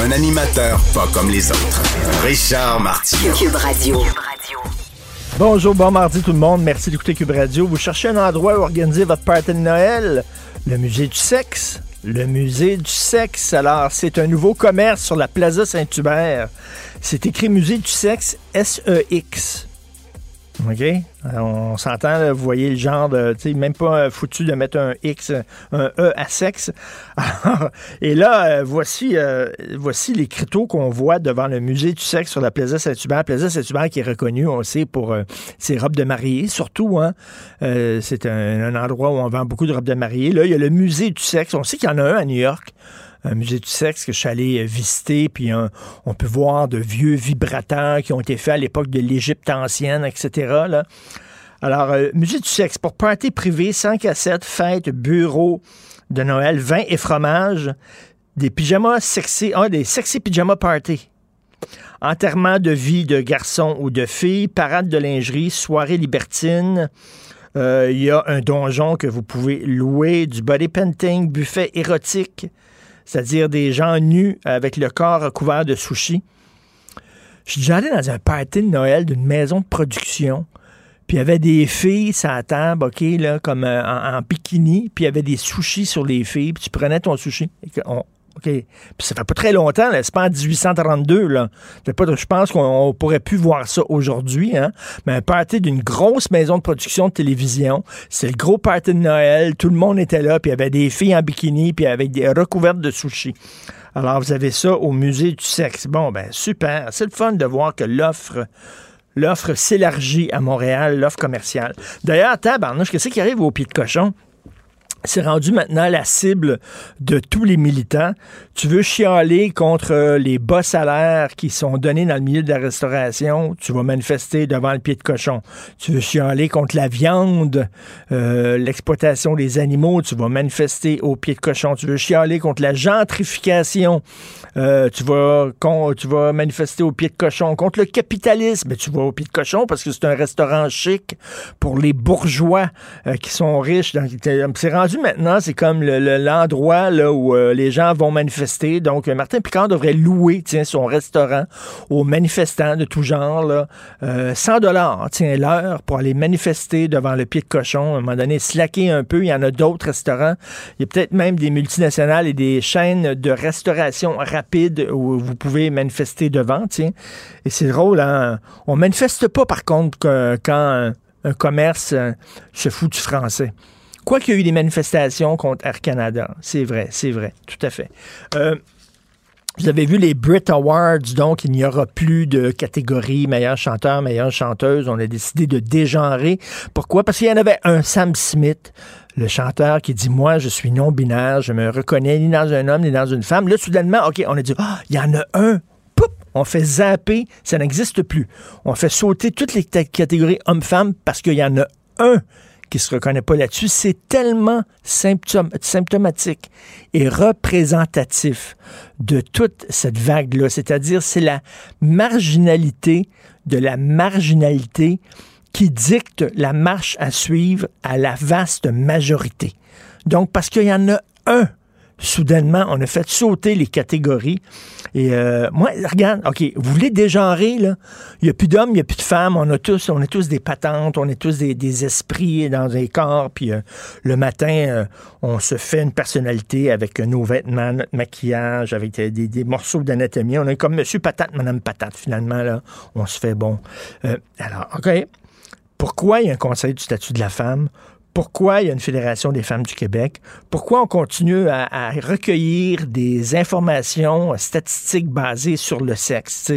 Un animateur pas comme les autres. Richard Martineau. Cube Radio. Bonjour, bon mardi tout le monde. Merci d'écouter Cube Radio. Vous cherchez un endroit où organiser votre party de Noël? Le musée du sexe? Le musée du sexe. Alors, c'est un nouveau commerce sur la Plaza Saint-Hubert. C'est écrit Musée du sexe S-E-X. OK? Alors, on s'entend, vous voyez le genre de. Tu sais, même pas euh, foutu de mettre un X, un E à sexe. Et là, euh, voici, euh, les criteaux qu'on voit devant le musée du sexe sur la Plaza Saint-Hubert. Plaza Saint-Hubert qui est reconnue, on sait, pour euh, ses robes de mariée, surtout. Hein? Euh, c'est un endroit où on vend beaucoup de robes de mariée. Là, il y a le musée du sexe. On sait qu'il y en a un à New York un musée du sexe que je suis allé euh, visiter, puis on peut voir de vieux vibrateurs qui ont été faits à l'époque de l'Égypte ancienne, etc. Alors, euh, musée du sexe, pour party privé, 5 à 7, fête, bureau de Noël, vin et fromage, des pyjamas sexy, ah, des sexy pyjama party. Enterrement de vie de garçon ou de fille, parade de lingerie, soirée libertine. Euh, Il y a un donjon que vous pouvez louer, du body painting, buffet érotique, c'est-à-dire des gens nus avec le corps recouvert de sushis. Je suis déjà allé dans un party de Noël d'une maison de production. Puis il y avait des filles sur la table, là, comme euh, en, bikini, puis il y avait des sushis sur les filles, puis tu prenais ton sushi. OK. Puis ça fait pas très longtemps, là. C'est pas en 1832, là. Je pense qu'on on pourrait plus voir ça aujourd'hui, hein. Mais un party d'une grosse maison de production de télévision. C'est le gros party de Noël. Tout le monde était là, puis il y avait des filles en bikini, puis avec des recouvertes de sushis. Alors, vous avez ça au musée du sexe. Bon, ben, super. C'est le fun de voir que l'offre l'offre s'élargit à Montréal, l'offre commerciale. D'ailleurs, tabarnouche, qu'est-ce qui arrive au pied de cochon? C'est rendu maintenant la cible de tous les militants. Tu veux chialer contre euh, les bas salaires qui sont donnés dans le milieu de la restauration, tu vas manifester devant le pied de cochon. Tu veux chialer contre la viande, euh, l'exploitation des animaux, tu vas manifester au pied de cochon. Tu veux chialer contre la gentrification, euh, tu, vas, tu vas manifester au pied de cochon. Contre le capitalisme, tu vas au pied de cochon parce que c'est un restaurant chic pour les bourgeois qui sont riches. C'est rendu maintenant, c'est comme le- le- l'endroit là, où euh, les gens vont manifester. Donc, euh, Martin Picard devrait louer son restaurant aux manifestants de tout genre. Là, euh, 100 dollars, tiens, l'heure pour aller manifester devant le pied de cochon. À un moment donné, slacker un peu. Il y en a d'autres restaurants. Il y a peut-être même des multinationales et des chaînes de restauration rapide où vous pouvez manifester devant, tiens. Et c'est drôle, hein? On manifeste pas, par contre, quand un, un commerce euh, se fout du français. Quoi qu'il y ait eu des manifestations contre Air Canada. C'est vrai, c'est vrai, tout à fait. Euh, vous avez vu les Brit Awards, donc il n'y aura plus de catégorie meilleur chanteur, meilleure chanteuse. On a décidé de dégenrer. Pourquoi? Parce qu'il y en avait un, Sam Smith, le chanteur qui dit Moi, je suis non-binaire, je me reconnais ni dans un homme ni dans une femme. Là, soudainement, OK, on a dit Ah, il y en a un. Poup! On fait zapper, ça n'existe plus. On fait sauter toutes les catégories hommes-femmes parce qu'il y en a un qui se reconnaît pas là-dessus. C'est tellement symptomatique et représentatif de toute cette vague-là. C'est-à-dire, c'est la marginalité de la marginalité qui dicte la marche à suivre à la vaste majorité. Donc, parce qu'il y en a un soudainement, on a fait sauter les catégories. Et euh, moi, regarde, OK, vous voulez dégenrer, là? Il n'y a plus d'hommes, il n'y a plus de femmes. On, a tous, on est tous des patentes, on est tous des, esprits dans des corps. Puis euh, le matin, euh, on se fait une personnalité avec nos vêtements, notre maquillage, avec des, des morceaux d'anatomie. On est comme Monsieur Patate, Madame Patate, finalement, là. On se fait bon. Euh, alors, OK. Pourquoi il y a un conseil du statut de la femme? Pourquoi il y a une Fédération des femmes du Québec? Pourquoi on continue à, recueillir des informations statistiques basées sur le sexe?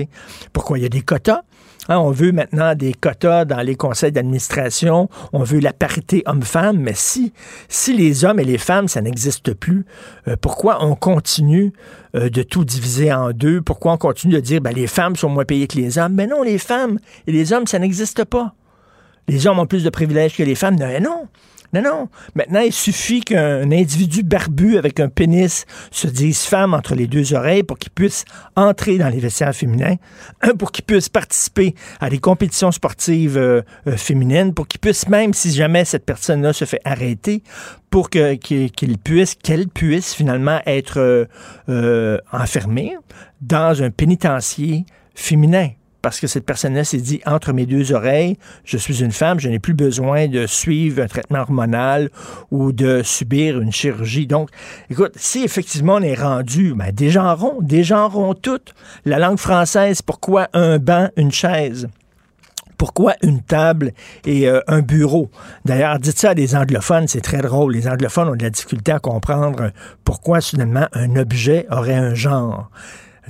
Pourquoi il y a des quotas? Hein, on veut maintenant des quotas dans les conseils d'administration, on veut la parité homme-femme, mais si, si les hommes et les femmes, ça n'existe plus, euh, pourquoi on continue euh, de tout diviser en deux? Pourquoi on continue de dire ben, les femmes sont moins payées que les hommes? Mais non, les femmes et les hommes, ça n'existe pas. Les hommes ont plus de privilèges que les femmes. Non, non. Non. Maintenant, il suffit qu'un individu barbu avec un pénis se dise femme entre les deux oreilles pour qu'il puisse entrer dans les vestiaires féminins, pour qu'il puisse participer à des compétitions sportives euh, euh, féminines, pour qu'il puisse, même si jamais cette personne-là se fait arrêter, pour qu'il puisse, qu'elle puisse finalement être euh, enfermée dans un pénitencier féminin parce que cette personne-là s'est dit entre mes deux oreilles, je suis une femme, je n'ai plus besoin de suivre un traitement hormonal ou de subir une chirurgie. Donc, écoute, si effectivement on est rendu, ben, des gens ronds, des gens ronds toutes. La langue française, pourquoi un banc, une chaise? pourquoi une table et euh, un bureau? D'ailleurs, dites ça à des anglophones, c'est très drôle. Les anglophones ont de la difficulté à comprendre pourquoi soudainement un objet aurait un genre.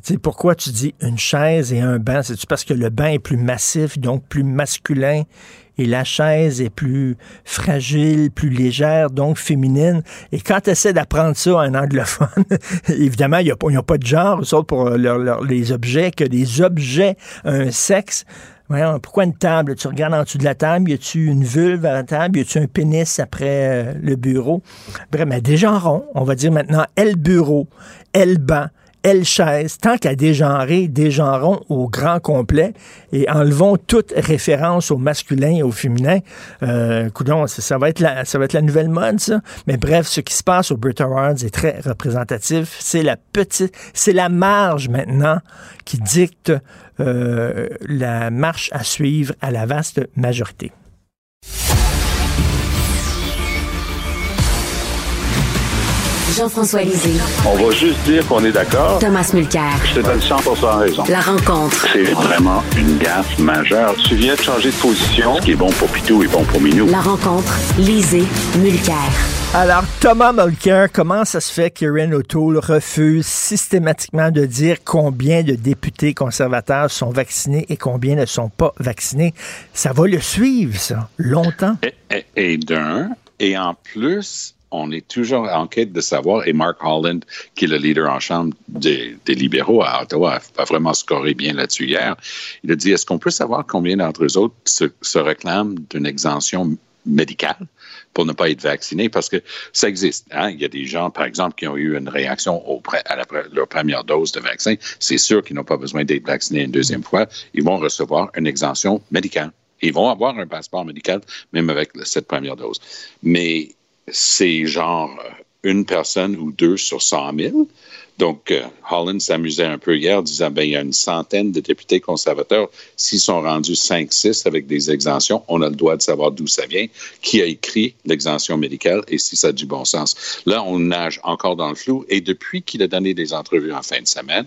Tu pourquoi tu dis une chaise et un banc? C'est-tu parce que le banc est plus massif, donc plus masculin, et la chaise est plus fragile, plus légère, donc féminine? Et quand tu essaies d'apprendre ça à un anglophone, évidemment, ils n'ont pas de genre, sauf pour les objets, que des objets, un sexe. Voyons, pourquoi une table? Tu regardes en dessous de la table, y a-tu une vulve à la table? Y a-tu un pénis après euh, le bureau? Bref, mais des rond. On va dire maintenant elle bureau, elle banc, elle chaise, tant qu'à dégenrer, dégenrons au grand complet et enlevons toute référence au masculin et au féminin. Euh, coudon, ça, va être la, ça va être la nouvelle mode, ça. Mais bref, ce qui se passe au Brit Awards est très représentatif. C'est la petite, c'est la marge maintenant qui dicte euh, la marche à suivre à la vaste majorité. Jean-François Lisée. On va juste dire qu'on est d'accord. Thomas Mulcair. Je te donne 100 raison. La rencontre. C'est vraiment une gaffe majeure. Tu viens de changer de position. Ce qui est bon pour Pitou est bon pour Minou. La rencontre. Lisée. Mulcair. Alors, Thomas Mulcair, comment ça se fait qu'Erin O'Toole refuse systématiquement de dire combien de députés conservateurs sont vaccinés et combien ne sont pas vaccinés? Ça va le suivre, ça, longtemps. Et, et d'un, et en plus, on est toujours en quête de savoir, et Mark Holland, qui est le leader en chambre des, libéraux à Ottawa, a vraiment scoré bien là-dessus hier. Il a dit, est-ce qu'on peut savoir combien d'entre eux autres se, réclament d'une exemption médicale pour ne pas être vaccinés, parce que ça existe. Hein? Il y a des gens, par exemple, qui ont eu une réaction à leur première dose de vaccin. C'est sûr qu'ils n'ont pas besoin d'être vaccinés une deuxième fois. Ils vont recevoir une exemption médicale. Ils vont avoir un passeport médical, même avec cette première dose. Mais c'est genre euh, une personne ou deux sur 100 000. Donc, euh, Holland s'amusait un peu hier, disant, ben, il y a une centaine de députés conservateurs. S'ils sont rendus 5-6 avec des exemptions, on a le droit de savoir d'où ça vient, qui a écrit l'exemption médicale et si ça a du bon sens. Là, on nage encore dans le flou. Et depuis qu'il a donné des entrevues en fin de semaine,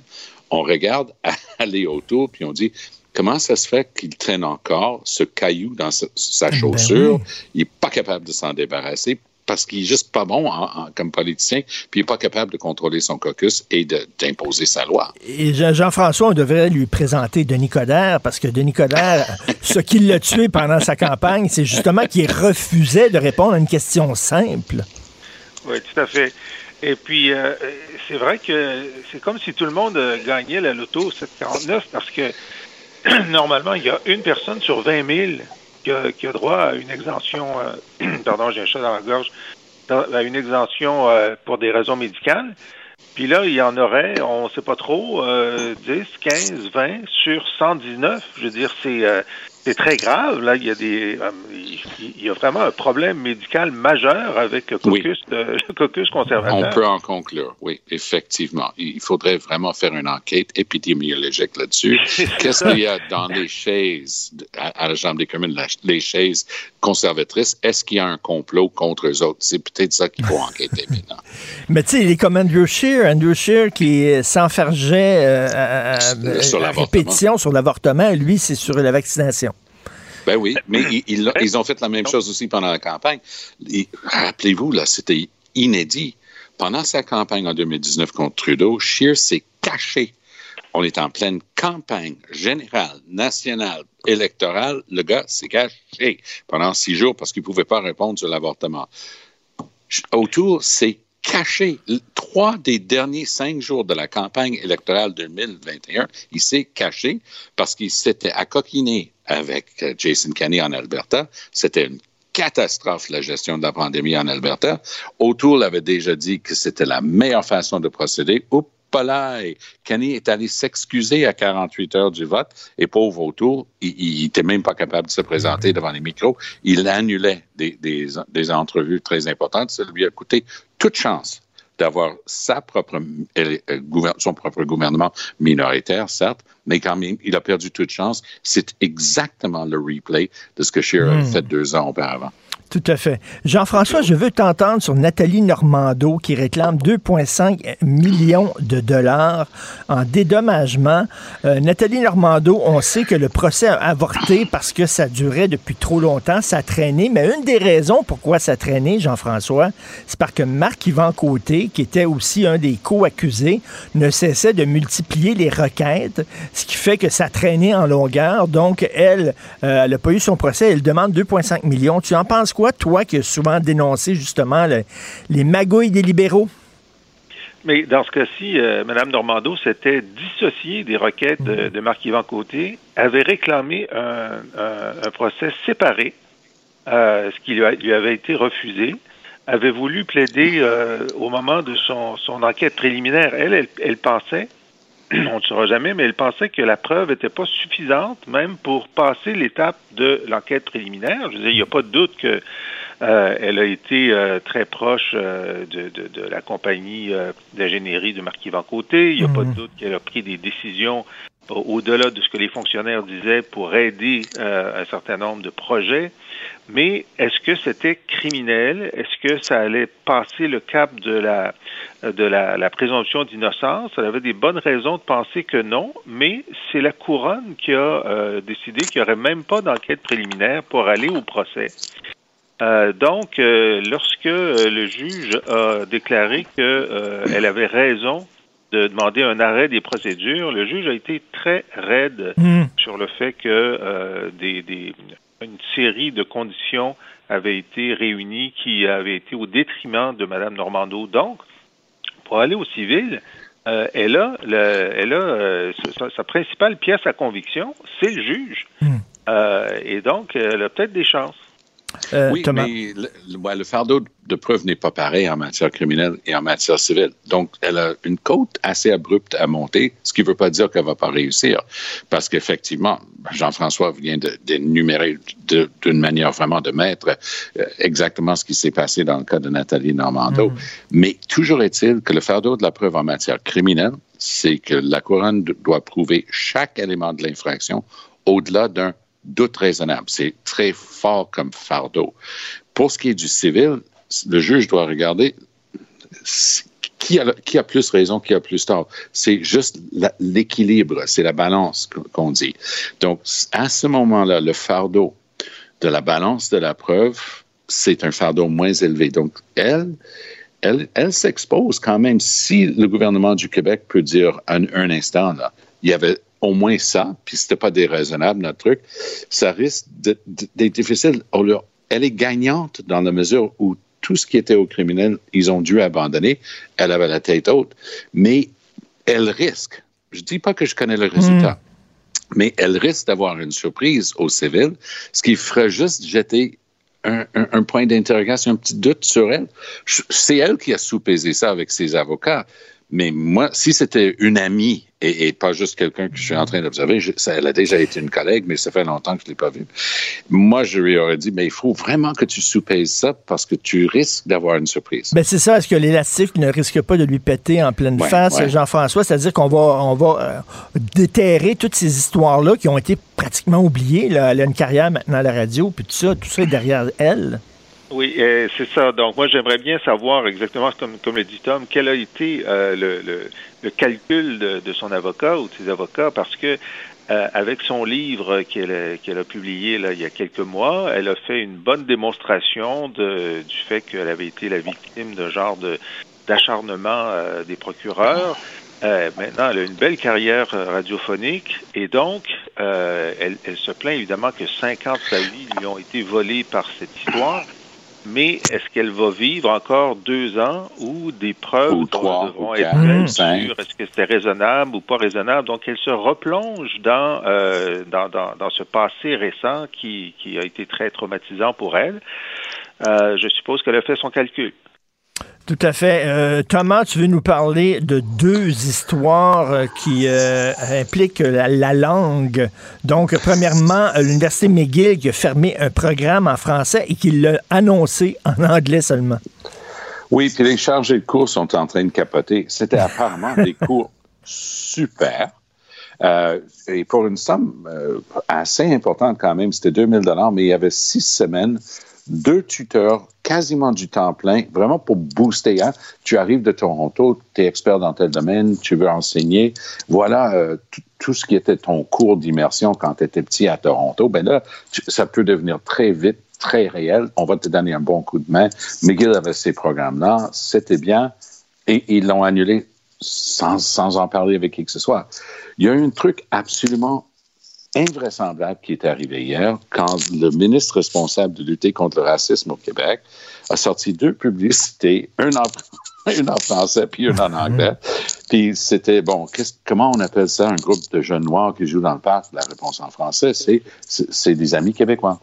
on regarde aller autour puis on dit, comment ça se fait qu'il traîne encore ce caillou dans sa, ben chaussure? Il n'est pas capable de s'en débarrasser parce qu'il est juste pas bon comme politicien, puis il n'est pas capable de contrôler son caucus et d'imposer sa loi. Et Jean-François, on devrait lui présenter Denis Coderre, parce que Denis Coderre, ce qui l'a tué pendant sa campagne, c'est justement qu'il refusait de répondre à une question simple. Oui, tout à fait. Et puis, euh, c'est vrai que c'est comme si tout le monde gagnait la loto 749, parce que normalement, il y a une personne sur 20 000 qui a, droit à une exemption, euh, pardon, j'ai un chat dans la gorge, à une exemption euh, pour des raisons médicales. Puis là, il y en aurait, on ne sait pas trop, 10, 15, 20 sur 119. Je veux dire, c'est euh, c'est très grave. Là, il y a des, euh, il y a vraiment un problème médical majeur avec le caucus, caucus conservateur. On peut en conclure, oui, effectivement. Il faudrait vraiment faire une enquête épidémiologique là-dessus. Qu'est-ce qu'il y a dans les chaises à, la Chambre des communes, les chaises conservatrices Est-ce qu'il y a un complot contre eux autres? C'est peut-être ça qu'il faut enquêter maintenant. Mais tu sais, il est comme Andrew Scheer, Andrew Scheer qui s'enfargeait euh, à, sur la répétition sur l'avortement. Lui, c'est sur la vaccination. Ben oui, mais ils, ont fait la même chose aussi pendant la campagne. Rappelez-vous, là, c'était inédit. Pendant sa campagne en 2019 contre Trudeau, Scheer s'est caché on est en pleine campagne générale, nationale, électorale. Le gars s'est caché pendant six jours parce qu'il ne pouvait pas répondre sur l'avortement. Autour, c'est caché. Trois des derniers cinq jours de la campagne électorale 2021, il s'est caché parce qu'il s'était accoquiné avec euh, Jason Kenney en Alberta. C'était une catastrophe la gestion de la pandémie en Alberta. O'Toole avait déjà dit que c'était la meilleure façon de procéder. Oups, Kenny est allé s'excuser à 48 heures du vote et pauvre O'Toole, il n'était même pas capable de se présenter devant les micros. Il annulait des, des, des entrevues très importantes. Ça lui a coûté toute chance d'avoir sa propre, euh, son propre gouvernement minoritaire, certes, mais quand même, il a perdu toute chance. C'est exactement le replay de ce que Scheer a hmm. fait deux ans auparavant. Tout à fait. Jean-François, je veux t'entendre sur Nathalie Normando qui réclame 2,5 millions de dollars en dédommagement. Euh, Nathalie Normando, on sait que le procès a avorté parce que ça durait depuis trop longtemps, ça a traîné, mais une des raisons pourquoi ça a traîné, Jean-François, c'est parce que Marc-Yvan Côté, qui était aussi un des co-accusés, ne cessait de multiplier les requêtes, ce qui fait que ça traînait en longueur. Donc, elle, euh, elle n'a pas eu son procès, elle demande 2,5 millions. Tu en penses quoi? Toi, qui as souvent dénoncé justement les magouilles des libéraux? Mais dans ce cas-ci, euh, Mme Normando s'était dissociée des requêtes de, Marc-Yvan Côté, avait réclamé un, procès séparé, euh, ce qui lui, avait été refusé, avait voulu plaider euh, au moment de son, enquête préliminaire. Elle, elle, pensait, on ne saura jamais, mais elle pensait que la preuve n'était pas suffisante, même pour passer l'étape de l'enquête préliminaire. Je veux dire, il n'y a pas de doute que euh, elle a été euh, très proche euh, de, de, de, la compagnie d'ingénierie de Marc-Yvan Côté. Il n'y a pas de mhm. doute qu'elle a pris des décisions au-delà de ce que les fonctionnaires disaient pour aider un certain nombre de projets. Mais est-ce que c'était criminel? Est-ce que ça allait passer le cap de la de la, la présomption d'innocence? Elle avait des bonnes raisons de penser que non, mais c'est la couronne qui a décidé qu'il n'y aurait même pas d'enquête préliminaire pour aller au procès. Euh, donc, euh, lorsque euh, le juge a déclaré qu'elle avait raison de demander un arrêt des procédures, le juge a été très raide hmm. sur le fait que des, des, une série de conditions avaient été réunies qui avaient été au détriment de Mme Normando. Donc, pour aller au civil, elle a, elle a sa, principale pièce à conviction, c'est le juge. Hmm. et donc, elle a peut-être des chances. Euh, oui, mais le, fardeau de preuve n'est pas pareil en matière criminelle et en matière civile. Donc, elle a une côte assez abrupte à monter, ce qui ne veut pas dire qu'elle ne va pas réussir. Parce qu'effectivement, Jean-François vient d'énumérer d'une manière vraiment de mettre euh, exactement ce qui s'est passé dans le cas de Nathalie Normando. Mm. Mais toujours est-il que le fardeau de la preuve en matière criminelle, c'est que la couronne doit prouver chaque élément de l'infraction au-delà d'un doute raisonnable. C'est très fort comme fardeau. Pour ce qui est du civil, le juge doit regarder qui a, qui a plus raison, qui a plus tort. C'est juste l'équilibre, c'est la balance qu'on dit. Donc, à ce moment-là, le fardeau de la balance de la preuve, c'est un fardeau moins élevé. Donc, elle, elle, elle s'expose quand même. Si le gouvernement du Québec peut dire un, un instant, là, il y avait au moins ça, puis c'était pas déraisonnable, notre truc, ça risque d'être difficile. Elle est gagnante dans la mesure où tout ce qui était au criminel, ils ont dû abandonner. Elle avait la tête haute. Mais elle risque, je dis pas que je connais le résultat, hmm. mais elle risque d'avoir une surprise au civil, ce qui ferait juste jeter un, un point d'interrogation, un petit doute sur elle. C'est elle qui a sous-pesé ça avec ses avocats. Mais moi, si c'était une amie et, pas juste quelqu'un que je suis en train d'observer, elle a déjà été une collègue, mais ça fait longtemps que je ne l'ai pas vue. Moi, je lui aurais dit, mais il faut vraiment que tu soupèses ça parce que tu risques d'avoir une surprise. Ben c'est ça. Est-ce que l'élastique ne risque pas de lui péter en pleine face, Jean-François? C'est-à-dire qu'on va, on va euh, déterrer toutes ces histoires-là qui ont été pratiquement oubliées. Elle a une carrière maintenant à la radio, puis tout ça, tout ça est derrière elle. Oui, euh, c'est ça. Donc, moi, j'aimerais bien savoir exactement, comme, comme le dit Tom, quel a été euh, le, le, calcul de, son avocat ou de ses avocats, parce que euh, avec son livre qu'elle qu'elle a publié là, il y a quelques mois, elle a fait une bonne démonstration de, du fait qu'elle avait été la victime d'un genre de d'acharnement des procureurs. Euh, maintenant, elle a une belle carrière euh, radiophonique et donc, euh, elle, elle, se plaint évidemment que 50 sa vie lui ont été volés par cette histoire. Mais est-ce qu'elle va vivre encore deux ans ou des preuves ou trois, devront ou quatre, est-ce que c'était raisonnable ou pas raisonnable? Donc, elle se replonge dans, euh, dans, dans, dans, ce passé récent qui, qui a été très traumatisant pour elle. Euh, je suppose qu'elle a fait son calcul. Tout à fait. Euh, Thomas, tu veux nous parler de deux histoires euh, qui euh, impliquent la, la, langue. Donc, premièrement, l'Université McGill qui a fermé un programme en français et qui l'a annoncé en anglais seulement. Oui, puis les chargés de cours sont en train de capoter. C'était apparemment des cours super. Euh, et pour une somme assez importante quand même, c'était 2000 dollars, mais il y avait six semaines deux tuteurs quasiment du temps plein, vraiment pour booster. Hein? Tu arrives de Toronto, tu es expert dans tel domaine, tu veux enseigner. Voilà euh, tout ce qui était ton cours d'immersion quand tu étais petit à Toronto. Ben là, tu, ça peut devenir très vite, très réel. On va te donner un bon coup de main. McGill avait ces programmes-là, c'était bien, et ils l'ont annulé sans, sans en parler avec qui que ce soit. Il y a eu un truc absolument invraisemblable qui est arrivé hier quand le ministre responsable de lutter contre le racisme au Québec a sorti deux publicités, une en, une en français puis une en anglais. Puis c'était, bon, comment on appelle ça, un groupe de jeunes noirs qui jouent dans le parc? La réponse en français, c'est, c'est des amis québécois.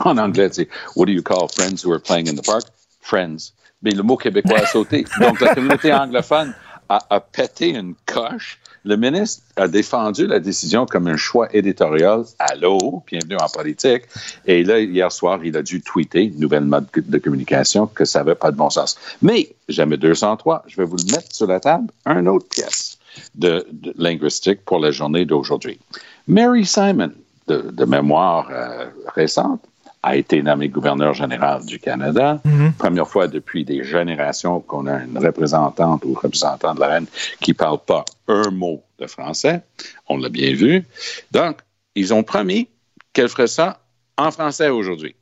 En anglais, c'est What do you call friends who are playing in the park? Friends. Mais le mot québécois a sauté. Donc la communauté anglophone a, a pété une coche le ministre a défendu la décision comme un choix éditorial. Allô, bienvenue en politique. Et là, hier soir, il a dû tweeter, nouvelle mode de communication, que ça n'avait pas de bon sens. Mais, jamais 203, je vais vous le mettre sur la table, une autre pièce de, linguistique pour la journée d'aujourd'hui. Mary Simon, de, de mémoire euh, récente, a été nommé gouverneur général du Canada. Mm -hmm. Première fois depuis des générations qu'on a une représentante ou représentant de la reine qui parle pas un mot de français. On l'a bien vu. Donc, ils ont promis qu'elle ferait ça en français aujourd'hui.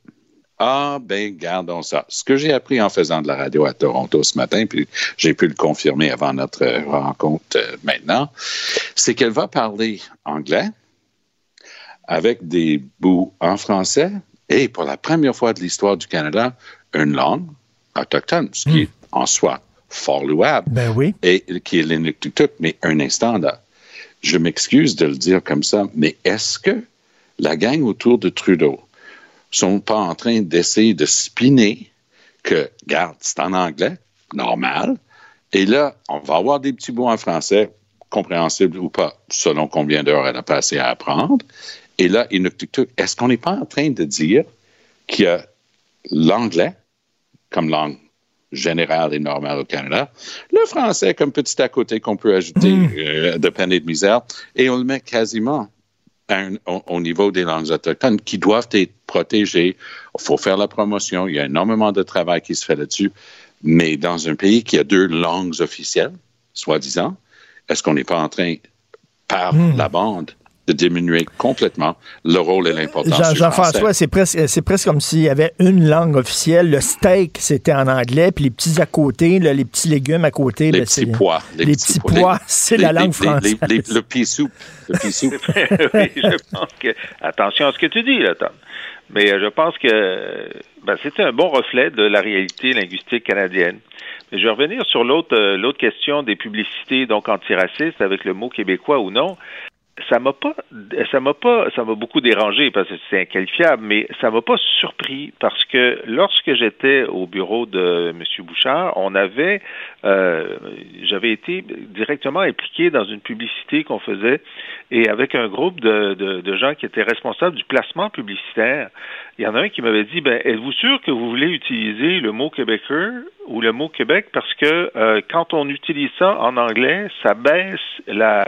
Ah, ben, gardons ça. Ce que j'ai appris en faisant de la radio à Toronto ce matin, puis j'ai pu le confirmer avant notre rencontre euh, maintenant, c'est qu'elle va parler anglais avec des bouts en français, et pour la première fois de l'histoire du Canada, une langue autochtone, ce qui est en soi fort louable, ben oui. et qui est l'inuktitut. Mais un instant, là, je m'excuse de le dire comme ça, mais est-ce que la gang autour de Trudeau sont pas en train d'essayer de spinner que, garde, c'est en anglais, normal, et là, on va avoir des petits mots en français, compréhensibles ou pas, selon combien d'heures elle a passé à apprendre, et là, est-ce qu'on n'est pas en train de dire qu'il y a l'anglais comme langue générale et normale au Canada, le français comme petit à côté qu'on peut ajouter mm. euh, de peine et de misère, et on le met quasiment un, au, au, niveau des langues autochtones qui doivent être protégées. Il faut faire la promotion, il y a énormément de travail qui se fait là-dessus, mais dans un pays qui a deux langues officielles, soi-disant, est-ce qu'on n'est pas en train, par mm. la bande, de diminuer complètement le rôle et l'importance Jean-François, c'est presque, c'est presque comme s'il y avait une langue officielle. Le steak, c'était en anglais, puis les petits à côté, là, les petits légumes à côté. Les là, petits pois. Les, les petits pois, c'est la langue française. le pea soup. Le pea soup. oui, je pense que... Attention à ce que tu dis, là, Tom. Mais je pense que ben, c'était un bon reflet de la réalité linguistique canadienne. Mais je vais revenir sur l'autre l'autre question des publicités donc antiracistes avec le mot québécois ou non ça m'a pas ça m'a pas ça m'a beaucoup dérangé parce que c'est inqualifiable mais ça m'a pas surpris parce que lorsque j'étais au bureau de M. Bouchard on avait euh, j'avais été directement impliqué dans une publicité qu'on faisait et avec un groupe de, de, de, gens qui étaient responsables du placement publicitaire il y en a un qui m'avait dit ben êtes-vous sûr que vous voulez utiliser le mot québécois ou le mot Québec? Parce que euh, quand on utilise ça en anglais ça baisse la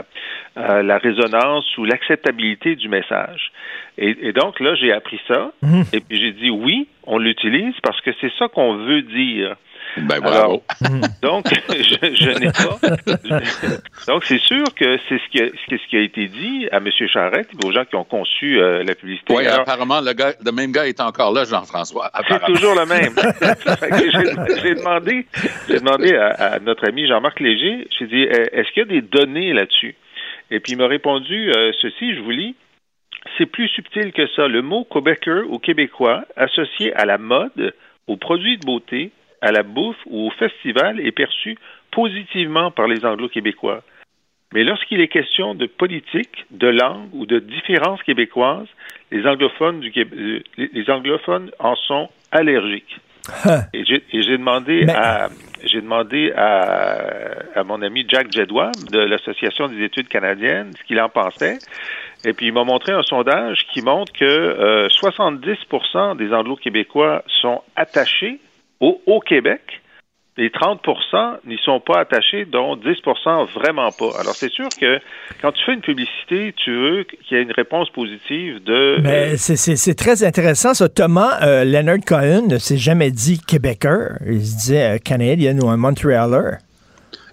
euh, la résonance ou l'acceptabilité du message. Et, et, donc là, j'ai appris ça, mmh. et puis j'ai dit oui, on l'utilise parce que c'est ça qu'on veut dire. Ben bravo. donc, je, je n'ai pas. donc, c'est sûr que c'est ce qui, a, ce qui a été dit à M. Charette et aux gens qui ont conçu euh, la publicité. Oui, Alors, apparemment, le, gars, le même gars est encore là, Jean-François. c'est apparemment. toujours le même. J'ai- demandé, demandé à, à notre ami Jean-Marc Léger, j'ai dit, euh, est-ce qu'il y a des données là-dessus? Et puis il m'a répondu euh, ceci, je vous lis. C'est plus subtil que ça. Le mot Québécois ou Québécois associé à la mode, aux produits de beauté, à la bouffe ou au festival est perçu positivement par les Anglo-Québécois. Mais lorsqu'il est question de politique, de langue ou de différences québécoises, les anglophones, du euh, les- les anglophones en sont allergiques. Et j'ai demandé à j'ai demandé à, à mon ami Jack Jedwab de l'Association des études canadiennes ce qu'il en pensait. Et puis il m'a montré un sondage qui montre que euh, 70% des Anglo-Québécois sont attachés au, Québec. Les 30% n'y sont pas attachés, dont 10% vraiment pas. Alors, c'est sûr que quand tu fais une publicité, tu veux qu'il y ait une réponse positive de... Mais c'est- très intéressant, ça. Thomas euh, Leonard Cohen ne s'est jamais dit Québécois. Il se disait euh, Canadien ou un Montrealer.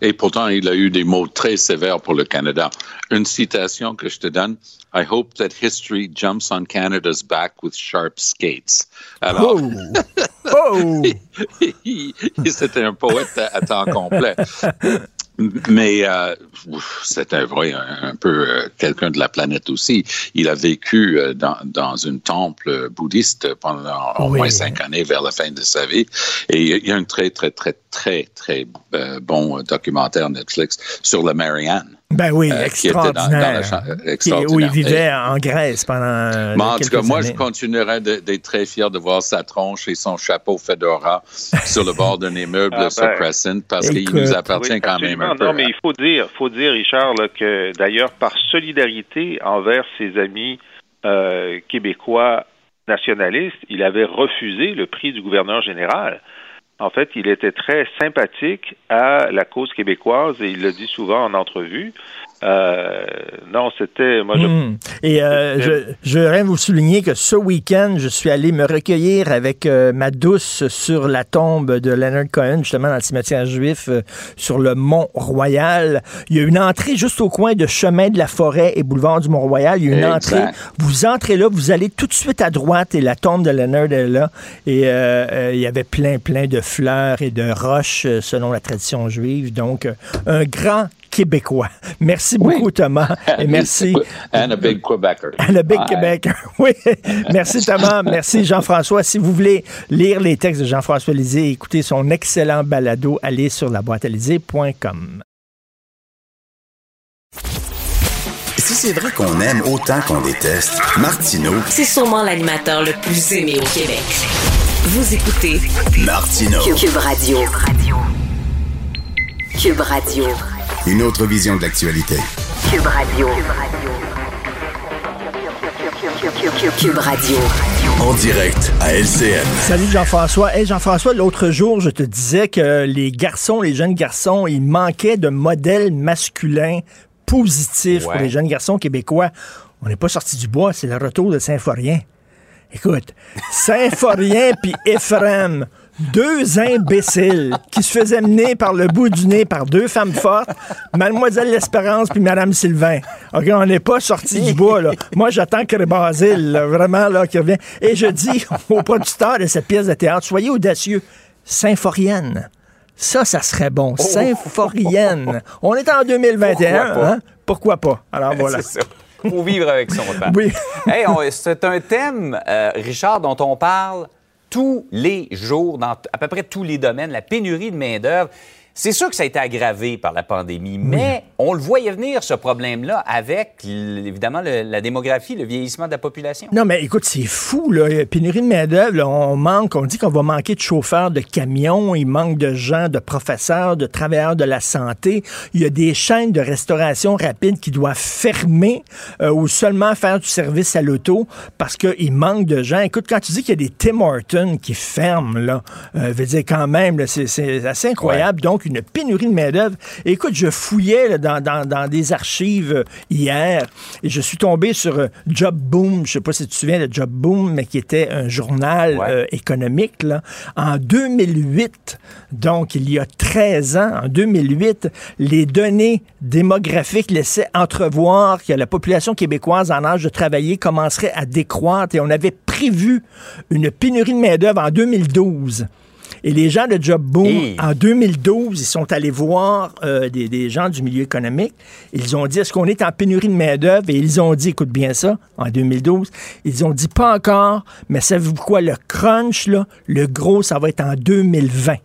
Et pourtant, il a eu des mots très sévères pour le Canada. Une citation que je te donne. I hope that history jumps on Canada's back with sharp skates. Alors, Oh! oh! c'était un poète à, à temps complet. Mais euh, ouf, c'était vrai un, un peu euh, quelqu'un de la planète aussi. Il a vécu euh, dans, dans une temple bouddhiste pendant au Oui. moins cinq années vers la fin de sa vie. Et il y a un très, très, très, très, très euh, bon documentaire Netflix sur la Marianne. Ben oui, Euh, qui était dans- la où il vivait en Grèce pendant. euh, Mais en tout cas, moi, je continuerai d'être très fier de voir sa tronche et son chapeau fedora sur le bord d'un immeuble Ah, sur ben, Crescent parce qu'il nous appartient Oui, quand même un peu. hein. Non, mais il faut dire, faut dire, Richard, là, que d'ailleurs, par solidarité envers ses amis euh, québécois nationalistes, il avait refusé le prix du gouverneur général. En fait, il était très sympathique à la cause québécoise et il le dit souvent en entrevue. Euh, non, c'était, moi, je, Hmm. Et euh, je, je voudrais vous souligner que ce week-end, je suis allé me recueillir avec euh, ma douce sur la tombe de Leonard Cohen, justement dans le cimetière juif euh, sur le Mont-Royal. Il y a une entrée juste au coin de Chemin de la Forêt et Boulevard du Mont-Royal. Il y a une Exact. entrée. Vous entrez là, vous allez tout de suite à droite et la tombe de Leonard est là. Et euh, euh, il y avait plein, plein de fleurs et de roches selon la tradition juive. Donc, un grand Québécois. Merci beaucoup, Thomas. Et merci. And a big Quebecer. And a Big. Oui. Merci Thomas. Merci Jean-François. Si vous voulez lire les textes de Jean-François Lisée et écouter son excellent balado, allez sur laboîtealisée.com. Si c'est vrai qu'on aime autant qu'on déteste, Martineau, C'est sûrement l'animateur le plus aimé au Québec. Vous écoutez Martineau, Cube Radio. Cube Radio. Une autre vision de l'actualité. Cube Radio. Cube Radio. En direct à LCN. Salut Jean-François. Hey Jean-François, l'autre jour, je te disais que les garçons, les jeunes garçons, ils manquaient de modèles masculins positifs pour les jeunes garçons québécois. On n'est pas sorti du bois, c'est le retour de Saint-Forien. Écoute, Saint-Forien puis Ephraim, deux imbéciles qui se faisaient mener par le bout du nez par deux femmes fortes, Mademoiselle L'Espérance puis Madame Sylvain. OK, on n'est pas sorti du bois, là. Moi, j'attends que Basile, là, vraiment, là, qui revient. Et je dis au producteur de cette pièce de théâtre, soyez audacieux. Saint-Forienne. Ça, ça serait bon. Saint-Forienne. On est en 2021, Pourquoi pas? hein? Pourquoi pas? Alors voilà. Ça. Faut vivre avec son temps. Oui. Hey, c'est un thème, euh, Richard, dont on parle tous les jours, dans à peu près tous les domaines, la pénurie de main-d'œuvre. C'est sûr que ça a été aggravé par la pandémie, mais on le voyait venir, ce problème-là, avec, évidemment, le- la démographie, le vieillissement de la population. Non, mais écoute, c'est fou, là. Il y a Pénurie de main-d'œuvre. On manque, on dit qu'on va manquer de chauffeurs de camions, il manque de gens, de professeurs, de travailleurs de la santé. Il y a des chaînes de restauration rapide qui doivent fermer euh, ou seulement faire du service à l'auto parce qu'il manque de gens. Écoute, quand tu dis qu'il y a des Tim Hortons qui ferment, là, euh, veut dire quand même, c'est assez incroyable. Donc, donc une pénurie de main-d'œuvre. Écoute, je fouillais là, dans, dans- dans des archives euh, hier et je suis tombé sur euh, Job Boom. Je sais pas si tu te souviens de Job Boom, mais qui était un journal Ouais. euh, économique. Là. En 2008, donc il y a 13 ans, en 2008, les données démographiques laissaient entrevoir que la population québécoise en âge de travailler commencerait à décroître et on avait prévu une pénurie de main-d'œuvre en 2012. Et les gens de Job Boom, en 2012, ils sont allés voir euh, des, des gens du milieu économique. Ils ont dit, est-ce qu'on est en pénurie de main-d'œuvre? Et ils ont dit, écoute bien ça, en 2012, ils ont dit pas encore, mais savez-vous quoi, le crunch, là, le gros, ça va être en 2020.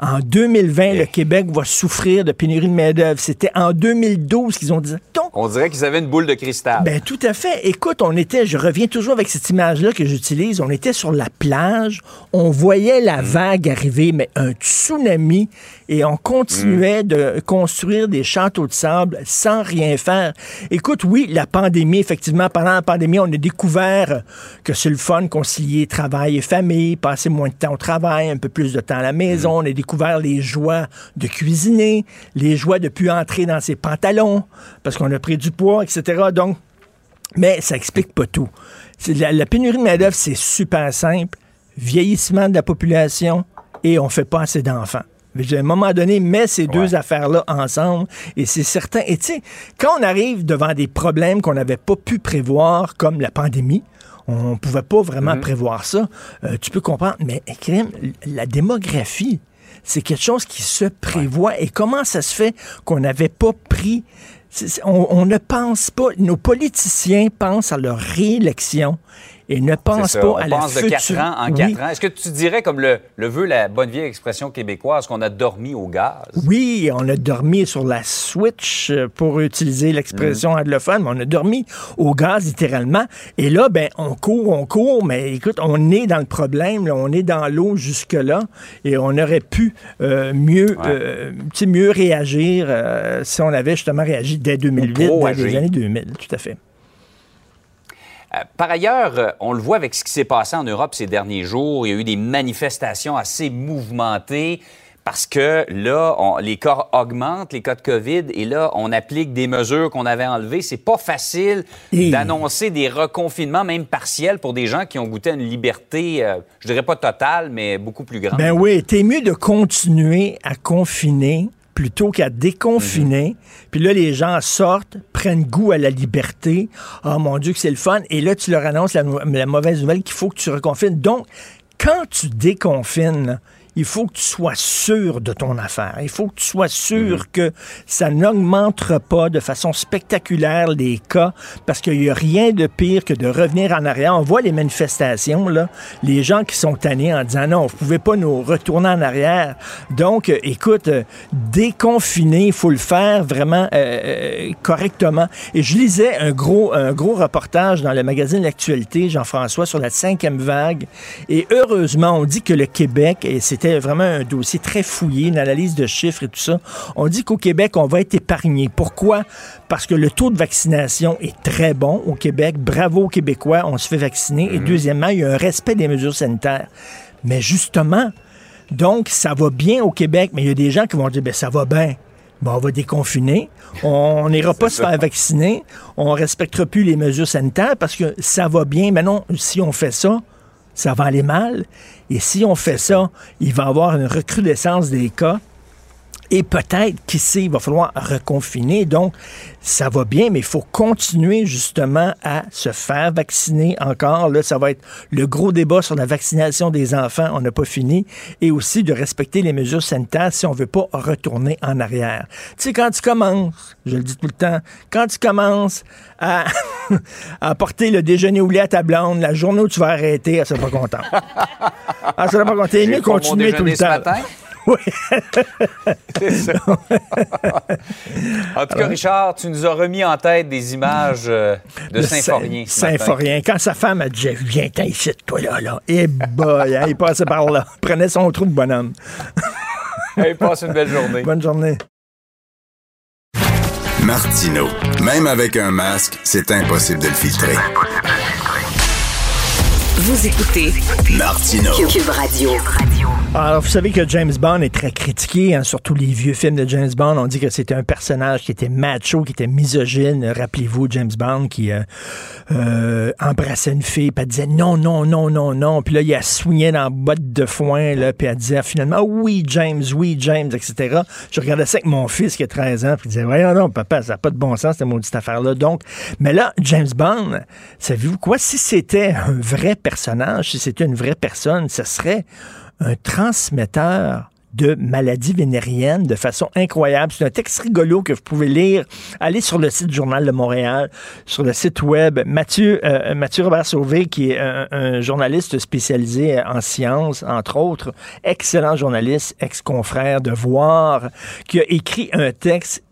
En 2020, le Québec va souffrir de pénurie de main-d'œuvre. C'était en 2012 qu'ils ont dit. Donc, On dirait qu'ils avaient une boule de cristal. ben tout à fait. Écoute, on était, je reviens toujours avec cette image-là que j'utilise. On était sur la plage, on voyait la vague arriver, mais un tsunami, et on continuait de construire des châteaux de sable sans rien faire. Écoute, oui, la pandémie, effectivement, pendant la pandémie, on a découvert que c'est le fun concilier travail et famille, passer moins de temps au travail, un peu plus de temps à la maison. On a découvert les joies de cuisiner, les joies de plus entrer dans ses pantalons parce qu'on a pris du poids, etc. Donc, mais ça explique pas tout. La, la pénurie de main-d'œuvre, c'est super simple. Vieillissement de la population et on fait pas assez d'enfants. Mais À un moment donné, mets ces deux affaires-là ensemble et c'est certain. Et tu sais, quand on arrive devant des problèmes qu'on n'avait pas pu prévoir, comme la pandémie, on ne pouvait pas vraiment prévoir ça, euh, tu peux comprendre. Mais crème, la démographie, c'est quelque chose qui se prévoit. Et comment ça se fait qu'on n'avait pas pris... on ne pense pas... Nos politiciens pensent à leur réélection et ne ça. pas On à la pense de future... 4 ans en Oui. 4 ans. Est-ce que tu dirais, comme le, le veut la bonne vieille expression québécoise, qu'on a dormi au gaz? Oui, on a dormi sur la Switch, euh, pour utiliser l'expression Mm. anglophone, mais on a dormi au gaz littéralement. Et là, ben, on court, on court, mais écoute, on est dans le problème, là, on est dans l'eau jusque-là, et on aurait pu euh, mieux, euh, mieux réagir euh, si on avait justement réagi dès 2008, dès les années 2000, tout à fait. Euh, Par ailleurs, euh, on le voit avec ce qui s'est passé en Europe ces derniers jours. Il y a eu des manifestations assez mouvementées parce que là, on- les cas augmentent, les cas de COVID, et là, on applique des mesures qu'on avait enlevées. C'est pas facile Et- d'annoncer des reconfinements, même partiels, pour des gens qui ont goûté à une liberté, euh, je dirais pas totale, mais beaucoup plus grande. Ben oui, t'es mieux de continuer à confiner plutôt qu'à déconfiner. Puis là, les gens sortent, prennent goût à la liberté. Oh mon Dieu, que c'est le fun. Et là, tu leur annonces la, mauvaise nouvelle qu'il faut que tu reconfines. Donc, quand tu déconfines, il faut que tu sois sûr de ton affaire. Il faut que tu sois sûr que ça n'augmentera pas de façon spectaculaire les cas, parce qu'il n'y a rien de pire que de revenir en arrière. On voit les manifestations, là, les gens qui sont tannés en disant non, vous pouvez pas nous retourner en arrière. Donc, euh, écoute, euh, déconfiner, il faut le faire vraiment euh, correctement. Et je lisais un gros, un gros reportage dans le magazine L'Actualité, Jean-François, sur la cinquième vague. Et heureusement, on dit que le Québec, et c'était vraiment un dossier très fouillé, une analyse de chiffres et tout ça, on dit qu'au Québec, on va être épargné. Pourquoi? Parce que le taux de vaccination est très bon au Québec. Bravo aux Québécois, on se fait vacciner. Et deuxièmement, il y a un respect des mesures sanitaires. Mais justement, donc, ça va bien au Québec, mais il y a des gens qui vont dire, ben ça va bien. Ben, on va déconfiner. On n'ira pas se faire vacciner. On respectera plus les mesures sanitaires parce que ça va bien. Mais non, si on fait ça, ça va aller mal. Et si on fait ça, il va avoir une recrudescence des cas. Et peut-être, qui sait, il va falloir reconfiner. Donc, ça va bien, mais il faut continuer justement à se faire vacciner encore. Là, ça va être le gros débat sur la vaccination des enfants. On n'a pas fini. Et aussi de respecter les mesures sanitaires si on veut pas retourner en arrière. Tu sais, quand tu commences, je le dis tout le temps, quand tu commences à, à porter le déjeuner au lait à ta blonde, la journée où tu vas arrêter, elle sera pas contente. Elle sera pas contente. J'ai mieux continuer tout le temps. Oui. C'est ça. en tout cas, Richard, tu nous as remis en tête des images euh, de matin. Saint-Forien. Quand sa femme a dit Viens, t'en ici, toi là, là. Et boy, hein, il passait par là. Prenait son trou de bonhomme. Hey, passe une belle journée. Bonne journée. Martino. Même avec un masque, c'est impossible de le filtrer. Vous écoutez Martino. Cube Radio. Alors, vous savez que James Bond est très critiqué, hein, surtout les vieux films de James Bond. On dit que c'était un personnage qui était macho, qui était misogyne. Rappelez-vous, James Bond qui euh, euh, embrassait une fille, puis elle disait non, non, non, non, non. Puis là, il a soigné dans la botte de foin, là, puis elle disait finalement oui, James, oui, James, etc. Je regardais ça avec mon fils qui a 13 ans, puis il disait voyons non, papa, ça n'a pas de bon sens, cette maudite affaire-là. Donc, mais là, James Bond, savez-vous quoi? Si c'était un vrai personnage, si c'était une vraie personne, ce serait un transmetteur de maladies vénériennes de façon incroyable. C'est un texte rigolo que vous pouvez lire. Allez sur le site Journal de Montréal, sur le site web. Mathieu, euh, Mathieu Robert Sauvé, qui est un, un, journaliste spécialisé en sciences, entre autres, excellent journaliste, ex-confrère de Voir, qui a écrit un texte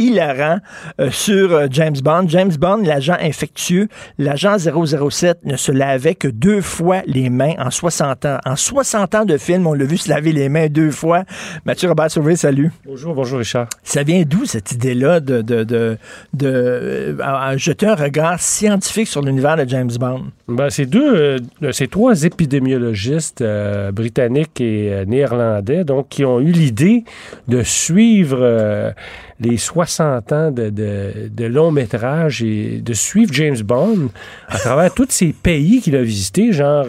hilarant euh, sur euh, James Bond. James Bond, l'agent infectieux, l'agent 007 ne se lavait que deux fois les mains en 60 ans. En 60 ans de film, on l'a vu se laver les mains deux fois. Mathieu Robert Sauvé, salut. Bonjour, bonjour Richard. Ça vient d'où cette idée-là de, de, de, de euh, jeter un regard scientifique sur l'univers de James Bond? Ben, c'est deux, c'est trois épidémiologistes britanniques et néerlandais donc qui ont eu l'idée de suivre les 60 ans de, de, long métrage et de suivre James Bond à travers tous ces pays qu'il a visités, genre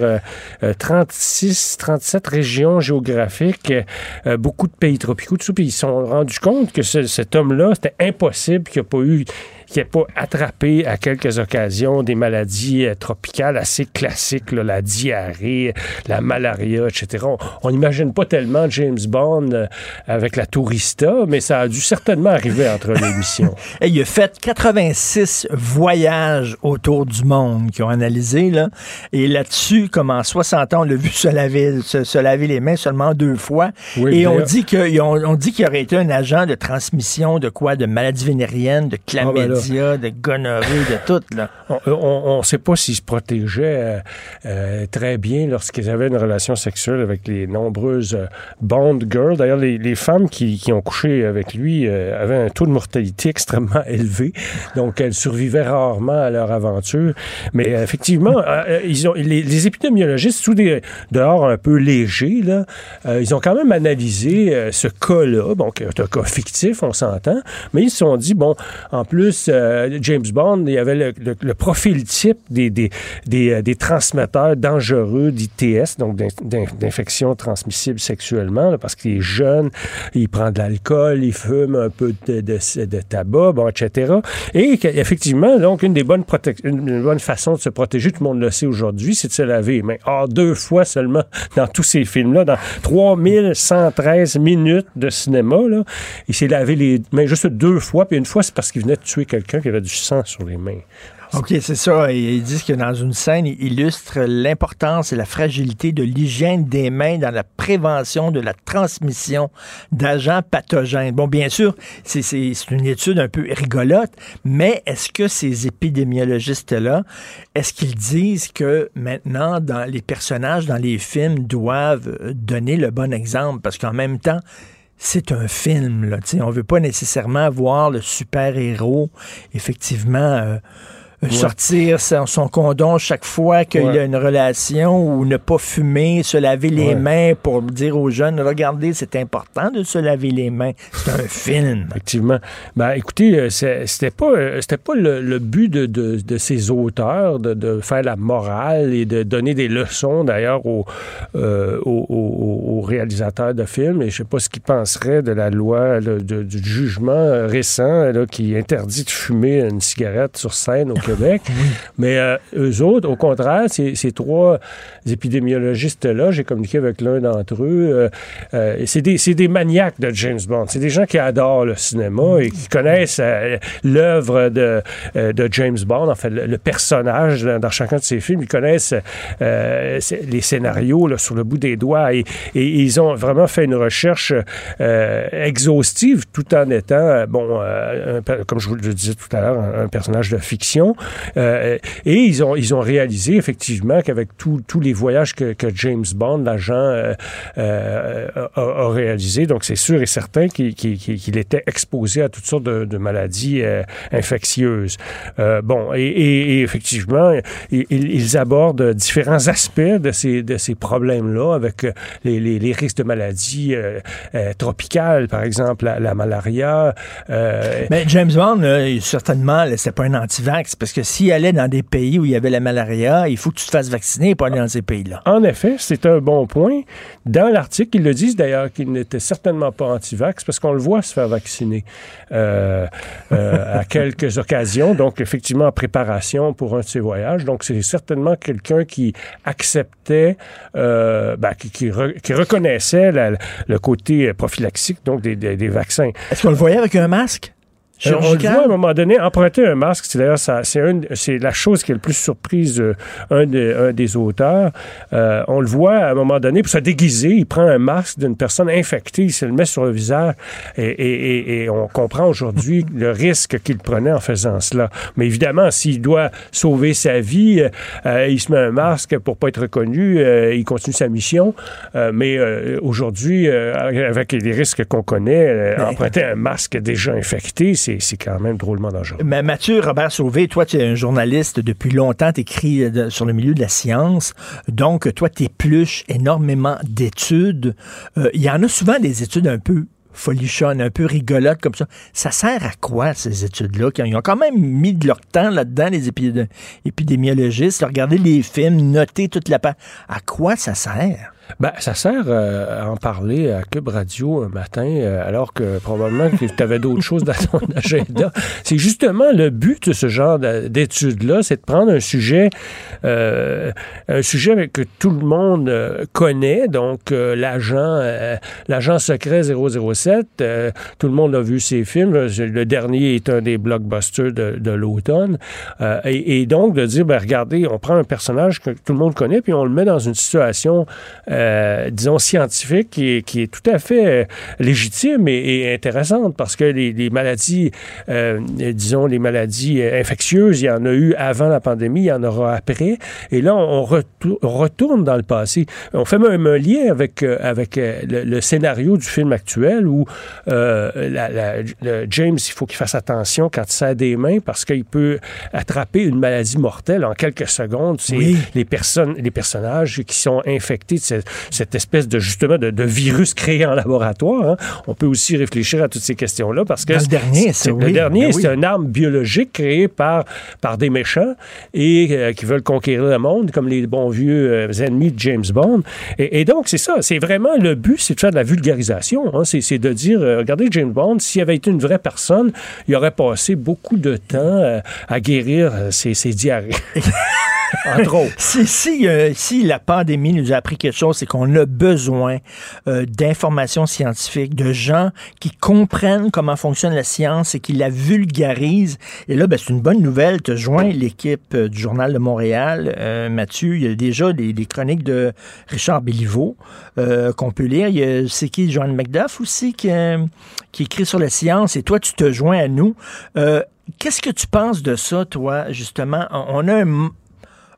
36, euh, 37 euh, régions géographiques, euh, beaucoup de pays tropicaux, tout ça. Puis ils se sont rendus compte que cet homme-là, c'était impossible qu'il n'y ait pas eu qui n'ait pas attrapé à quelques occasions des maladies euh, tropicales assez classiques, la diarrhée, la malaria, etc. On n'imagine pas tellement James Bond euh, avec la tourista, mais ça a dû certainement arriver entre les missions. Et il a fait 86 voyages autour du monde qui ont analysé, là. Et là-dessus, comme en 60 ans, on l'a vu se laver, se, laver les mains seulement deux fois. et on dit, que, on, dit qu'il aurait été un agent de transmission de quoi? De maladies vénériennes, de chlamydia. De de tout. On ne sait pas s'ils se protégeaient euh, euh, très bien lorsqu'ils avaient une relation sexuelle avec les nombreuses euh, Bond Girls. D'ailleurs, les, femmes qui, ont couché avec lui avaient un taux de mortalité extrêmement élevé. Donc, elles survivaient rarement à leur aventure. Mais effectivement, les, épidémiologistes, sous des dehors un peu légers, ils ont quand même analysé ce cas-là. Bon, un cas fictif, on s'entend. Mais ils se sont dit, bon, en plus, euh, James Bond, il y avait le, profil type des, des, des, euh, transmetteurs dangereux d'ITS, donc d'infections transmissibles sexuellement, parce qu'il est jeune, il prend de l'alcool, il fume un peu de, tabac, bon, etc. Et effectivement, donc, une des bonnes, une bonne façons de se protéger, tout le monde le sait aujourd'hui, c'est de se laver les mains. Or, deux fois seulement dans tous ces films-là, dans 3113 minutes de cinéma, là, il s'est lavé les mains juste deux fois, puis une fois, c'est parce qu'il venait de tuer quelqu'un quelqu'un qui avait du sang sur les mains. OK, c'est ça. Ils disent que dans une scène, ils illustrent l'importance et la fragilité de l'hygiène des mains dans la prévention de la transmission d'agents pathogènes. Bon, bien sûr, c'est une étude un peu rigolote, mais est-ce que ces épidémiologistes-là, est-ce qu'ils disent que maintenant, les personnages dans les films doivent donner le bon exemple? Parce qu'en même temps, c'est un film. Là, on ne veut pas nécessairement voir le super-héros, effectivement, euh, sortir son, condom chaque fois qu'il y a une relation ou ne pas fumer, se laver les mains pour dire aux jeunes, regardez, c'est important de se laver les mains. C'est un film. Effectivement. Ben, écoutez, euh, c'était pas, euh, c'était pas le, but de, de, ces auteurs de, faire la morale et de donner des leçons d'ailleurs aux, euh, aux, réalisateurs de films. Et je sais pas ce qu'ils penseraient de la loi, du jugement récent qui interdit de fumer une cigarette sur scène au mais euh, eux autres, au contraire, ces, ces trois épidémiologistes-là, j'ai communiqué avec l'un d'entre eux, euh, euh, c'est des, des, maniaques de James Bond. C'est des gens qui adorent le cinéma et qui connaissent l'œuvre de, de James Bond, en fait, le, personnage dans, chacun de ses films. Ils connaissent les scénarios là, sur le bout des doigts et, et, ils ont vraiment fait une recherche exhaustive tout en étant, bon, comme je vous le disais tout à l'heure, un personnage de fiction. Euh, et ils ont, ils ont réalisé effectivement qu'avec tous les voyages que, James Bond, l'agent, euh, euh, a, a, réalisé, donc c'est sûr et certain qu'il était exposé à toutes sortes de, maladies infectieuses. bon, et, effectivement, ils, abordent différents aspects de ces, de ces problèmes-là avec les, risques de maladies tropicales, par exemple la, la malaria. Mais James Bond, certainement, c'est pas un anti-vax, parce que s'il allait dans des pays où il y avait la malaria, il faut que tu te fasses vacciner pour aller dans ces pays-là. En effet, c'est un bon point. Dans l'article, ils le disent d'ailleurs qu'il n'était certainement pas anti-vax, parce qu'on le voit se faire vacciner euh, euh, à quelques occasions, donc effectivement en préparation pour un de ses voyages. Donc c'est certainement quelqu'un qui acceptait, euh, ben, qui, qui, reconnaissait le côté prophylaxique donc des, des vaccins. Est-ce qu'on le voyait avec un masque? Euh, on le voit à un moment donné, emprunter un masque, c'est d'ailleurs c'est la chose qui est le plus surprise euh, un, des auteurs. Euh, on le voit à un moment donné, pour se déguiser, il prend un masque d'une personne infectée, il se le met sur le visage et, on comprend aujourd'hui le risque qu'il prenait en faisant cela. Mais évidemment, s'il doit sauver sa vie, il se met un masque pour pas être reconnu, il continue sa mission. mais aujourd'hui, avec les risques qu'on connaît, emprunter un masque déjà infecté, c'est c'est quand même drôlement dangereux. Mais Mathieu Robert Sauvé, toi, tu es un journaliste depuis longtemps, tu écris euh, sur le milieu de la science. Donc, toi, tu épluches énormément d'études. Euh, il y en a souvent des études un peu folichonnes, un peu rigolotes comme ça. Ça sert à quoi, ces études-là? Ils ont quand même mis de leur temps là-dedans, les épidémiologistes, regarder les films, noter toute la... À quoi ça sert? Ben, ça sert euh, à en parler à Club Radio un matin, euh, alors que probablement que tu avais d'autres choses dans ton agenda. C'est justement le but de ce genre d'études-là, c'est de prendre un sujet, euh, un sujet que tout le monde connaît, donc l'agent, l'agent secret 007. tout le monde a vu ses films. Le dernier est un des blockbusters de, de l'automne. Et, et, donc de dire, ben, regardez, on prend un personnage que tout le monde connaît, puis on le met dans une situation euh, disons, scientifique qui est, qui est, tout à fait euh, légitime et, intéressante parce que les, les maladies, euh, disons, les maladies infectieuses, il y en a eu avant la pandémie, il y en aura après. Et là, on, retourne dans le passé. On fait même un lien avec, avec le, scénario du film actuel où la, la, James, il faut qu'il fasse attention quand il serre des mains parce qu'il peut attraper une maladie mortelle en quelques secondes. C'est les personnes, les personnages qui sont infectés de cette, cette espèce de justement de, virus créé en laboratoire. Hein. On peut aussi réfléchir à toutes ces questions-là parce que le dernier, c'est le dernier, ben c'est une arme biologique créée par par des méchants et euh, qui veulent conquérir le monde, comme les bons vieux euh, ennemis de James Bond. Et, donc c'est ça, c'est vraiment le but, c'est de faire de la vulgarisation. Hein. C'est de dire, euh, regardez James Bond, s'il avait été une vraie personne, il aurait passé beaucoup de temps à guérir ses, ses diarrhées. entre autres. si, si, euh, si, la pandémie nous a appris quelque chose, c'est qu'on a besoin euh, d'informations scientifiques, de gens qui comprennent comment fonctionne la science et qui la vulgarisent. Et là, ben, c'est une bonne nouvelle. Tu joins l'équipe euh, du Journal de Montréal, Mathieu. Il y a déjà des, chroniques de Richard Béliveau qu'on peut lire. Il y a, c'est qui, Joanne McDuff aussi, qui, qui écrit sur la science. Et toi, tu te joins à nous. Qu'est-ce que tu penses de ça, toi, justement? On a un,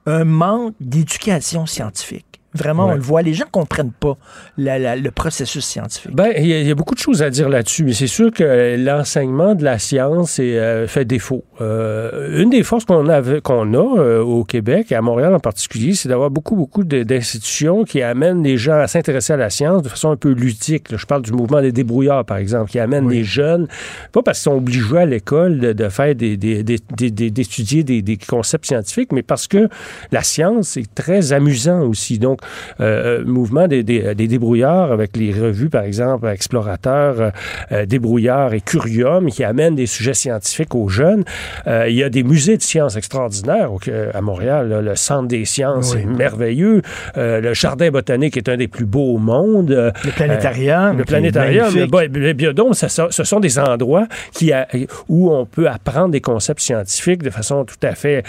un manque d'éducation scientifique. Vraiment, on le voit. Les gens comprennent pas le processus scientifique. Ben, il y, a beaucoup de choses à dire là-dessus, mais c'est sûr que l'enseignement de la science est, euh, fait défaut. Euh, une des forces qu'on a, a euh, au Québec et à Montréal en particulier, c'est d'avoir beaucoup, beaucoup d'institutions qui amènent les gens à s'intéresser à la science de façon un peu ludique. je parle du mouvement des débrouillards, par exemple, qui amène les jeunes, pas parce qu'ils sont obligés à l'école de, faire des, d'étudier des, des concepts scientifiques, mais parce que la science est très amusant aussi. Donc, euh, euh, mouvement des, des, débrouillards avec les revues, par exemple, Explorateur, euh, Débrouillard et Curium, qui amènent des sujets scientifiques aux jeunes. il y a des musées de sciences extraordinaires à Montréal. le Centre des sciences est merveilleux. le Jardin botanique est un des plus beaux au monde. Le planétarium. le planétarium. Le, biodôme, ce sont des endroits qui où on peut apprendre des concepts scientifiques de façon tout à fait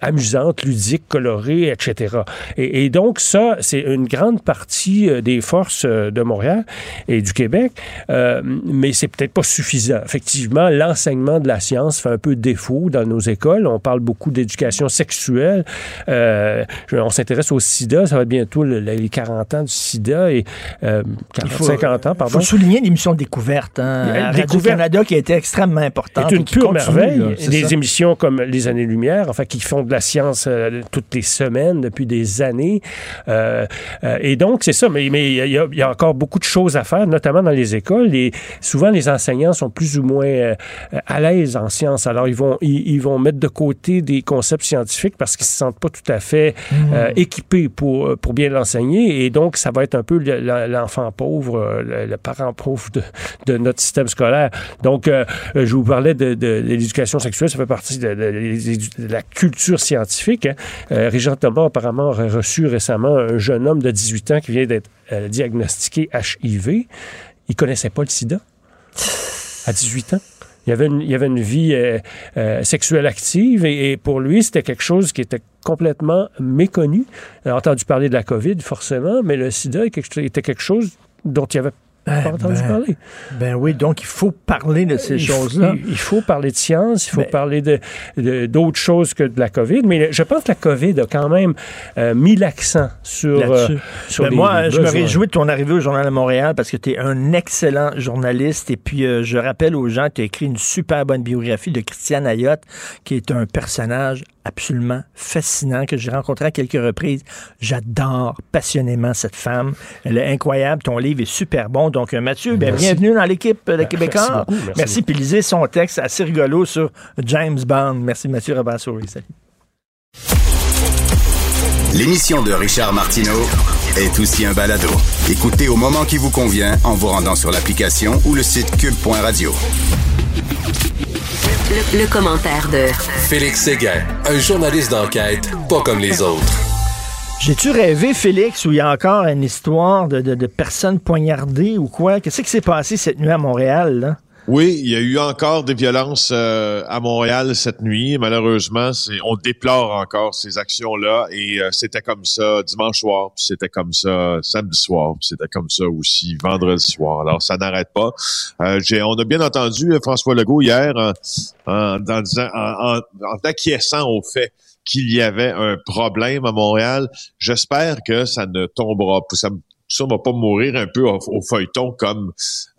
amusante, ludique, colorée, etc. Et, et donc, ça, ça, c'est une grande partie euh, des forces euh, de Montréal et du Québec, euh, mais c'est peut-être pas suffisant. Effectivement, l'enseignement de la science fait un peu défaut dans nos écoles. On parle beaucoup d'éducation sexuelle. Euh, on s'intéresse au sida. Ça va être bientôt le- les 40 ans du sida et euh, 40, faut- 50 ans, Il pardon. faut souligner l'émission Découverte, hein, à Découverte. Radio-Canada, qui a été extrêmement importante. C'est une pure continue, merveille. là, Des ça. émissions comme Les Années-Lumière, enfin, qui font de la science toutes les semaines depuis des années. Euh, et donc, c'est ça. Mais mais il y, a- il y a encore beaucoup de choses à faire, notamment dans les écoles. Et souvent, les enseignants sont plus ou moins euh, à l'aise en sciences. Alors, ils vont, ils, ils vont mettre de côté des concepts scientifiques parce qu'ils se sentent pas tout à fait euh, équipés pour, pour bien l'enseigner. Et donc, ça va être un peu le- le- l'enfant pauvre, euh, le, parent pauvre de, de notre système scolaire. Donc, euh, euh, je vous parlais de, de- de l'éducation sexuelle, ça fait partie de, de- de la culture scientifique. hein. Euh, Régent Thomas, apparemment, aurait reçu récemment un jeune homme de 18 ans qui vient d'être euh, diagnostiqué HIV. Il connaissait pas le sida à 18 ans. Il avait une, il avait une vie euh, euh, sexuelle active et, pour lui, c'était quelque chose qui était complètement méconnu. Il a entendu parler de la COVID, forcément, mais le sida était quelque- chose dont il avait pas entendu ben, parler? Ben oui, donc il faut parler de ces choses-là. Il, faut parler de science, il faut Mais- parler de- d'autres choses que de la COVID, mais je pense que la COVID a quand même euh, mis l'accent sur, euh, sur Ben les, moi, les je me réjouis de ton arrivée au Journal de Montréal parce que tu es un excellent journaliste. Et puis, euh, je rappelle aux gens que tu as écrit une super bonne biographie de Christiane Ayotte, qui est un personnage absolument fascinant que j'ai rencontré à quelques reprises. J'adore passionnément cette femme. Elle est incroyable. Ton livre est super bon. Donc, euh, Mathieu, ben, bienvenue dans l'équipe de Ben, Québécois. merci beaucoup, merci Merci. Puis lisez son texte assez rigolo sur James Bond. Merci, Mathieu Rabassouri. Salut. L'émission de Richard Martineau est aussi un balado. Écoutez au moment qui vous convient en vous rendant sur l'application ou le site cube.radio. Le, le commentaire de Félix Séguin, un journaliste d'enquête pas comme les autres. J'ai-tu rêvé, Félix, où il y a encore une histoire de, de- personnes poignardées ou quoi? Qu'est-ce qui s'est passé cette nuit à Montréal? Oui, il y a eu encore des violences euh, à Montréal cette nuit. Malheureusement, on déplore encore ces actions-là et euh, c'était comme ça dimanche soir, puis c'était comme ça samedi soir, puis c'était comme ça aussi vendredi soir. Alors ça n'arrête pas. Euh, on a bien entendu euh, François Legault hier en, en, en- en acquiesçant au fait qu'il y avait un problème à Montréal. J'espère que ça ne tombera pas. Ça, ça va pas mourir un peu au, feuilleton comme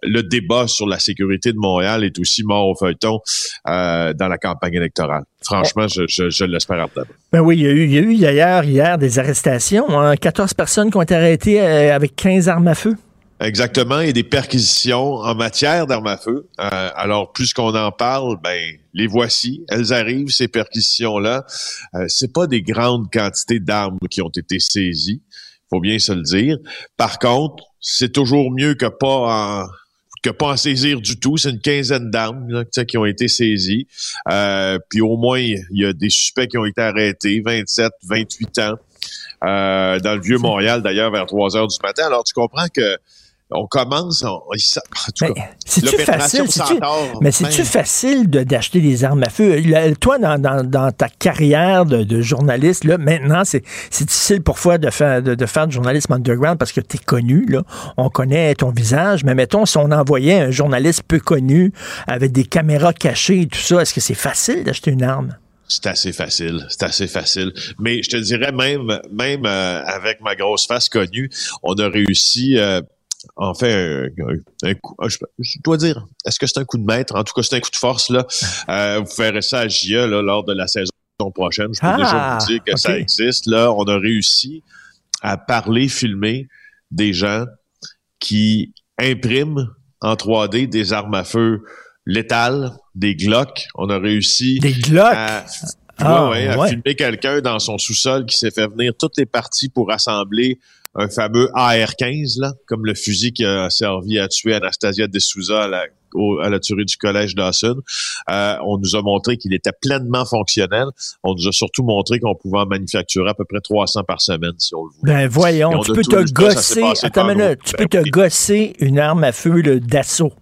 le débat sur la sécurité de Montréal est aussi mort au feuilleton euh, dans la campagne électorale. Franchement, je, je, je l'espère. Ben oui, il y a eu, d'ailleurs hier des arrestations. hein. 14 personnes qui ont été arrêtées euh, avec 15 armes à feu. Exactement, et des perquisitions en matière d'armes à feu. Euh, alors, plus qu'on en parle, ben les voici, elles arrivent ces perquisitions-là. Euh, c'est pas des grandes quantités d'armes qui ont été saisies, faut bien se le dire. Par contre, c'est toujours mieux que pas en que pas en saisir du tout. C'est une quinzaine d'armes là, qui ont été saisies. Euh, puis au moins, il y a des suspects qui ont été arrêtés, 27, 28 ans, euh, dans le vieux Montréal, d'ailleurs, vers 3 heures du matin. Alors, tu comprends que on commence, on, en tout cas, c'est-tu facile? mais c'est-tu facile de- d'acheter des armes à feu? Là, toi, dans, dans- dans ta carrière de, de journaliste, là, maintenant, c'est c'est difficile parfois de faire, de, de faire du journalisme underground parce que tu es connu. Là. On connaît ton visage. Mais mettons, si on envoyait un journaliste peu connu avec des caméras cachées et tout ça, est-ce que c'est facile d'acheter une arme? C'est assez facile, c'est assez facile. Mais je te dirais même, même euh, avec ma grosse face connue, on a réussi. euh, en fait, un, un coup, je, je dois dire, est-ce que c'est un coup de maître? En tout cas, c'est un coup de force. là. Euh, vous ferez ça à là, lors de la saison prochaine. Je peux Ah, déjà vous dire que ça existe. Là, on a réussi à parler, filmer des gens qui impriment en 3D des armes à feu létales, des Glock. On a réussi Des Glock? à, Ah, ouais, ouais, à ouais. filmer quelqu'un dans son sous-sol qui s'est fait venir toutes les parties pour assembler un fameux AR-15, là, comme le fusil qui a servi à tuer Anastasia De Souza à la, au- à la tuerie du collège Dawson. Euh, on nous a montré qu'il était pleinement fonctionnel. On nous a surtout montré qu'on pouvait en manufacturer à peu près 300 par semaine, si on le voulait. Ben voyons, on tu a peux te gosser. Attends minute, tu Ben peux te gosser une arme à feu d'assaut.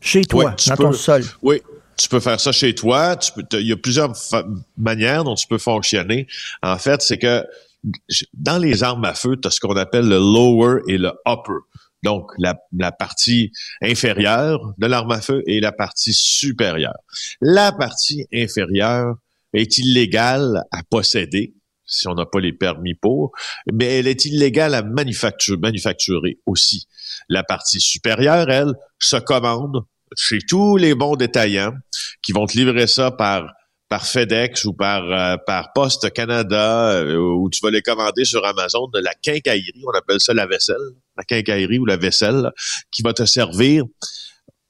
Chez toi, dans peux. ton sol. Oui, tu peux faire ça chez toi. Tu peux, t'as- il y a plusieurs manières dont tu peux fonctionner. En fait, c'est que dans les armes à feu, tu as ce qu'on appelle le lower et le upper. Donc, la, partie inférieure de l'arme à feu et la partie supérieure. La partie inférieure est illégale à posséder si on n'a pas les permis pour, mais elle est illégale à manufacturer, manufacturer aussi. La partie supérieure, elle, se commande chez tous les bons détaillants qui vont te livrer ça par par FedEx ou par euh, par Poste Canada euh, ou tu vas les commander sur Amazon de la quincaillerie, on appelle ça la vaisselle, la quincaillerie ou la vaisselle qui va te servir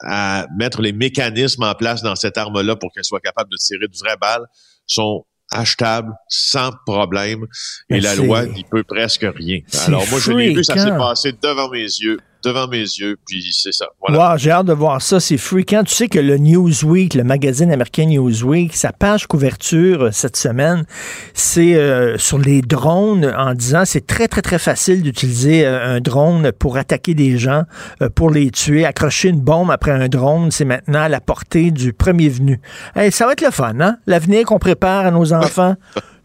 à mettre les mécanismes en place dans cette arme-là pour qu'elle soit capable de tirer de vraies balles sont achetables sans problème et Mais la c'est- loi n'y peut presque rien. Alors moi je l'ai vu, ça s'est passé devant mes yeux, devant mes yeux, puis c'est ça. Voilà. Wow, j'ai hâte de voir ça. C'est fréquent. Tu sais que le Newsweek, le magazine américain Newsweek, sa page couverture euh, cette semaine, c'est euh, sur les drones en disant c'est très, très, très facile d'utiliser euh, un drone pour attaquer des gens, euh, pour les tuer. Accrocher une bombe après un drone, c'est maintenant à la portée du premier venu. Hey, ça va être le fun, hein? L'avenir qu'on prépare à nos enfants.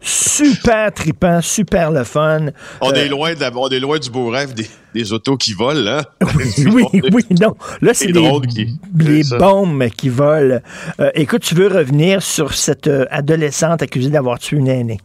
Super tripant, super le fun. On Euh, est loin de la- on est loin du beau rêve des, des autos qui volent, hein? oui, oui, non. Là, c'est Les des, qui- les bombes qui volent. Euh, écoute, tu veux revenir sur cette euh, adolescente accusée d'avoir tué une aînée?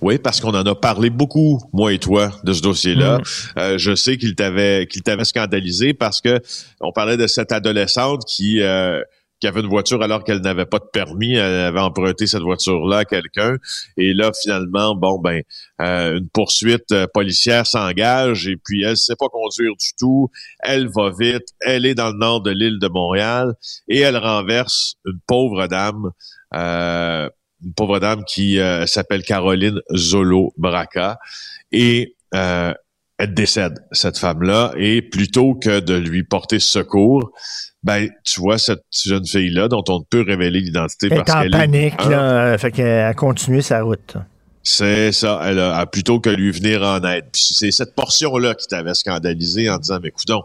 Oui, parce qu'on en a parlé beaucoup, moi et toi, de ce dossier-là. Mm. Euh, je sais qu'il t'avait qu'il t'avait scandalisé parce que on parlait de cette adolescente qui euh, qui avait une voiture alors qu'elle n'avait pas de permis, elle avait emprunté cette voiture-là à quelqu'un, et là finalement, bon ben, euh, une poursuite euh, policière s'engage et puis elle sait pas conduire du tout, elle va vite, elle est dans le nord de l'île de Montréal et elle renverse une pauvre dame. Euh, une pauvre dame qui s'appelle Caroline Zolo Braca. Et euh, elle décède cette femme-là et plutôt que de lui porter secours, ben tu vois cette jeune fille-là dont on ne peut révéler l'identité Elle est parce en qu'elle panique, est là. fait qu'elle a continué sa route. c'est ça, elle a, a- plutôt que lui venir en aide. Puis c'est cette portion-là qui t'avait scandalisé en disant mais coudon,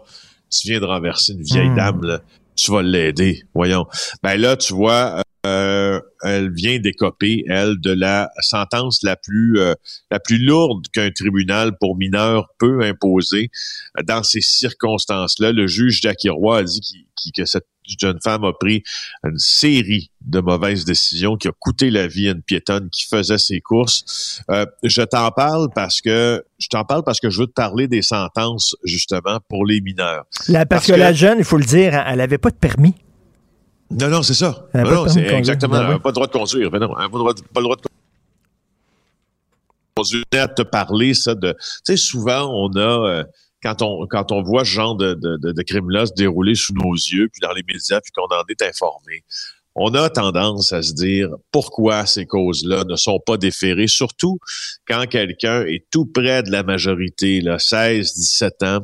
tu viens de renverser une vieille Hmm. dame là, tu vas l'aider, voyons. Ben là tu vois euh, elle vient d'écoper elle de la sentence la plus euh, la plus lourde qu'un tribunal pour mineurs peut imposer dans ces circonstances-là. Le juge Jacques Roy a dit que cette jeune femme a pris une série de mauvaises décisions qui a coûté la vie à une piétonne qui faisait ses courses. Euh, je t'en parle parce que je t'en parle parce que je veux te parler des sentences justement pour les mineurs. Là, parce, Parce que, que- la jeune, il faut le dire, elle n'avait pas de permis. Non, non, c'est ça. Elle Non, c'est de conduire. exactement. Ben Elle oui. n'a pas le droit de conduire. Ben non, elle n'a pas le droit de, pas le droit de conduire. À te parler, ça, de. Tu sais, souvent, on a. euh, quand on, quand on voit ce genre de, de, de, de crime-là se dérouler sous nos yeux, puis dans les médias, puis qu'on en est informé, on a tendance à se dire pourquoi ces causes-là ne sont pas déférées, surtout quand quelqu'un est tout près de la majorité, là, 16, 17 ans.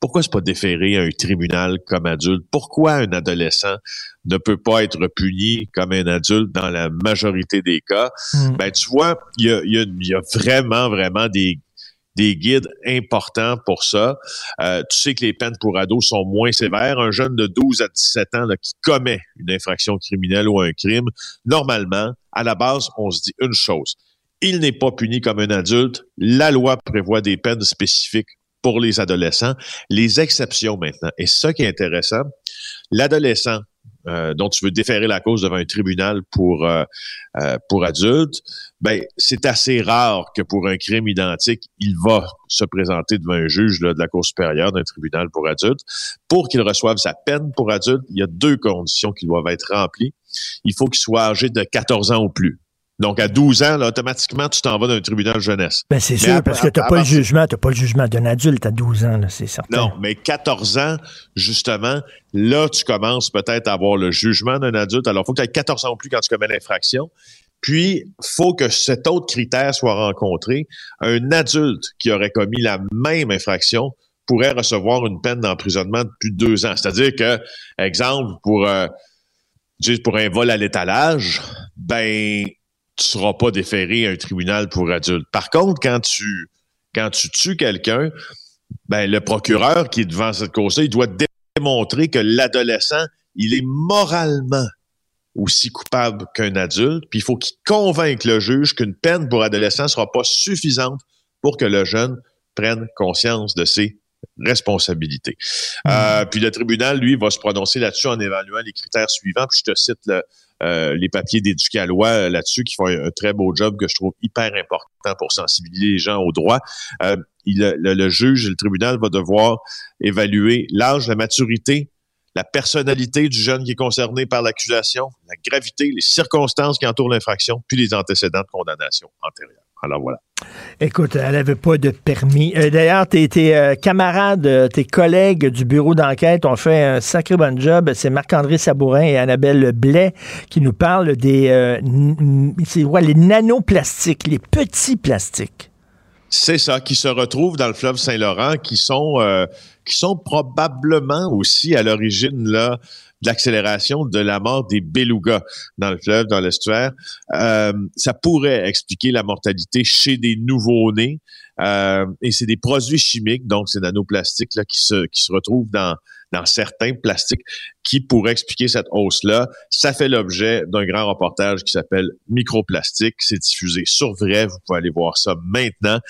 Pourquoi c'est pas déféré à un tribunal comme adulte? Pourquoi un adolescent ne peut pas être puni comme un adulte dans la majorité des cas? Mm. Ben, tu vois, il y a, y a vraiment, vraiment des, des guides importants pour ça. Euh, tu sais que les peines pour ados sont moins sévères. Un jeune de 12 à 17 ans là, qui commet une infraction criminelle ou un crime, normalement, à la base, on se dit une chose. Il n'est pas puni comme un adulte. La loi prévoit des peines spécifiques pour les adolescents. Les exceptions maintenant. Et ça qui est intéressant, l'adolescent euh, dont tu veux déférer la cause devant un tribunal pour euh, euh, pour adultes, ben c'est assez rare que pour un crime identique, il va se présenter devant un juge de la Cour supérieure d'un tribunal pour adultes. Pour qu'il reçoive sa peine pour adulte, il y a deux conditions qui doivent être remplies. Il faut qu'il soit âgé de 14 ans ou plus. Donc, à 12 ans, là, automatiquement, tu t'en vas d'un tribunal jeunesse. Ben, c'est sûr, à- parce que tu n'as pas le jugement. Tu pas le jugement d'un adulte à 12 ans, c'est certain. Non, mais 14 ans, justement, là, tu commences peut-être à avoir le jugement d'un adulte. Alors, il faut que tu aies 14 ans ou plus quand tu commets l'infraction. Puis, faut que cet autre critère soit rencontré. Un adulte qui aurait commis la même infraction pourrait recevoir une peine d'emprisonnement de plus de deux ans. C'est-à-dire que, exemple, pour, euh, pour un vol à l'étalage, ben, tu seras pas déféré à un tribunal pour adultes. Par contre, quand tu, quand tu tues quelqu'un, ben, le procureur qui est devant cette cause-là, il doit démontrer que l'adolescent, il est moralement aussi coupable qu'un adulte, puis il faut qu'il convainque le juge qu'une peine pour adolescent ne sera pas suffisante pour que le jeune prenne conscience de ses responsabilités. Euh, puis le tribunal, lui, va se prononcer là-dessus en évaluant les critères suivants. Puis je te cite euh, les papiers d'éducalois euh, là-dessus qui font un, très beau job que je trouve hyper important pour sensibiliser les gens aux droits. Il, le, juge, le tribunal va devoir évaluer l'âge, la maturité, la personnalité du jeune qui est concerné par l'accusation, la gravité, les circonstances qui entourent l'infraction, puis les antécédents de condamnation antérieure. Alors voilà. Écoute, elle n'avait pas de permis. Euh, d'ailleurs, tes, euh, camarades, euh, tes collègues du bureau d'enquête ont fait un sacré bon job. C'est Marc-André Sabourin et Annabelle Blais qui nous parlent des les nanoplastiques, les petits plastiques. C'est ça, qui se retrouvent dans le fleuve Saint-Laurent, qui sont qui sont probablement aussi à l'origine là de l'accélération de la mort des belugas dans le fleuve, dans l'estuaire. Euh, ça pourrait expliquer la mortalité chez des nouveaux-nés. Euh, et c'est des produits chimiques, donc c'est nanoplastiques là, qui se qui se retrouvent dans dans certains plastiques qui pourraient expliquer cette hausse-là. Ça fait l'objet d'un grand reportage qui s'appelle Microplastique. C'est diffusé sur Vrai. Vous pouvez aller voir ça maintenant.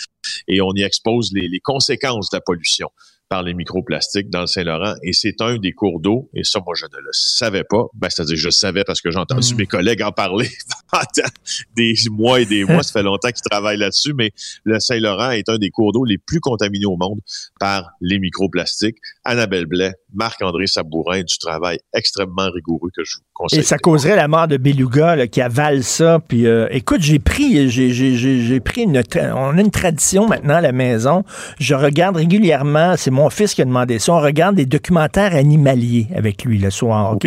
Et on y expose les, les conséquences de la pollution par les microplastiques dans le Saint-Laurent et c'est un des cours d'eau et ça moi je ne le savais pas. Ben, c'est-à-dire je savais parce que j'ai entendu mm. mes collègues en parler pendant des mois et des mois. Ça fait longtemps qu'ils travaillent là-dessus mais le Saint-Laurent est un des cours d'eau les plus contaminés au monde par les microplastiques. Annabelle Blais Marc-André Sabourin du travail extrêmement rigoureux que je vous conseille. Et ça causerait la mort de Beluga qui avale ça. Puis euh, écoute j'ai pris j'ai pris une on a une tradition maintenant à la maison. Je regarde régulièrement c'est mon mon fils qui a demandé ça. On regarde des documentaires animaliers avec lui le soir, OK?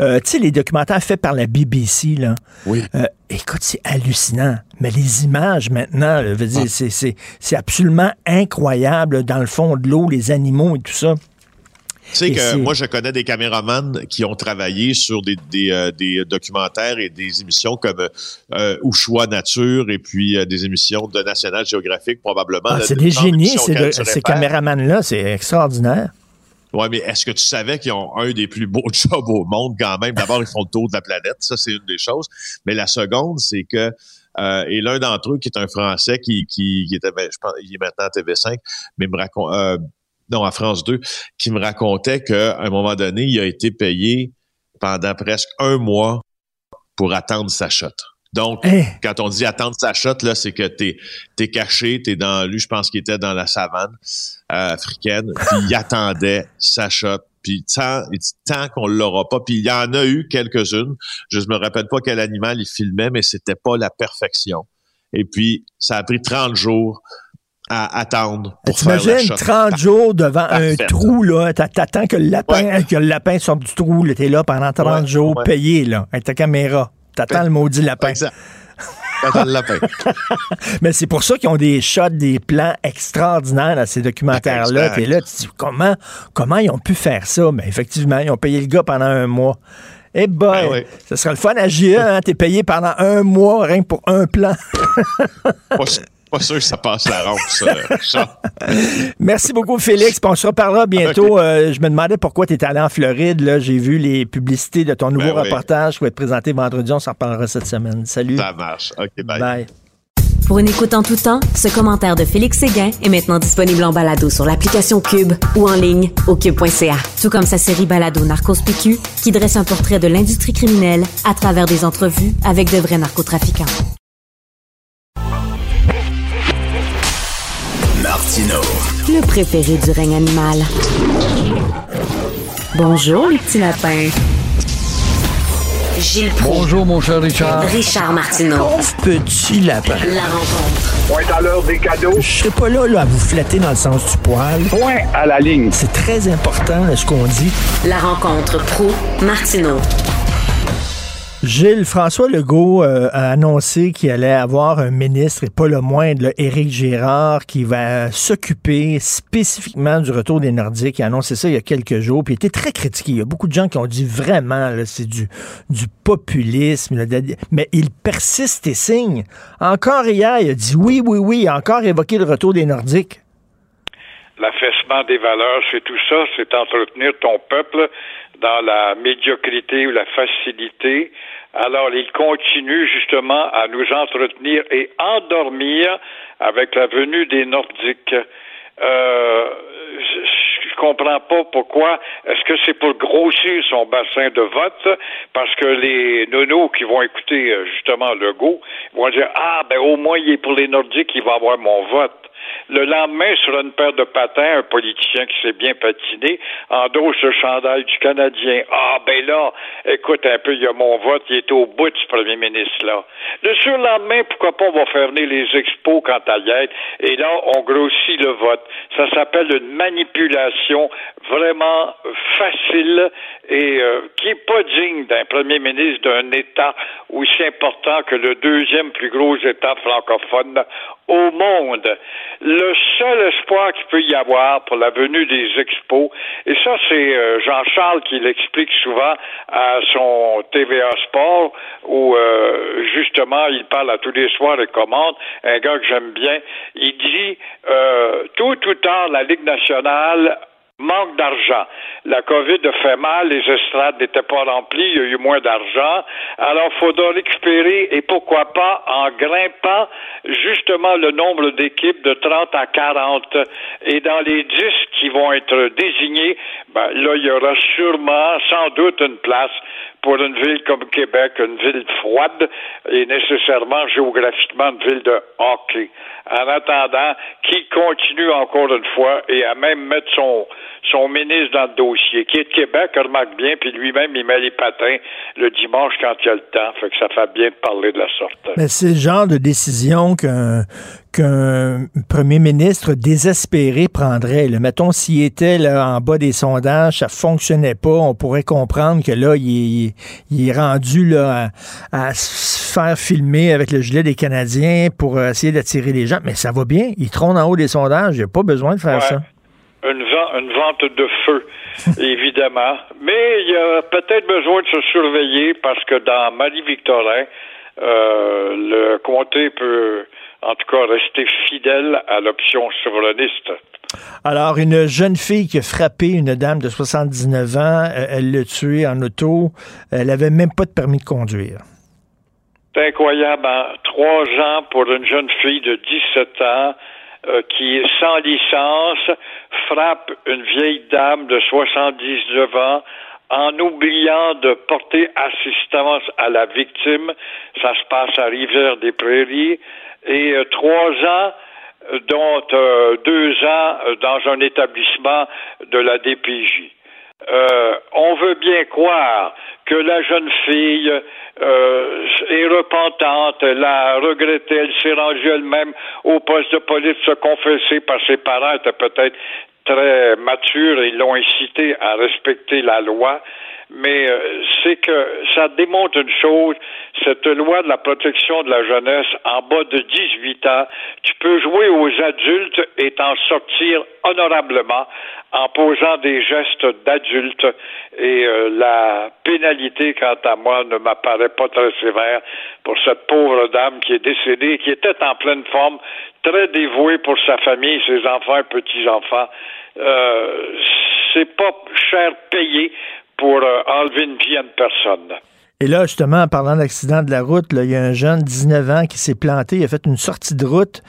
Euh, tu sais, les documentaires faits par la BBC, là. Oui. Euh, écoute, c'est hallucinant. Mais les images maintenant, veux dire, ah. c'est absolument incroyable dans le fond de l'eau, les animaux et tout ça. Tu sais que moi, je connais des caméramans qui ont travaillé sur des, des, euh, des documentaires et des émissions comme euh, Choix Nature et puis euh, des émissions de National Geographic, probablement. Ah, c'est des génies, ces caméramans-là. C'est extraordinaire. Oui, mais est-ce que tu savais qu'ils ont un des plus beaux jobs au monde quand même? D'abord, ils font le tour de la planète. Ça, c'est une des choses. Mais la seconde, c'est que euh, et l'un d'entre eux, qui est un Français qui, qui, qui était, ben, je pense, il est maintenant à TV5, mais me raconte, euh, non, à France 2, qui me racontait qu'à un moment donné, il a été payé pendant presque un mois pour attendre sa shot. Donc, hein? quand on dit attendre sa shot, là, c'est que t'es es caché, t'es dans, lui, je pense qu'il était dans la savane euh, africaine, puis il attendait sa shot. Puis tant, tant qu'on l'aura pas, puis il y en a eu quelques-unes. Je me rappelle pas quel animal il filmait, mais c'était pas la perfection. Et puis, ça a pris 30 jours à attendre pour faire la shot. 30 jours devant un trou, là. T'attends que le lapin, que le lapin sorte du trou, là. T'es là pendant 30 jours, payé, là, avec ta caméra. T'attends le maudit lapin. T'attends le lapin. Mais c'est pour ça qu'ils ont des shots, des plans extraordinaires dans ces documentaires-là. T'es là, tu te dis, comment, comment ils ont pu faire ça? Mais effectivement, ils ont payé le gars pendant un mois. Eh ben, boy, ça sera le fun à GA, hein? T'es payé pendant un mois rien que pour un plan. Pas sûr que ça passe la rampe, ça. Merci beaucoup, Félix. on se reparlera bientôt. Euh, je me demandais pourquoi tu étais allé en Floride. Là, j'ai vu les publicités de ton nouveau ben reportage qui va être présenté vendredi. On s'en reparlera cette semaine. Salut. Ça marche. OK, bye. Bye. Pour une écoute en tout temps, ce commentaire de Félix Séguin est maintenant disponible en balado sur l'application Cube ou en ligne au cube.ca. Tout comme sa série balado Narcos PQ, qui dresse un portrait de l'industrie criminelle à travers des entrevues avec de vrais narcotrafiquants. Le préféré du règne animal. Bonjour, les petits lapins. Gilles Proulx. Bonjour, mon cher Richard. Richard Martineau. Pauvre petit lapin. La rencontre. Point à l'heure des cadeaux. Je serai pas là, là, à vous flatter dans le sens du poil. Point à la ligne. C'est très important, ce qu'on dit. La rencontre pro martineau Gilles, François Legault euh, a annoncé qu'il allait avoir un ministre, et pas le moindre, Éric Gérard, qui va s'occuper spécifiquement du retour des Nordiques. Il a annoncé ça il y a quelques jours, puis il était très critiqué. Il y a beaucoup de gens qui ont dit vraiment, c'est du, populisme, mais il persiste et signe. Encore hier, il a dit oui, oui, oui, encore évoqué le retour des Nordiques. L'affaissement des valeurs, c'est tout ça, c'est entretenir ton peuple dans la médiocrité ou la facilité. Alors, il continue justement à nous entretenir et endormir avec la venue des Nordiques. Euh, je, comprends pas pourquoi. Est-ce que c'est pour grossir son bassin de vote? Parce que les nonos qui vont écouter euh, justement Legault vont dire Ah, ben au moins il est pour les Nordiques, il va avoir mon vote. Le lendemain, sur une paire de patins, un politicien qui s'est bien patiné endosse le chandail du Canadien. Ah, ben là, écoute un peu, il y a mon vote, il est au bout de ce premier ministre-là. Le surlendemain, pourquoi pas, on va faire venir les expos quant à y être, et là, on grossit le vote. Ça s'appelle une manipulation vraiment facile et euh, qui est pas digne d'un premier ministre d'un État aussi important que le deuxième plus gros État francophone au monde. Le seul espoir qu'il peut y avoir pour la venue des expos, et ça c'est euh, Jean-Charles qui l'explique souvent à son TVA Sport, où euh, justement il parle à tous les soirs et commente, un gars que j'aime bien, il dit euh, tôt ou tard la Ligue nationale manque d'argent. La COVID a fait mal, les estrades n'étaient pas remplies, il y a eu moins d'argent. Alors, il faudra récupérer, et pourquoi pas, en grimpant justement le nombre d'équipes de 30 à 40. Et dans les 10 qui vont être désignés, ben, là, il y aura sûrement, sans doute, une place pour une ville comme Québec, une ville froide et nécessairement géographiquement une ville de hockey. En attendant, qui continue encore une fois et à même mettre son, son ministre dans le dossier, qui est de Québec, remarque bien, puis lui-même, il met les patins le dimanche quand il a le temps. Fait que ça fait bien de parler de la sorte. Mais c'est le genre de décision qu'un qu'un premier ministre désespéré prendrait. Mettons, s'il était en bas des sondages, ça fonctionnait pas, on pourrait comprendre que là, il est, il est rendu là, à, à, se faire filmer avec le gilet des Canadiens pour essayer d'attirer les gens. Mais ça va bien, il trône en haut des sondages, il n'a pas besoin de faire Ouais. ça. Une vente de feu, évidemment. Mais il y a peut-être besoin de se surveiller parce que dans Marie-Victorin, euh, le comté peut en tout cas rester fidèle à l'option souverainiste. Alors, une jeune fille qui a frappé une dame de 79 ans, euh, elle l'a tuée en auto, elle avait même pas de permis de conduire. C'est incroyable, hein? Trois ans pour une jeune fille de 17 ans euh, qui, sans licence, frappe une vieille dame de 79 ans en oubliant de porter assistance à la victime. Ça se passe à Rivière-des-Prairies. Et euh, trois ans, dont euh, deux ans dans un établissement de la DPJ. Euh, on veut bien croire que la jeune fille euh, est repentante, elle a regretté, elle s'est rendue elle-même au poste de police se confesser par ses parents, étaient peut-être très matures et l'ont incité à respecter la loi. Mais euh, c'est que ça démontre une chose, cette loi de la protection de la jeunesse en bas de 18 ans, tu peux jouer aux adultes et t'en sortir honorablement en posant des gestes d'adultes et euh, la pénalité, quant à moi, ne m'apparaît pas très sévère pour cette pauvre dame qui est décédée, qui était en pleine forme, très dévouée pour sa famille, ses enfants et petits-enfants. Euh, c'est pas cher payé pour euh, enlever une vie à une personne. Et là, justement, en parlant d'accident de la route, il y a un jeune, 19 ans, qui s'est planté, il a fait une sortie de route.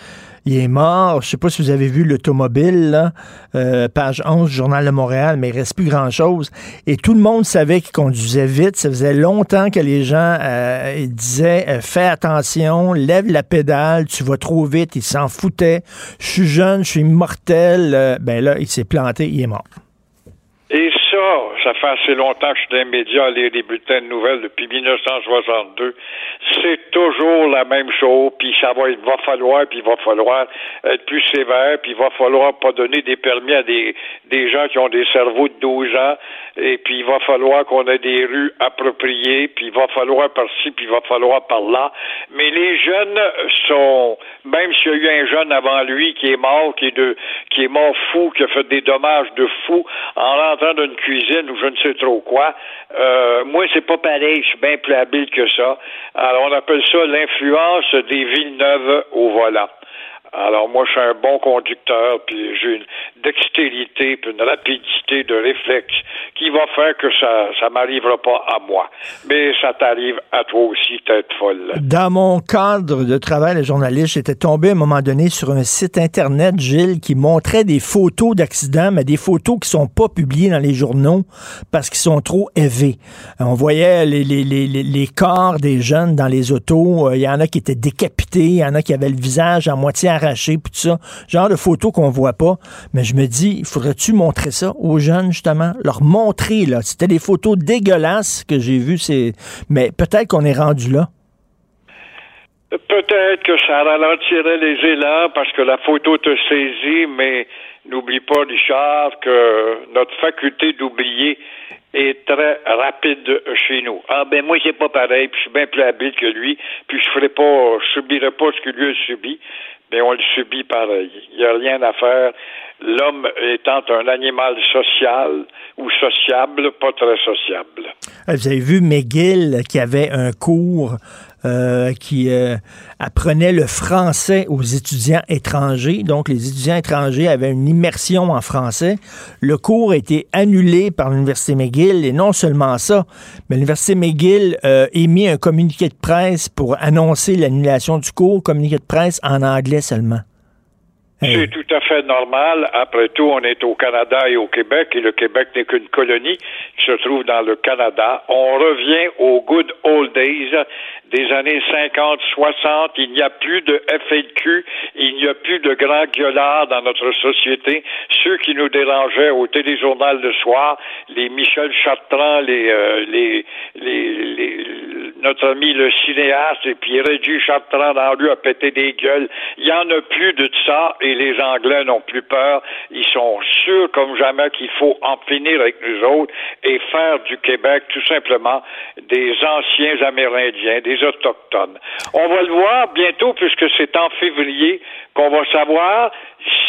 Il est mort. Je sais pas si vous avez vu l'automobile, euh, page 11 du Journal de Montréal, mais il reste plus grand-chose. Et tout le monde savait qu'il conduisait vite. Ça faisait longtemps que les gens euh, disaient Fais attention, lève la pédale, tu vas trop vite. Il s'en foutait. Je suis jeune, je suis immortel. Euh, ben là, il s'est planté, il est mort. Ça, ça fait assez longtemps que je suis dans les médias à lire des bulletins de nouvelles depuis 1962. C'est toujours la même chose, puis ça va, il va falloir, puis il va falloir être plus sévère, puis il va falloir pas donner des permis à des, des gens qui ont des cerveaux de 12 ans, et puis il va falloir qu'on ait des rues appropriées, puis il va falloir par-ci, puis il va falloir par-là. Mais les jeunes sont, même s'il y a eu un jeune avant lui qui est mort, qui est de, qui est mort fou, qui a fait des dommages de fou en rentrant d'une cuisine ou je ne sais trop quoi, euh, moi c'est pas pareil, je suis bien plus habile que ça. Alors on appelle ça l'influence des villes neuves au volant. Alors moi, je suis un bon conducteur, puis j'ai une dextérité, puis une rapidité de réflexe qui va faire que ça ça m'arrivera pas à moi. Mais ça t'arrive à toi aussi, tête folle. Dans mon cadre de travail de journaliste, j'étais tombé à un moment donné sur un site Internet, Gilles, qui montrait des photos d'accidents, mais des photos qui sont pas publiées dans les journaux parce qu'ils sont trop élevés. On voyait les, les, les, les corps des jeunes dans les autos. Il y en a qui étaient décapités, il y en a qui avaient le visage à moitié arraché, puis tout ça. Genre de photos qu'on voit pas. Mais je me dis, faudrait-tu montrer ça aux jeunes, justement? Leur montrer, là. C'était des photos dégueulasses que j'ai vues, c'est... mais peut-être qu'on est rendu là. Peut-être que ça ralentirait les élans parce que la photo te saisit, mais n'oublie pas, Richard, que notre faculté d'oublier est très rapide chez nous. Ah ben moi c'est pas pareil, puis je suis bien plus habile que lui, puis je ferai pas, je subirai pas ce que lui a subi, mais on le subit pareil. Il n'y a rien à faire. L'homme étant un animal social ou sociable, pas très sociable. Vous avez vu McGill qui avait un cours euh, qui euh, apprenait le français aux étudiants étrangers. Donc, les étudiants étrangers avaient une immersion en français. Le cours a été annulé par l'Université McGill et non seulement ça, mais l'Université McGill euh, émis un communiqué de presse pour annoncer l'annulation du cours, communiqué de presse en anglais seulement. C'est tout à fait normal. Après tout, on est au Canada et au Québec, et le Québec n'est qu'une colonie qui se trouve dans le Canada. On revient aux good old days des années 50, 60. Il n'y a plus de FAQ, il n'y a plus de grands gueulards dans notre société. Ceux qui nous dérangeaient au téléjournal le soir, les Michel Chartrand, les, euh, les, les, les, notre ami le cinéaste, et puis Régis Chartrand dans la rue a pété des gueules. Il n'y en a plus de ça et les Anglais n'ont plus peur. Ils sont sûrs comme jamais qu'il faut en finir avec nous autres et faire du Québec tout simplement des anciens Amérindiens, Autochtones. On va le voir bientôt puisque c'est en février qu'on va savoir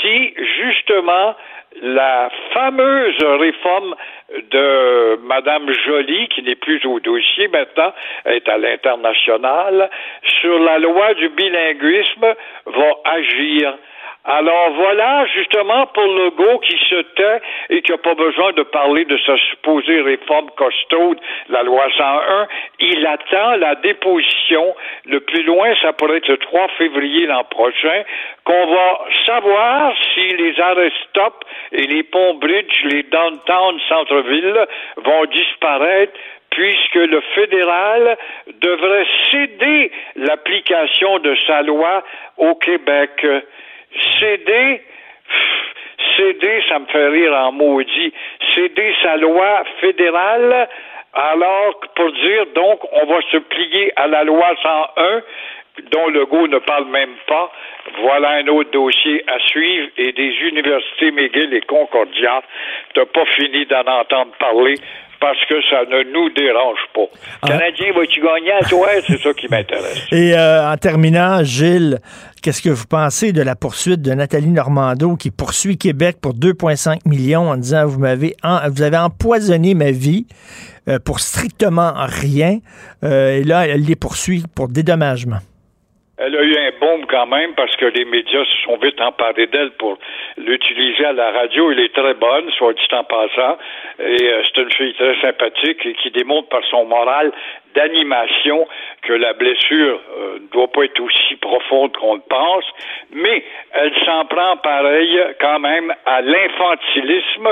si justement la fameuse réforme de Madame Joly, qui n'est plus au dossier maintenant, est à l'international, sur la loi du bilinguisme va agir. Alors voilà, justement, pour Legault qui se tait et qui n'a pas besoin de parler de sa supposée réforme costaude, la loi 101, il attend la déposition. Le plus loin, ça pourrait être le 3 février l'an prochain, qu'on va savoir si les arrêts stop et les ponts bridge, les downtown centre-ville vont disparaître puisque le fédéral devrait céder l'application de sa loi au Québec. Céder, céder, ça me fait rire en maudit, céder sa loi fédérale, alors pour dire, donc, on va se plier à la loi 101, dont Legault ne parle même pas. Voilà un autre dossier à suivre et des universités McGill et Concordia, t'as pas fini d'en entendre parler parce que ça ne nous dérange pas. Ah. Canadien, vas-tu gagner à toi? C'est ça qui m'intéresse. Et euh, en terminant, Gilles, qu'est-ce que vous pensez de la poursuite de Nathalie Normando qui poursuit Québec pour 2,5 millions en disant vous m'avez vous avez empoisonné ma vie euh, pour strictement rien. Euh, et là, elle les poursuit pour dédommagement? Elle a eu un bombe quand même parce que les médias se sont vite emparés d'elle pour l'utiliser à la radio. Elle est très bonne, soit dit en passant. Et euh, c'est une fille très sympathique et qui démontre par son moral d'animation que la blessure euh, ne doit pas être aussi profonde qu'on le pense. Mais elle s'en prend pareil quand même à l'infantilisme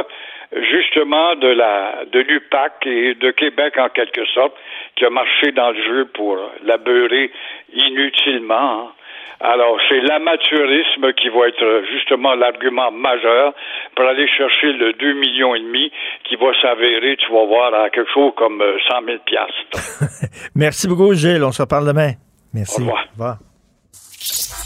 justement de la de l'UPAC et de Québec en quelque sorte, qui a marché dans le jeu pour la beurrer inutilement. hein. Alors, c'est l'amateurisme qui va être justement l'argument majeur pour aller chercher le 2 millions et demi qui va s'avérer, tu vas voir, à quelque chose comme euh, 100 000 piastres. Merci beaucoup, Gilles. On se reparle demain. Merci. Au revoir. Au revoir.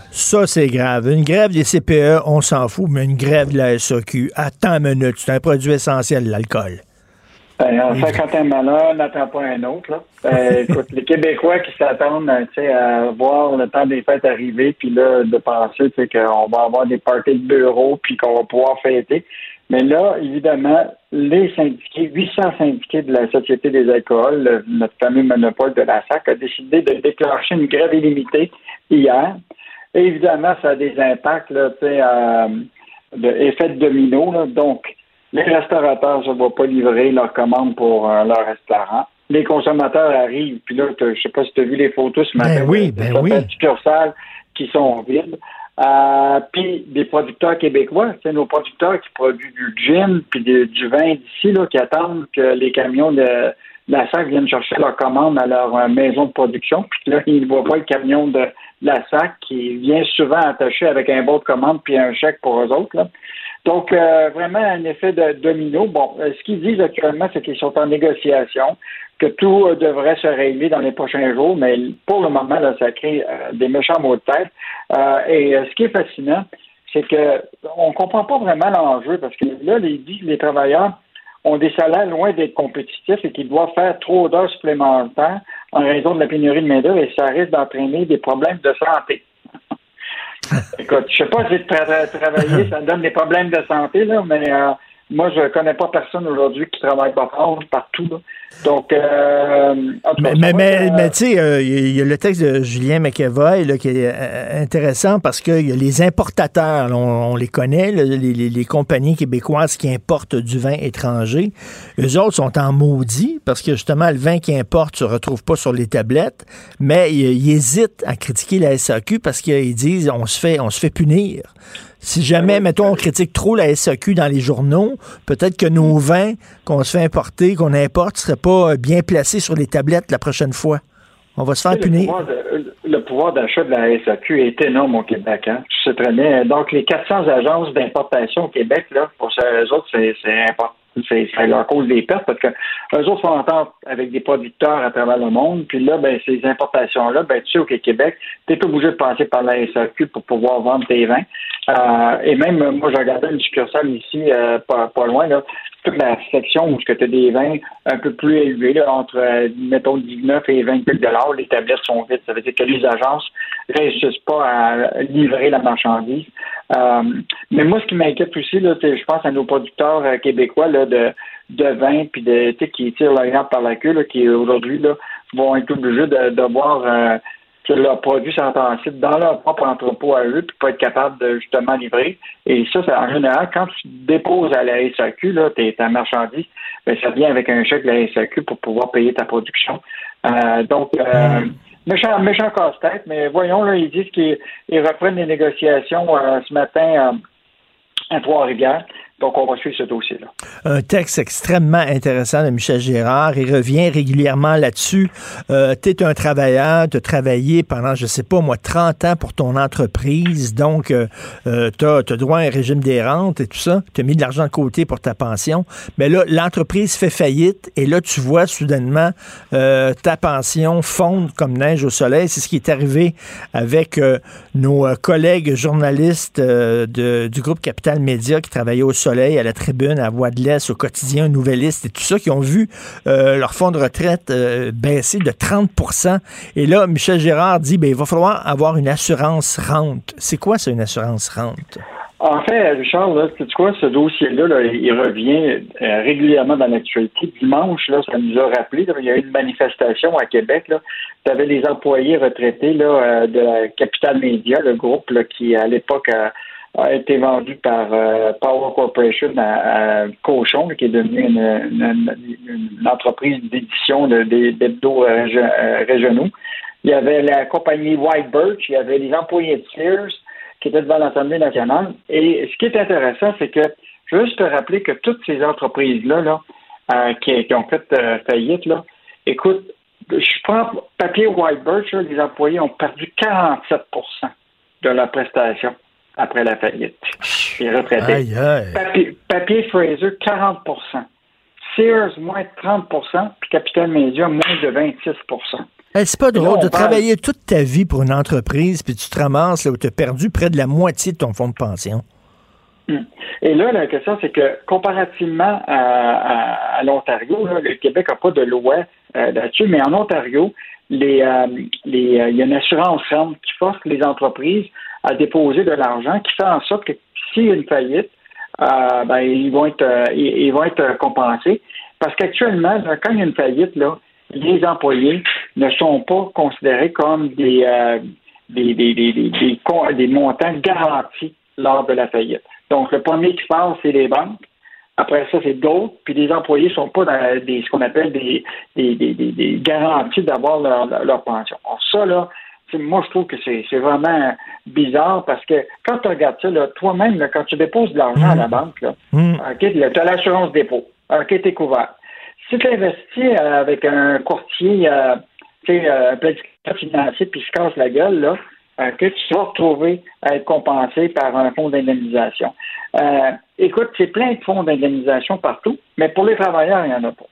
Ça, c'est grave. Une grève des CPE, on s'en fout, mais une grève de la SAQ, attends une minute, c'est un produit essentiel, l'alcool. Ben, en fait, quand un malheur, n'attend pas un autre. Là. Ben, écoute, les Québécois qui s'attendent à voir le temps des fêtes arriver, puis là, de penser qu'on va avoir des parties de bureau, puis qu'on va pouvoir fêter. Mais là, évidemment, les syndiqués, 800 syndiqués de la Société des alcools, notre fameux monopole de la SAC, a décidé de déclencher une grève illimitée hier. Et évidemment, ça a des impacts, là, euh, de effet de domino. Là. Donc, les restaurateurs ne vont pas livrer leurs commandes pour euh, leur restaurant. Les consommateurs arrivent, puis là, je ne sais pas si tu as vu les photos ce matin. Ben oui, ben oui. succursales qui sont vides. Euh, puis des producteurs québécois, c'est nos producteurs qui produisent du gin puis du vin d'ici, là, qui attendent que les camions de, la SAC viennent chercher leurs commandes à leur euh, maison de production. Puis là, ils ne voient pas le camion de, la SAC qui vient souvent attaché avec un bon de commande puis un chèque pour eux autres. Là. Donc, euh, vraiment un effet de domino. Bon, euh, ce qu'ils disent actuellement, c'est qu'ils sont en négociation, que tout euh, devrait se régler dans les prochains jours, mais pour le moment, là, ça crée des méchants mots de tête. et ce qui est fascinant, c'est que on comprend pas vraiment l'enjeu, parce que là, les, les travailleurs ont des salaires loin d'être compétitifs et qu'ils doivent faire trop d'heures supplémentaires en raison de la pénurie de main-d'œuvre et ça risque d'entraîner des problèmes de santé. Écoute, je sais pas si travailler, ça donne des problèmes de santé, là, mais euh, moi, je connais pas personne aujourd'hui qui travaille pas fort partout. Donc, euh, mais, mais, tu sais, euh, il y a le texte de Julien McEvoy là, qui est euh, intéressant parce qu'il y a les importateurs, on, les connaît, les, compagnies québécoises qui importent du vin étranger. Eux autres sont en maudit parce que justement, le vin qu'ils importent se retrouve pas sur les tablettes, mais ils, hésitent à critiquer la SAQ parce qu'ils disent on se fait, on se fait punir. Si jamais, mettons, on critique trop la SAQ dans les journaux, peut-être que nos vins qu'on se fait importer, qu'on importe, ne seraient pas bien placés sur les tablettes la prochaine fois. On va se faire punir. Le pouvoir d'achat de la SAQ est énorme au Québec. Hein? Tu sais très bien. Donc, les 400 agences d'importation au Québec, là, pour ces autres, c'est important c'est leur cause des pertes parce que eux autres font entente avec des producteurs à travers le monde. Puis là, ben, ces importations-là, ben, tu sais, au Québec, tu n'es obligé de passer par la SAQ pour pouvoir vendre tes vins. Euh, et même, moi, j'ai regardé une succursale ici, euh, pas, pas, loin, là, toute la section où tu as des vins un peu plus élevés, là, entre, euh, mettons, 19 et 28 dollars, les tablettes sont vides. Ça veut dire que les agences réussissent pas à livrer la marchandise. Euh, mais moi, ce qui m'inquiète aussi, là, je pense à nos producteurs euh, québécois là, de, de vin puis de qui tirent la par la queue, qui aujourd'hui vont être obligés de, voir euh, que leurs produits sont site dans leur propre entrepôt à eux, puis pas être capable de justement livrer. Et ça, c'est en général, quand tu déposes à la SAQ, là, ta marchandise, ben, ça vient avec un chèque de la SAQ pour pouvoir payer ta production. Donc, euh, méchant, méchant casse-tête, mais voyons, là, ils disent qu'ils reprennent les négociations euh, ce matin à Trois-Rivières. Donc, on va suivre ce dossier-là. Un texte extrêmement intéressant de Michel Gérard. Il revient régulièrement là-dessus. Euh, tu es un travailleur, tu as travaillé pendant, je sais pas, moi, 30 ans pour ton entreprise. Donc, euh, euh tu as, droit à un régime des rentes et tout ça. Tu as mis de l'argent de côté pour ta pension. Mais là, l'entreprise fait faillite et là, tu vois soudainement ta pension fondre comme neige au soleil. C'est ce qui est arrivé avec nos collègues journalistes du groupe Capital Média qui travaillaient au soleil à la Tribune, à Voix de l'Est, au quotidien Nouvelliste et tout ça, qui ont vu euh, leur fonds de retraite euh, baisser de 30 Et là, Michel Gérard dit, ben, il va falloir avoir une assurance rente. C'est quoi ça, une assurance rente? En fait, Richard, là, tu quoi, ce dossier-là, il revient euh, régulièrement dans l'actualité. Dimanche, là, ça nous a rappelé, il y a eu une manifestation à Québec. Tu avais les employés retraités là, de la Capital Media, le groupe là, qui, à l'époque, a a été vendu par euh, Power Corporation à, Cochon, qui est devenu une, entreprise d'édition d'hebdo euh, euh, régionaux. Il y avait la compagnie White Birch, il y avait les employés de Sears qui étaient devant l'Assemblée nationale. Et ce qui est intéressant, c'est que je veux juste te rappeler que toutes ces entreprises-là là, qui, ont fait faillite, là, écoute, je prends papier White Birch, les employés ont perdu 47% de leur prestation après la faillite. Les retraités. Papier, Fraser, 40% Sears, moins de 30 puis Capital Media, moins de 26 Hey, c'est pas là, drôle de parle- travailler toute ta vie pour une entreprise, puis tu te ramasses là, où tu as perdu près de la moitié de ton fonds de pension. Et là, la question, c'est que comparativement à, à- à l'Ontario, le Québec n'a pas de loi euh, là-dessus, mais en Ontario, les, euh, les, euh, il y a une assurance ferme qui force les entreprises à déposer de l'argent, qui fait en sorte que s'il y a une faillite, euh, ben, ils vont être euh, ils, vont être euh, compensés. Parce qu'actuellement, quand il y a une faillite, là, les employés ne sont pas considérés comme des, euh, des, des, des, des, montants garantis lors de la faillite. Donc, le premier qui passe, c'est les banques. Après ça, c'est d'autres. Puis les employés ne sont pas dans des, ce qu'on appelle des, des, des, garanties d'avoir leur, leur, pension. Alors, ça, là, moi, je trouve que c'est vraiment bizarre parce que quand tu regardes ça, toi-même, quand tu déposes de l'argent à la banque, là, OK, tu as l'assurance dépôt. OK, tu es couvert. Si tu investis euh, avec un courtier, euh, tu sais, euh, un planificateur financier, puis se casse la gueule, là, euh, tu vas retrouver à être compensé par un fonds d'indemnisation. Euh, écoute, c'est plein de fonds d'indemnisation partout, mais pour les travailleurs, il n'y en a pas.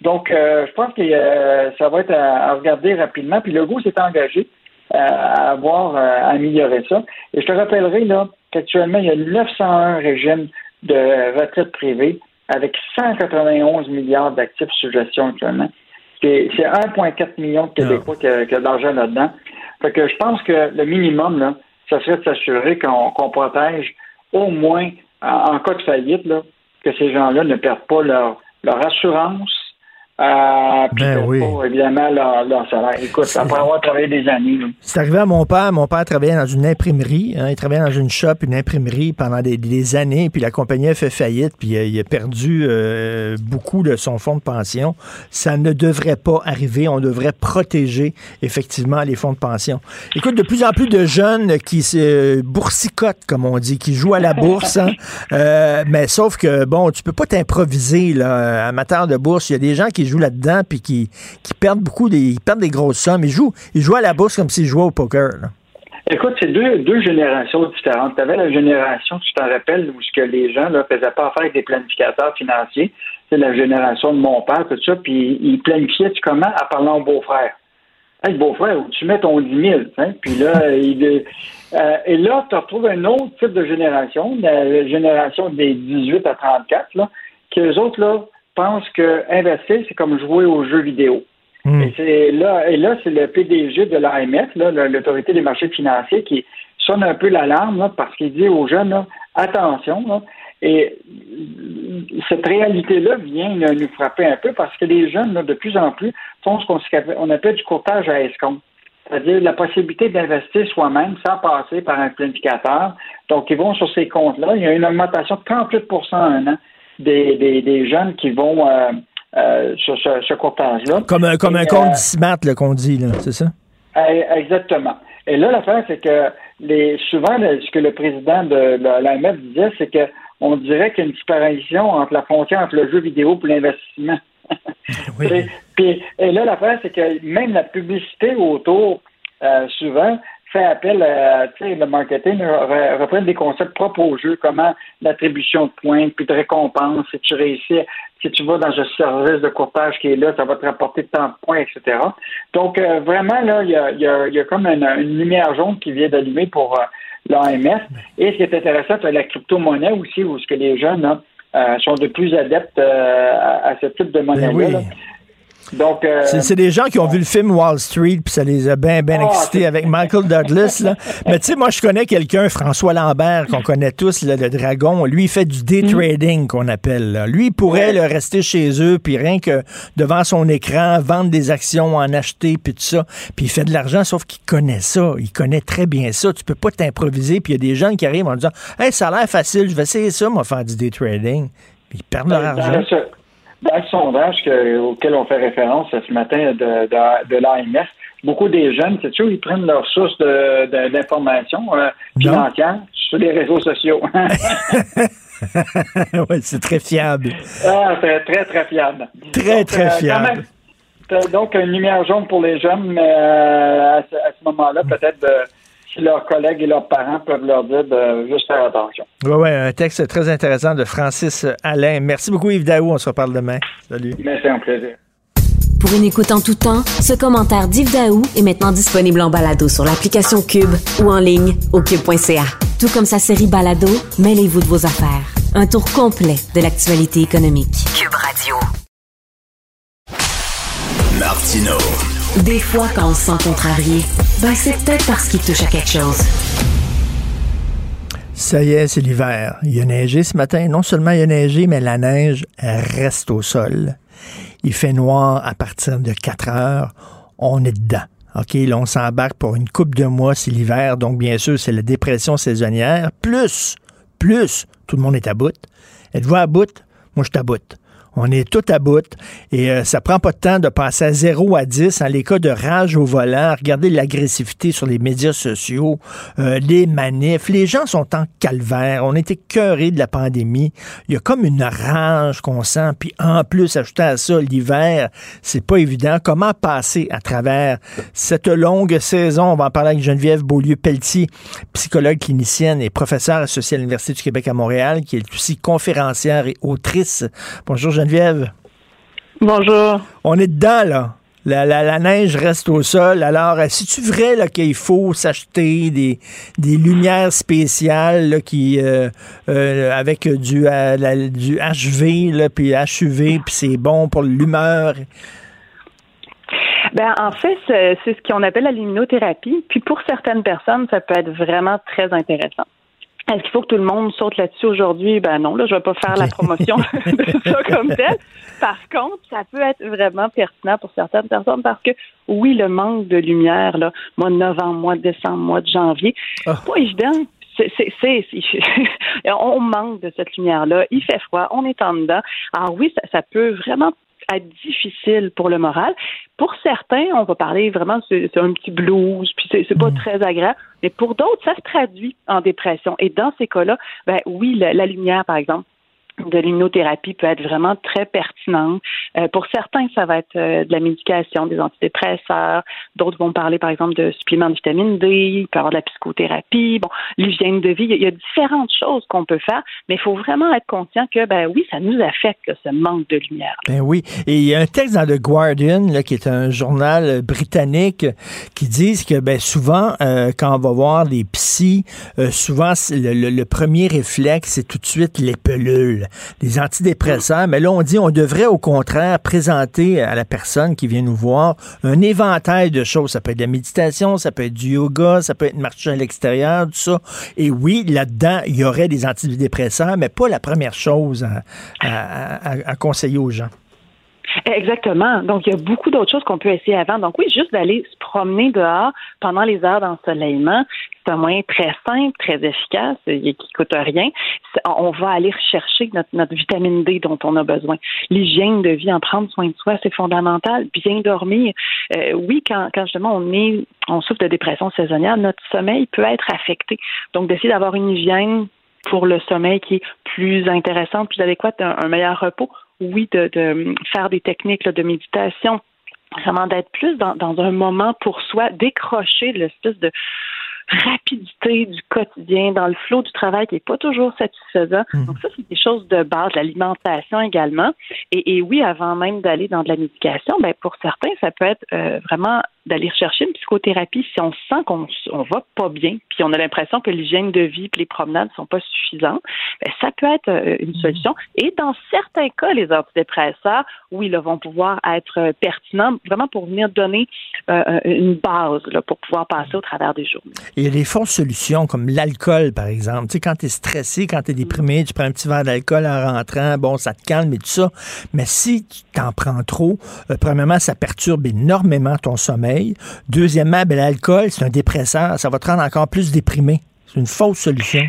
Donc, euh, je pense que euh, ça va être à, à regarder rapidement. Puis le goût s'est engagé à avoir euh, amélioré ça. Et je te rappellerai là qu'actuellement, il y a 901 régimes de retraite privée avec 191 milliards d'actifs sous gestion actuellement. C'est c'est 1,4 million de Québécois qui a, qui a de l'argent là-dedans. Fait que je pense que le minimum, là, ça serait de s'assurer qu'on qu'on protège au moins, en, en cas de faillite, là, que ces gens-là ne perdent pas leur, leur assurance, euh, puis Ben oui. pas, évidemment, leur, leur salaire. Écoute, après avoir travaillé des années, C'est arrivé à mon père. Mon père travaillait dans une imprimerie. hein. Il travaillait dans une shop, une imprimerie pendant des, des années. Puis la compagnie a fait faillite. Puis euh, il a perdu euh, beaucoup de son fonds de pension. Ça ne devrait pas arriver. On devrait protéger effectivement les fonds de pension. Écoute, de plus en plus de jeunes qui se boursicotent, comme on dit, qui jouent à la bourse. hein. Euh, mais sauf que, bon, tu peux pas t'improviser, là, amateur de bourse. Il y a des gens qui jouent là-dedans puis qui, qui perdent beaucoup, des, ils perdent des grosses sommes. Ils jouent, ils jouent à la bourse comme s'ils jouaient au poker. là. Écoute, c'est deux, deux générations différentes. Tu avais la génération, tu t'en rappelles, où ce que les gens ne faisaient pas affaire avec des planificateurs financiers. C'est la génération de mon père, tout ça, puis ils planifiaient tu comment? En parlant au beau-frère. Hey, beau-frère, où tu mets ton 10 000, hein? puis là, il, euh, et là, tu retrouves un autre type de génération, la génération des 18 à 34, là, qui eux autres, là, pensent que investir, c'est comme jouer aux jeux vidéo. Et c'est là, et là, c'est le PDG de l'AMF, l'autorité des marchés financiers, qui sonne un peu l'alarme là, parce qu'il dit aux jeunes là, attention. là. et cette réalité-là vient nous frapper un peu parce que les jeunes, de plus en plus, font ce qu'on on appelle du courtage à escompte. C'est-à-dire la possibilité d'investir soi-même sans passer par un planificateur. Donc, ils vont sur ces comptes-là. Il y a une augmentation de 38 en un an des, des, des jeunes qui vont euh, euh, sur ce, ce courtage-là. Comme un, comme Et, un euh, compte d'ISMAT là, qu'on dit, là, c'est ça? eh, Exactement. Et là, l'affaire, c'est que les, souvent, ce que le président de la- l'AMF disait, c'est que on dirait qu'il y a une disparition entre la frontière entre le jeu vidéo et l'investissement. Et, puis, et là, l'affaire, c'est que même la publicité autour, euh, souvent, fait appel à, tu sais, le marketing re- reprend des concepts propres au jeu, comment l'attribution de points, puis de récompenses, si tu réussis, si tu vas dans un service de courtage qui est là, ça va te rapporter tant de points, etc. Donc, euh, vraiment, là, il y a, y a- y a comme une, une lumière jaune qui vient d'allumer pour euh, l'AMF. Et ce qui est intéressant, c'est la crypto-monnaie aussi, où ce que les jeunes là, euh, sont de plus adeptes euh, à, à ce type de monnaie-là. Ben oui. Donc, euh, C'est des gens qui ont vu le film Wall Street, puis ça les a bien, bien Ah, excités avec Michael Douglas. Là. Mais tu sais, moi, je connais quelqu'un, François Lambert, qu'on connaît tous, là, le dragon. Lui, il fait du day Mm. trading, qu'on appelle. là. Lui, il pourrait rester chez eux, puis rien que devant son écran, vendre des actions, en acheter, puis tout ça. Puis il fait de l'argent, sauf qu'il connaît ça. Il connaît très bien ça. Tu peux pas t'improviser. Puis il y a des gens qui arrivent en disant Hey, ça a l'air facile, je vais essayer ça, moi, faire du day trading. Puis ils perdent leur Dans argent. Dans le sondage que- auquel on fait référence ce matin de, de, de l'AMF, beaucoup des jeunes, c'est sûr, ils prennent leur source de- de- d'information euh, financière sur les réseaux sociaux. ouais, c'est très fiable. ah, c'est très, très fiable. Très, Donc, très euh, fiable. même, donc une lumière jaune pour les jeunes, mais euh, à ce, ce moment-là, peut-être euh, si leurs collègues et leurs parents peuvent leur dire de juste faire attention. Oui, oui, un texte très intéressant de Francis Alain. Merci beaucoup, Yves Daou. On se reparle demain. Salut. C'est un plaisir. Pour une écoute en tout temps, ce commentaire d'Yves Daou est maintenant disponible en balado sur l'application Cube ou en ligne au cube.ca. Tout comme sa série Balado, mêlez-vous de vos affaires. Un tour complet de l'actualité économique. Cube Radio. Martino. Des fois, quand on se sent contrarié, ben c'est peut-être parce qu'il touche à quelque chose. Ça y est, c'est l'hiver. Il a neigé ce matin. Non seulement il a neigé, mais la neige reste au sol. Il fait noir à partir de 4 heures. On est dedans. OK, là, on s'embarque pour une coupe de mois, c'est l'hiver. Donc, bien sûr, c'est la dépression saisonnière. Plus, plus, tout le monde est à bout. Êtes-vous à bout? Moi, je suis. On est tout à bout et euh, ça prend pas de temps de passer à 0 à 10 en les cas de rage au volant. Regardez l'agressivité sur les médias sociaux, euh, les manifs. Les gens sont en calvaire. On était écœurés de la pandémie. Il y a comme une rage qu'on sent. Puis en plus, ajouter à ça l'hiver, c'est pas évident. Comment passer à travers cette longue saison? On va en parler avec Geneviève Beaulieu-Pelletier, psychologue clinicienne et professeure associée à l'Université du Québec à Montréal, qui est aussi conférencière et autrice. Bonjour Geneviève. Bonjour. On est dedans, là. La, la, la neige reste au sol. Alors, si tu vrai là, qu'il faut s'acheter des, des lumières spéciales là, qui euh, euh, avec du, euh, la- du HV là, puis HUV, puis c'est bon pour l'humeur? Ben, en fait, c'est c'est ce qu'on appelle la luminothérapie. Puis pour certaines personnes, ça peut être vraiment très intéressant. Est-ce qu'il faut que tout le monde saute là-dessus aujourd'hui? Ben non, là, je vais pas faire la promotion de ça comme tel. Par contre, ça peut être vraiment pertinent pour certaines personnes parce que oui, le manque de lumière, là, mois de novembre, mois de décembre, mois de janvier, c'est pas évident. C'est, c'est, c'est- c'est- on manque de cette lumière-là. Il fait froid, on est en dedans. Alors oui, ça, ça peut vraiment être difficile pour le moral. Pour certains, on va parler vraiment, c'est, un petit blues, puis c'est, pas très agréable. Mais pour d'autres, ça se traduit en dépression. Et dans ces cas-là, ben oui, la, la lumière, par exemple, de l'immunothérapie peut être vraiment très pertinente. Euh, pour certains, ça va être euh, de la médication, des antidépresseurs. D'autres vont parler, par exemple, de suppléments de vitamine D. Il peut avoir de la psychothérapie. Bon, l'hygiène de vie. Il y a- différentes choses qu'on peut faire, mais il faut vraiment être conscient que, ben oui, ça nous affecte, là, ce manque de lumière. Ben oui. Et il y a un texte dans The Guardian, là, qui est un journal euh, britannique, qui dit que ben, souvent, euh, quand on va voir des psys, euh, souvent, le- le premier réflexe, c'est tout de suite les pelules, les antidépresseurs. Mais là, on dit on devrait au contraire présenter à la personne qui vient nous voir un éventail de choses. Ça peut être de la méditation, ça peut être du yoga, ça peut être marcher à l'extérieur, tout ça. Et oui, là-dedans, il y aurait des antidépresseurs, mais pas la première chose à- à- conseiller aux gens. Exactement. Donc, il y a beaucoup d'autres choses qu'on peut essayer avant. Donc, oui, juste d'aller se promener dehors pendant les heures d'ensoleillement, c'est un moyen très simple, très efficace, et qui coûte rien. On va aller rechercher notre, vitamine D dont on a besoin. L'hygiène de vie, en prendre soin de soi, c'est fondamental. Bien dormir. Euh, oui, quand, quand justement on est, on souffre de dépression saisonnière, notre sommeil peut être affecté. Donc, d'essayer d'avoir une hygiène pour le sommeil qui est plus intéressante, plus adéquate, un meilleur repos. Oui, de, de faire des techniques là, de méditation, vraiment d'être plus dans, dans un moment pour soi, décrocher de l'espèce de rapidité du quotidien, dans le flot du travail qui n'est pas toujours satisfaisant. Donc ça, c'est des choses de base, l'alimentation également. Et, et oui, avant même d'aller dans de la médication, ben pour certains, ça peut être euh, vraiment d'aller chercher une psychothérapie si on sent qu'on on va pas bien, puis on a l'impression que l'hygiène de vie et les promenades sont pas suffisantes, ben, ça peut être euh, une solution. Et dans certains cas, les antidépresseurs, oui, là, vont pouvoir être euh, pertinents vraiment pour venir donner euh, une base là, pour pouvoir passer au travers des journées. Et il y a des fausses solutions comme l'alcool, par exemple. Tu sais, quand tu es stressé, quand tu es déprimé, tu prends un petit verre d'alcool en rentrant, bon, ça te calme et tout ça. Mais si tu t'en prends trop, euh, premièrement, ça perturbe énormément ton sommeil. Deuxièmement, ben, l'alcool, c'est un dépresseur. Ça va te rendre encore plus déprimé. C'est une fausse solution.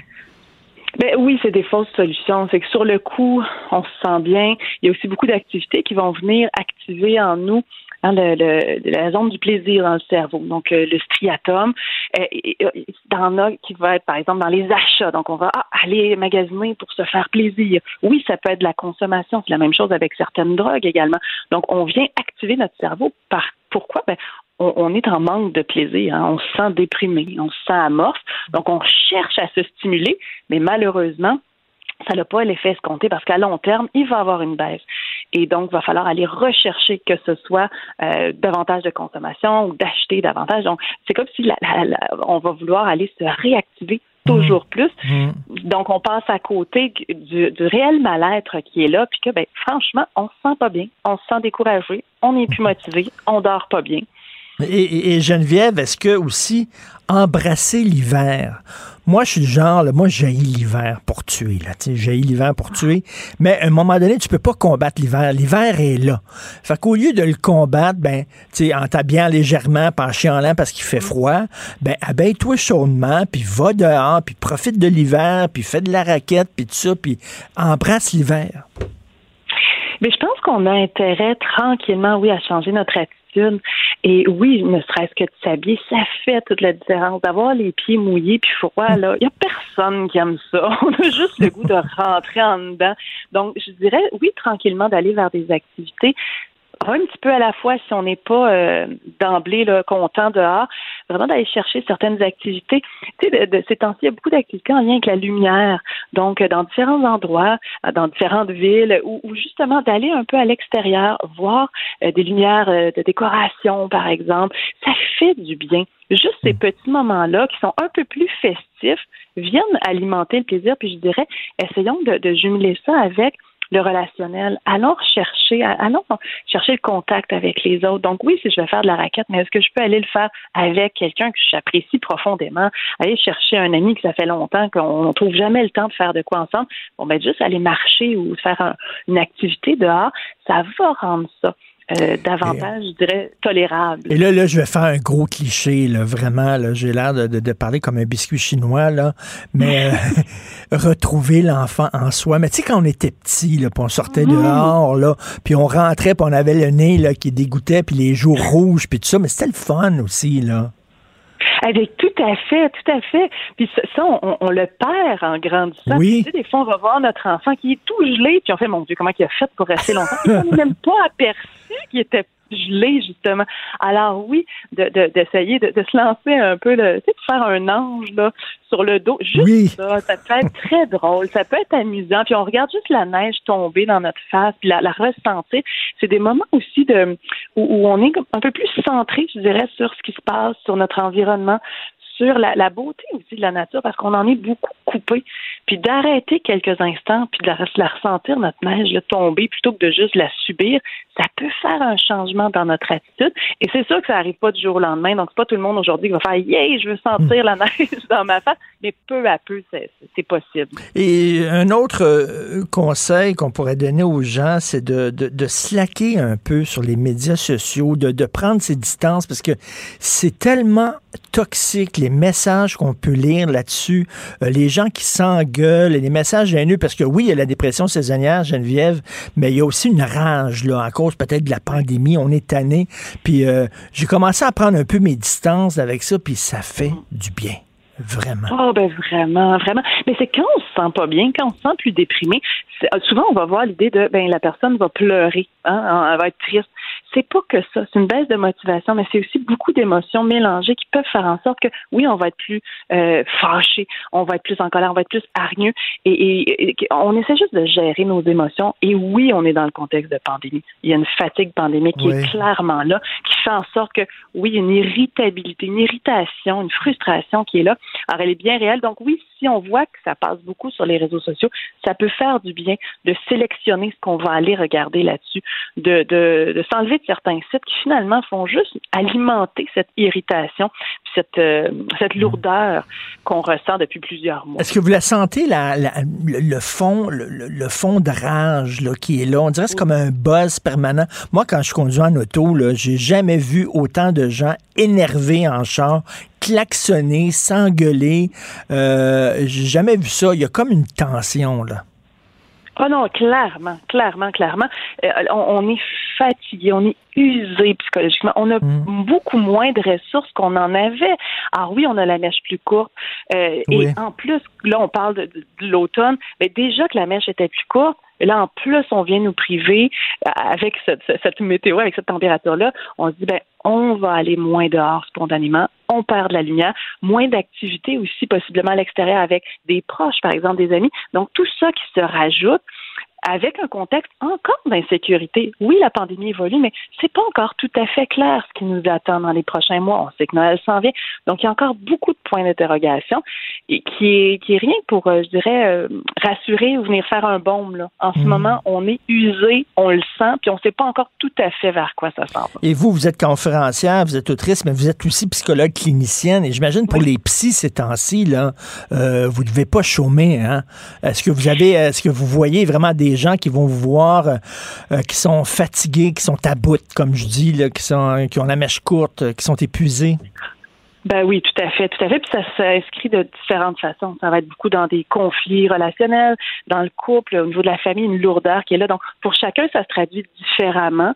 Ben oui, c'est des fausses solutions. C'est que sur le coup, on se sent bien. Il y a aussi beaucoup d'activités qui vont venir activer en nous hein, la zone du plaisir dans le cerveau. Donc, euh, le striatum. Euh, a qui va être, par exemple, dans les achats. Donc, on va ah, aller magasiner pour se faire plaisir. Oui, ça peut être de la consommation. C'est la même chose avec certaines drogues également. Donc, on vient activer notre cerveau. Par pourquoi? Ben, on, on est en manque de plaisir, hein. on se sent déprimé, on se sent amorphe, donc on cherche à se stimuler, mais malheureusement, ça n'a pas l'effet escompté parce qu'à long terme, il va avoir une baisse. Et donc, il va falloir aller rechercher que ce soit euh, davantage de consommation ou d'acheter davantage. Donc, c'est comme si on va vouloir aller se réactiver toujours mmh. plus. Mmh. Donc, on passe à côté du, réel mal-être qui est là, puis que, ben, franchement, on se sent pas bien, on se sent découragé, on n'est plus motivé, on dort pas bien. Et, Geneviève, est-ce que aussi embrasser l'hiver? Moi, je suis du genre, là, moi, j'ai l'hiver pour tuer, là, j'ai l'hiver pour tuer. Mais à un moment donné, tu peux pas combattre l'hiver. L'hiver est là. Fait qu'au lieu de le combattre, ben, tu sais, en t'habillant légèrement, en chialant parce qu'il fait froid, ben, abeille-toi chaudement, puis va dehors, puis profite de l'hiver, puis fais de la raquette, puis tout ça, puis embrasse l'hiver. Mais je pense qu'on a intérêt tranquillement, oui, à changer notre attitude et oui, ne serait-ce que de s'habiller, ça fait toute la différence. D'avoir les pieds mouillés puis froid, là, il n'y a personne qui aime ça. On a juste le goût de rentrer en dedans. Donc, je dirais, oui, tranquillement, d'aller vers des activités un petit peu à la fois si on n'est pas euh, d'emblée content dehors, vraiment d'aller chercher certaines activités. Tu sais, de, ces temps-ci, il y a beaucoup d'activités en lien avec la lumière, donc dans différents endroits, dans différentes villes, ou, justement d'aller un peu à l'extérieur, voir euh, des lumières euh, de décoration, par exemple. Ça fait du bien. Juste ces petits moments-là qui sont un peu plus festifs viennent alimenter le plaisir, puis je dirais, essayons de, de jumeler ça avec le relationnel. Allons chercher, allons chercher le contact avec les autres. Donc oui, si je vais faire de la raquette, mais est-ce que je peux aller le faire avec quelqu'un que j'apprécie profondément, aller chercher un ami que ça fait longtemps qu'on ne trouve jamais le temps de faire de quoi ensemble. Bon, ben juste aller marcher ou faire une activité dehors, ça va rendre ça. Euh, davantage, je dirais, tolérable. Et là, là, je vais faire un gros cliché, là, vraiment. Là, j'ai l'air de, de, parler comme un biscuit chinois, là, mais euh, retrouver l'enfant en soi. Mais tu sais, quand on était petit, là, puis on sortait mm. dehors, là, puis on rentrait, puis on avait le nez là, qui dégoûtait, puis les joues rouges, puis tout ça, mais c'était le fun aussi, là. Avec tout à fait, tout à fait. Puis ça, on, le perd en grandissant. Oui. Tu sais, des fois, on va voir notre enfant qui est tout gelé, puis on fait, mon Dieu, comment il a fait pour rester longtemps? Il n'a même pas aperçu qu'il était gelé, justement. Alors oui, d'essayer de, de, se lancer un peu, de, tu sais, de faire un ange là, sur le dos. Juste ça, ça peut être très drôle, ça peut être amusant. Puis on regarde juste la neige tomber dans notre face, puis la, la ressentir. C'est des moments aussi de où, on est un peu plus centré, je dirais, sur ce qui se passe, sur notre environnement, sur la, beauté aussi de la nature parce qu'on en est beaucoup coupé. Puis d'arrêter quelques instants, puis de la, ressentir, notre neige tomber, plutôt que de juste la subir, ça peut faire un changement dans notre attitude. Et c'est sûr que ça n'arrive pas du jour au lendemain. Donc, c'est pas tout le monde aujourd'hui qui va faire Yeah, je veux sentir la neige dans ma face. Mais peu à peu, c'est possible. Et un autre euh, conseil qu'on pourrait donner aux gens, c'est de, de, de slacker un peu sur les médias sociaux, de, de prendre ses distances parce que c'est tellement toxique les messages qu'on peut lire là-dessus, euh, les gens qui s'engueulent, les messages haineux, parce que oui, il y a la dépression saisonnière, Geneviève, mais il y a aussi une rage, là, à cause peut-être de la pandémie, on est tanné. Puis euh, j'ai commencé à prendre un peu mes distances avec ça, puis ça fait du bien. Vraiment. Oh, ben vraiment, vraiment. Mais c'est quand on se sent pas bien, quand on se sent plus déprimé, souvent on va voir l'idée de ben la personne va pleurer, hein, elle va être triste c'est pas que ça. C'est une baisse de motivation, mais c'est aussi beaucoup d'émotions mélangées qui peuvent faire en sorte que, oui, on va être plus euh, fâché, on va être plus en colère, on va être plus hargneux. Et, on essaie juste de gérer nos émotions. Et oui, on est dans le contexte de pandémie. Il y a une fatigue pandémique qui est clairement là, qui fait en sorte que, oui, il y a une irritabilité, une irritation, une frustration qui est là. Alors, elle est bien réelle. Donc, oui, si on voit que ça passe beaucoup sur les réseaux sociaux, ça peut faire du bien de sélectionner ce qu'on va aller regarder là-dessus, de, de, de s'enlever de certains sites qui finalement font juste alimenter cette irritation, cette, euh, cette lourdeur qu'on ressent depuis plusieurs mois. Est-ce que vous la sentez, la, le, fond, le, fond de rage là, qui est là? On dirait que c'est comme un buzz permanent. Moi, quand je conduis en auto, j'ai jamais vu autant de gens énervés en char klaxonner, s'engueuler. Euh, j'ai jamais vu ça. Il y a comme une tension, là. Oh non, clairement, clairement, clairement. Euh, on, est fatigué, on est usé psychologiquement. On a mm. beaucoup moins de ressources qu'on en avait. Alors oui, on a la mèche plus courte. Euh, et en plus, là, on parle de, l'automne. Mais déjà que la mèche était plus courte, là, en plus, on vient nous priver euh, avec cette, cette météo, avec cette température-là. On se dit, ben, on va aller moins dehors spontanément, on perd de la lumière, moins d'activité aussi possiblement à l'extérieur avec des proches, par exemple des amis. Donc tout ça qui se rajoute avec un contexte encore d'insécurité. Oui, la pandémie évolue, mais c'est pas encore tout à fait clair ce qui nous attend dans les prochains mois. On sait que Noël s'en vient, donc il y a encore beaucoup de points d'interrogation et qui est qui est rien pour, euh, je dirais, euh, rassurer ou venir faire un baume. Là. En ce Mhm. moment, on est usé, on le sent, puis on sait pas encore tout à fait vers quoi ça s'en va. Et vous, vous êtes conférencière, vous êtes autrice, mais vous êtes aussi psychologue clinicienne. Et j'imagine pour les psys ces temps-ci, là, euh, vous ne devez pas chômer. Hein? Est-ce que vous avez, est-ce que vous voyez vraiment des gens qui vont vous voir, euh, euh, qui sont fatigués, qui sont à bout, comme je dis, qui ont la mèche courte, euh, qui sont épuisés? Ben oui, tout à fait, tout à fait. Puis ça s'inscrit de différentes façons. Ça va être beaucoup dans des conflits relationnels, dans le couple, au niveau de la famille, une lourdeur qui est là. Donc, pour chacun, ça se traduit différemment.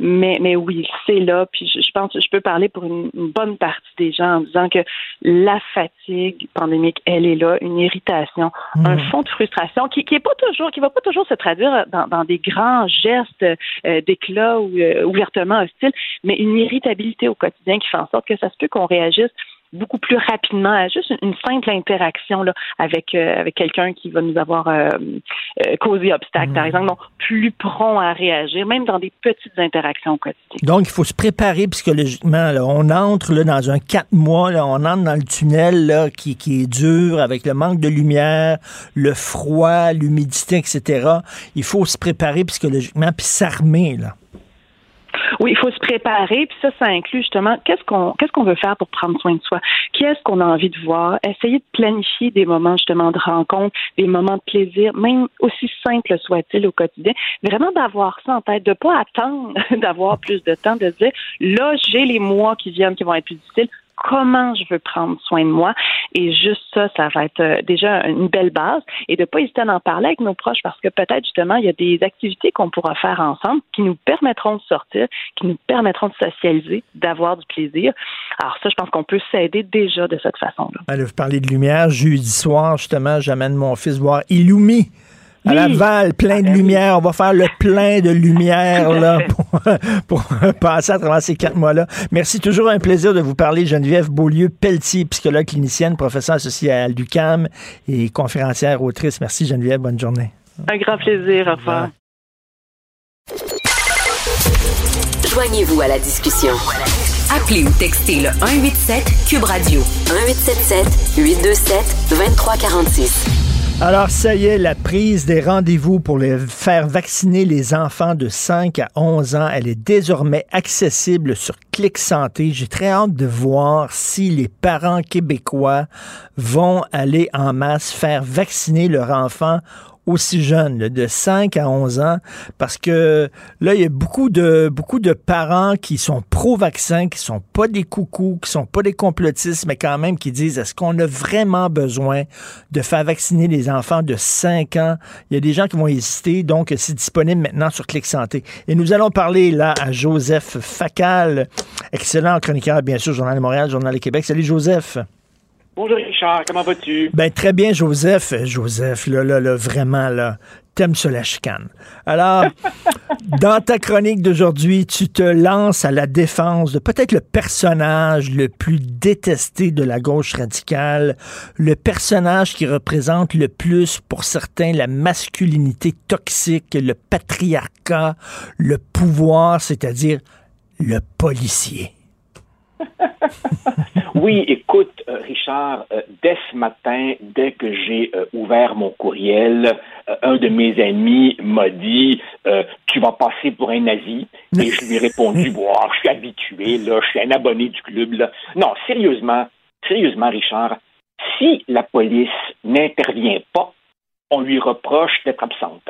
Mais, mais oui, c'est là. Puis je, je pense que je peux parler pour une, une bonne partie des gens en disant que la fatigue pandémique, elle est là, une irritation, un fond de frustration qui, qui est pas toujours, qui va pas toujours se traduire dans, dans des grands gestes euh, d'éclat ou euh, ouvertement hostiles, mais une irritabilité au quotidien qui fait en sorte que ça se peut qu'on réagisse beaucoup plus rapidement à juste une, simple interaction là, avec euh, avec quelqu'un qui va nous avoir euh, euh, causé obstacle, par exemple. Donc, plus prompt à réagir, même dans des petites interactions au quotidien. Donc, il faut se préparer psychologiquement. là. On entre là, dans un quatre mois, là, on entre dans le tunnel là, qui, qui est dur avec le manque de lumière, le froid, l'humidité, etc. Il faut se préparer psychologiquement puis s'armer. là. Oui, il faut se préparer, puis ça, ça inclut justement qu'est-ce qu'on qu'est-ce qu'on veut faire pour prendre soin de soi, qu'est-ce qu'on a envie de voir, essayer de planifier des moments justement de rencontre, des moments de plaisir, même aussi simples soit-il au quotidien, vraiment d'avoir ça en tête, de pas attendre d'avoir plus de temps, de dire là j'ai les mois qui viennent qui vont être plus difficiles, comment je veux prendre soin de moi. Et juste ça, ça va être euh, déjà une belle base. Et de ne pas hésiter à en parler avec nos proches parce que peut-être justement, il y a des activités qu'on pourra faire ensemble qui nous permettront de sortir, qui nous permettront de socialiser, d'avoir du plaisir. Alors ça, je pense qu'on peut s'aider déjà de cette façon-là. Allez, vous parlez de lumière. Jeudi soir, justement, j'amène mon fils voir Illumi. À Oui. Laval, plein de lumière. On va faire le plein de lumière là, pour, pour passer à travers ces quatre mois-là. Merci, toujours un plaisir de vous parler. Geneviève Beaulieu-Pelletier, psychologue clinicienne, professeure associée à l'UCAM et conférencière autrice. Merci Geneviève, bonne journée. Un grand plaisir. Au revoir. Joignez-vous à la discussion. Appelez ou textez le 187 Cube Radio 1877 827 2346. Alors, ça y est, la prise des rendez-vous pour les faire vacciner les enfants de 5 à 11 ans, elle est désormais accessible sur Clic Santé. J'ai très hâte de voir si les parents québécois vont aller en masse faire vacciner leur enfant aussi jeune, là, de 5 à 11 ans, parce que là, il y a beaucoup de, beaucoup de parents qui sont pro-vaccin, qui sont pas des coucous, qui sont pas des complotistes, mais quand même qui disent, est-ce qu'on a vraiment besoin de faire vacciner les enfants de 5 ans? Il y a des gens qui vont hésiter, donc c'est disponible maintenant sur Clic Santé. Et nous allons parler là à Joseph Facal, excellent chroniqueur, bien sûr, Journal de Montréal, Journal de Québec. Salut Joseph. Bonjour Richard, comment vas-tu? Ben très bien, Joseph. Joseph, là, là, là, vraiment, là, t'aimes ça la chicane. Alors, dans ta chronique d'aujourd'hui, tu te lances à la défense de peut-être le personnage le plus détesté de la gauche radicale, le personnage qui représente le plus pour certains la masculinité toxique, le patriarcat, le pouvoir, c'est-à-dire le policier. Oui, écoute, euh, Richard, euh, dès ce matin, dès que j'ai euh, ouvert mon courriel, un de mes amis m'a dit euh, Tu vas passer pour un nazi. Et je lui ai répondu je suis habitué, là, je suis un abonné du club. Là. Non, sérieusement, sérieusement, Richard, si la police n'intervient pas, on lui reproche d'être absente.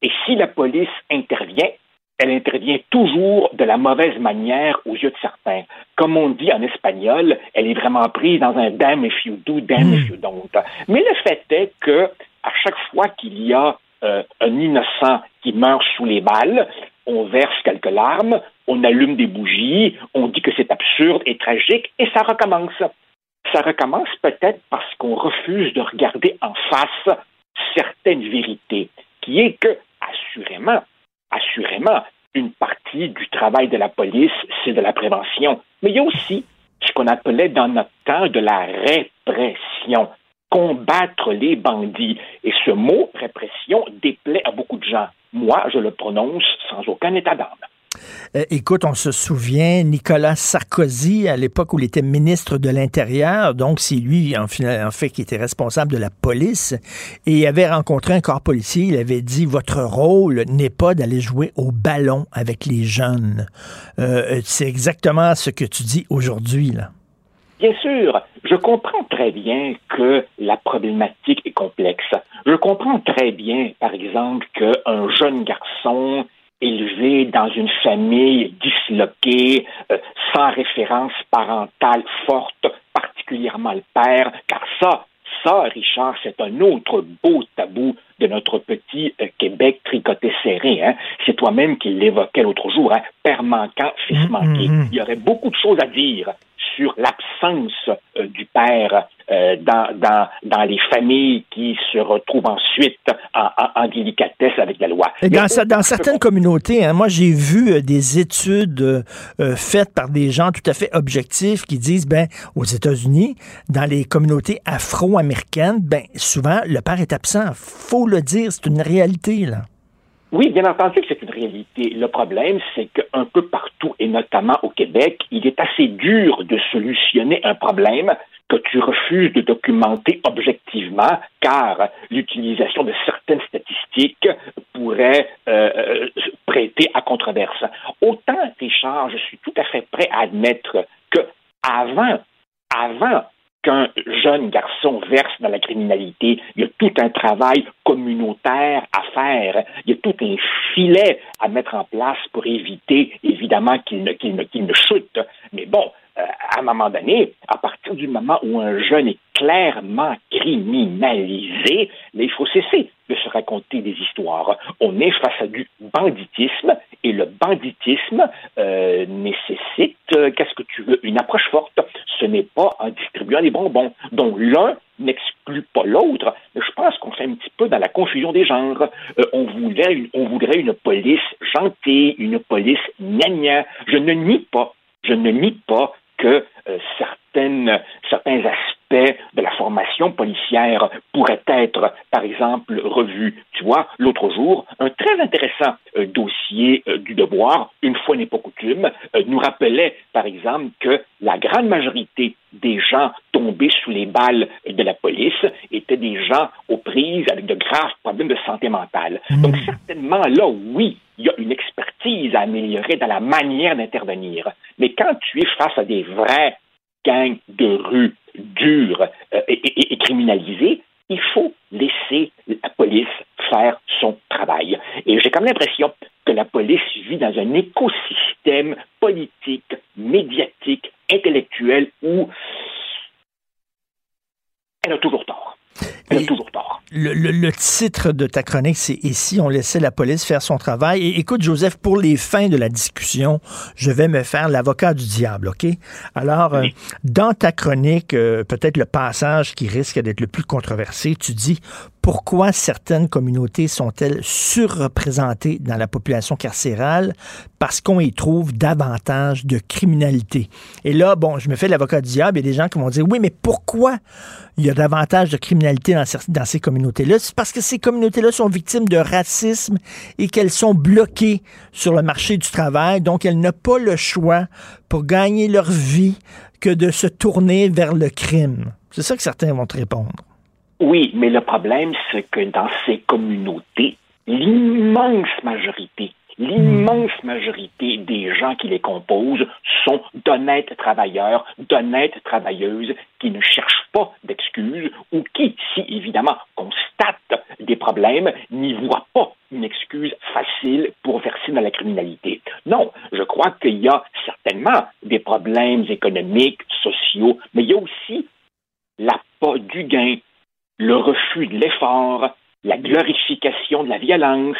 Et si la police intervient, elle intervient toujours de la mauvaise manière aux yeux de certains. Comme on dit en espagnol, elle est vraiment prise dans un damn if you do, damn if you don't. Mais le fait est que à chaque fois qu'il y a euh, un innocent qui meurt sous les balles, on verse quelques larmes, on allume des bougies, on dit que c'est absurde et tragique, et ça recommence. Ça recommence peut-être parce qu'on refuse de regarder en face certaines vérités, qui est que, assurément, assurément, une partie du travail de la police, c'est de la prévention. Mais il y a aussi ce qu'on appelait dans notre temps de la répression. combattre les bandits. Et ce mot, répression, déplaît à beaucoup de gens. Moi, je le prononce sans aucun état d'âme. Euh, écoute, on se souvient, Nicolas Sarkozy, à l'époque où il était ministre de l'Intérieur, donc c'est lui, en, fait, qui était responsable de la police, et il avait rencontré un corps policier, il avait dit, votre rôle n'est pas d'aller jouer au ballon avec les jeunes. Euh, c'est exactement ce que tu dis aujourd'hui, là. Bien sûr, je comprends très bien que la problématique est complexe. Je comprends très bien, par exemple, qu'un jeune garçon élevé dans une famille disloquée, euh, sans référence parentale forte, particulièrement le père, car ça, ça, Richard, c'est un autre beau tabou de notre petit euh, Québec tricoté serré. Hein. C'est toi-même qui l'évoquais l'autre jour, hein. père manquant, fils mm-hmm. manqué. Il y aurait beaucoup de choses à dire sur l'absence euh, du père euh, dans, dans, dans, les familles qui se retrouvent ensuite en, en, délicatesse avec la loi. Dans, dans certaines communautés, hein, moi j'ai vu euh, des études faites par des gens tout à fait objectifs qui disent, ben, aux États-Unis, dans les communautés afro-américaines, ben, souvent le père est absent. Faut le dire, c'est une réalité là. Oui, bien entendu que c'est une réalité. Le problème, c'est qu'un peu partout, et notamment au Québec, il est assez dur de solutionner un problème que tu refuses de documenter objectivement, car l'utilisation de certaines statistiques pourrait euh, euh, prêter à controverse. Autant, Richard, je suis tout à fait prêt à admettre que avant, avant qu'un jeune garçon verse dans la criminalité. Il y a tout un travail communautaire à faire. Il y a tout un filet à mettre en place pour éviter, évidemment, qu'il ne, qu'il ne, chute. Mais bon, à un moment donné, à partir du moment où un jeune est clairement criminalisé, mais il faut cesser de se raconter des histoires. On est face à du banditisme et le banditisme euh, nécessite, euh, qu'est-ce que tu veux, une approche forte. Ce n'est pas en distribuant des bonbons. Donc l'un n'exclut pas l'autre. Je pense qu'on fait un petit peu dans la confusion des genres. on, voudrait, on voudrait une police gentille, une police gnagna. Je ne nie pas, je ne nie pas que euh, certaines, certains aspects de la formation policière pourraient être, par exemple, revus. Tu vois, l'autre jour, un très intéressant euh, dossier euh, du devoir, une fois n'est pas coutume, nous rappelait, par exemple, que la grande majorité des gens tombés sous les balles de la police étaient des gens aux prises avec de graves problèmes de santé mentale. Mmh. Donc, certainement, là, oui, il y a une expertise à améliorer dans la manière d'intervenir. Mais quand tu es face à des vrais gangs de rue durs euh, et, et, criminalisés, il faut laisser la police faire son travail. Et j'ai comme l'impression que la police vit dans un écosystème politique, médiatique, intellectuel où elle a toujours tort. A toujours tort. Le, titre de ta chronique, c'est Ici, on laissait la police faire son travail. Et écoute, Joseph, pour les fins de la discussion, je vais me faire l'avocat du diable, OK? Alors, euh, dans ta chronique, euh, peut-être le passage qui risque d'être le plus controversé, tu dis pourquoi certaines communautés sont-elles surreprésentées dans la population carcérale? Parce qu'on y trouve davantage de criminalité. Et là, bon, je me fais l'avocat du diable, il y a des gens qui vont dire, oui, mais pourquoi il y a davantage de criminalité dans, ces communautés-là? C'est parce que ces communautés-là sont victimes de racisme et qu'elles sont bloquées sur le marché du travail, donc elles n'ont pas le choix pour gagner leur vie que de se tourner vers le crime. C'est ça que certains vont te répondre. Oui, mais le problème, c'est que dans ces communautés, l'immense majorité, l'immense majorité des gens qui les composent sont d'honnêtes travailleurs, d'honnêtes travailleuses qui ne cherchent pas d'excuses ou qui, si évidemment constatent des problèmes, n'y voient pas une excuse facile pour verser dans la criminalité. Non, je crois qu'il y a certainement des problèmes économiques, sociaux, mais il y a aussi l'appât du gain, le refus de l'effort, la glorification de la violence,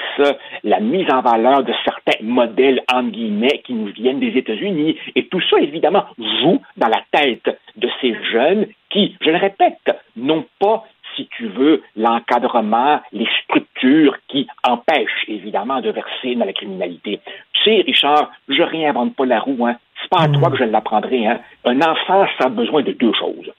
la mise en valeur de certains modèles, en guillemets, qui nous viennent des États-Unis. Et tout ça, évidemment, joue dans la tête de ces jeunes qui, je le répète, n'ont pas, si tu veux, l'encadrement, les structures qui empêchent, évidemment, de verser dans la criminalité. Tu sais, Richard, je réinvente pas la roue, hein. C'est pas à toi que je l'apprendrai, hein. Un enfant, ça a besoin de deux choses.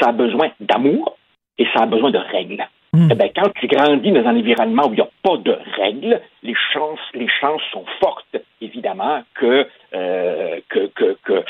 Ça a besoin d'amour, et ça a besoin de règles. Hmm. Eh ben, quand tu grandis dans un environnement où il n'y a pas de règles, les chances, les chances sont fortes, évidemment, que, euh, que, que, que,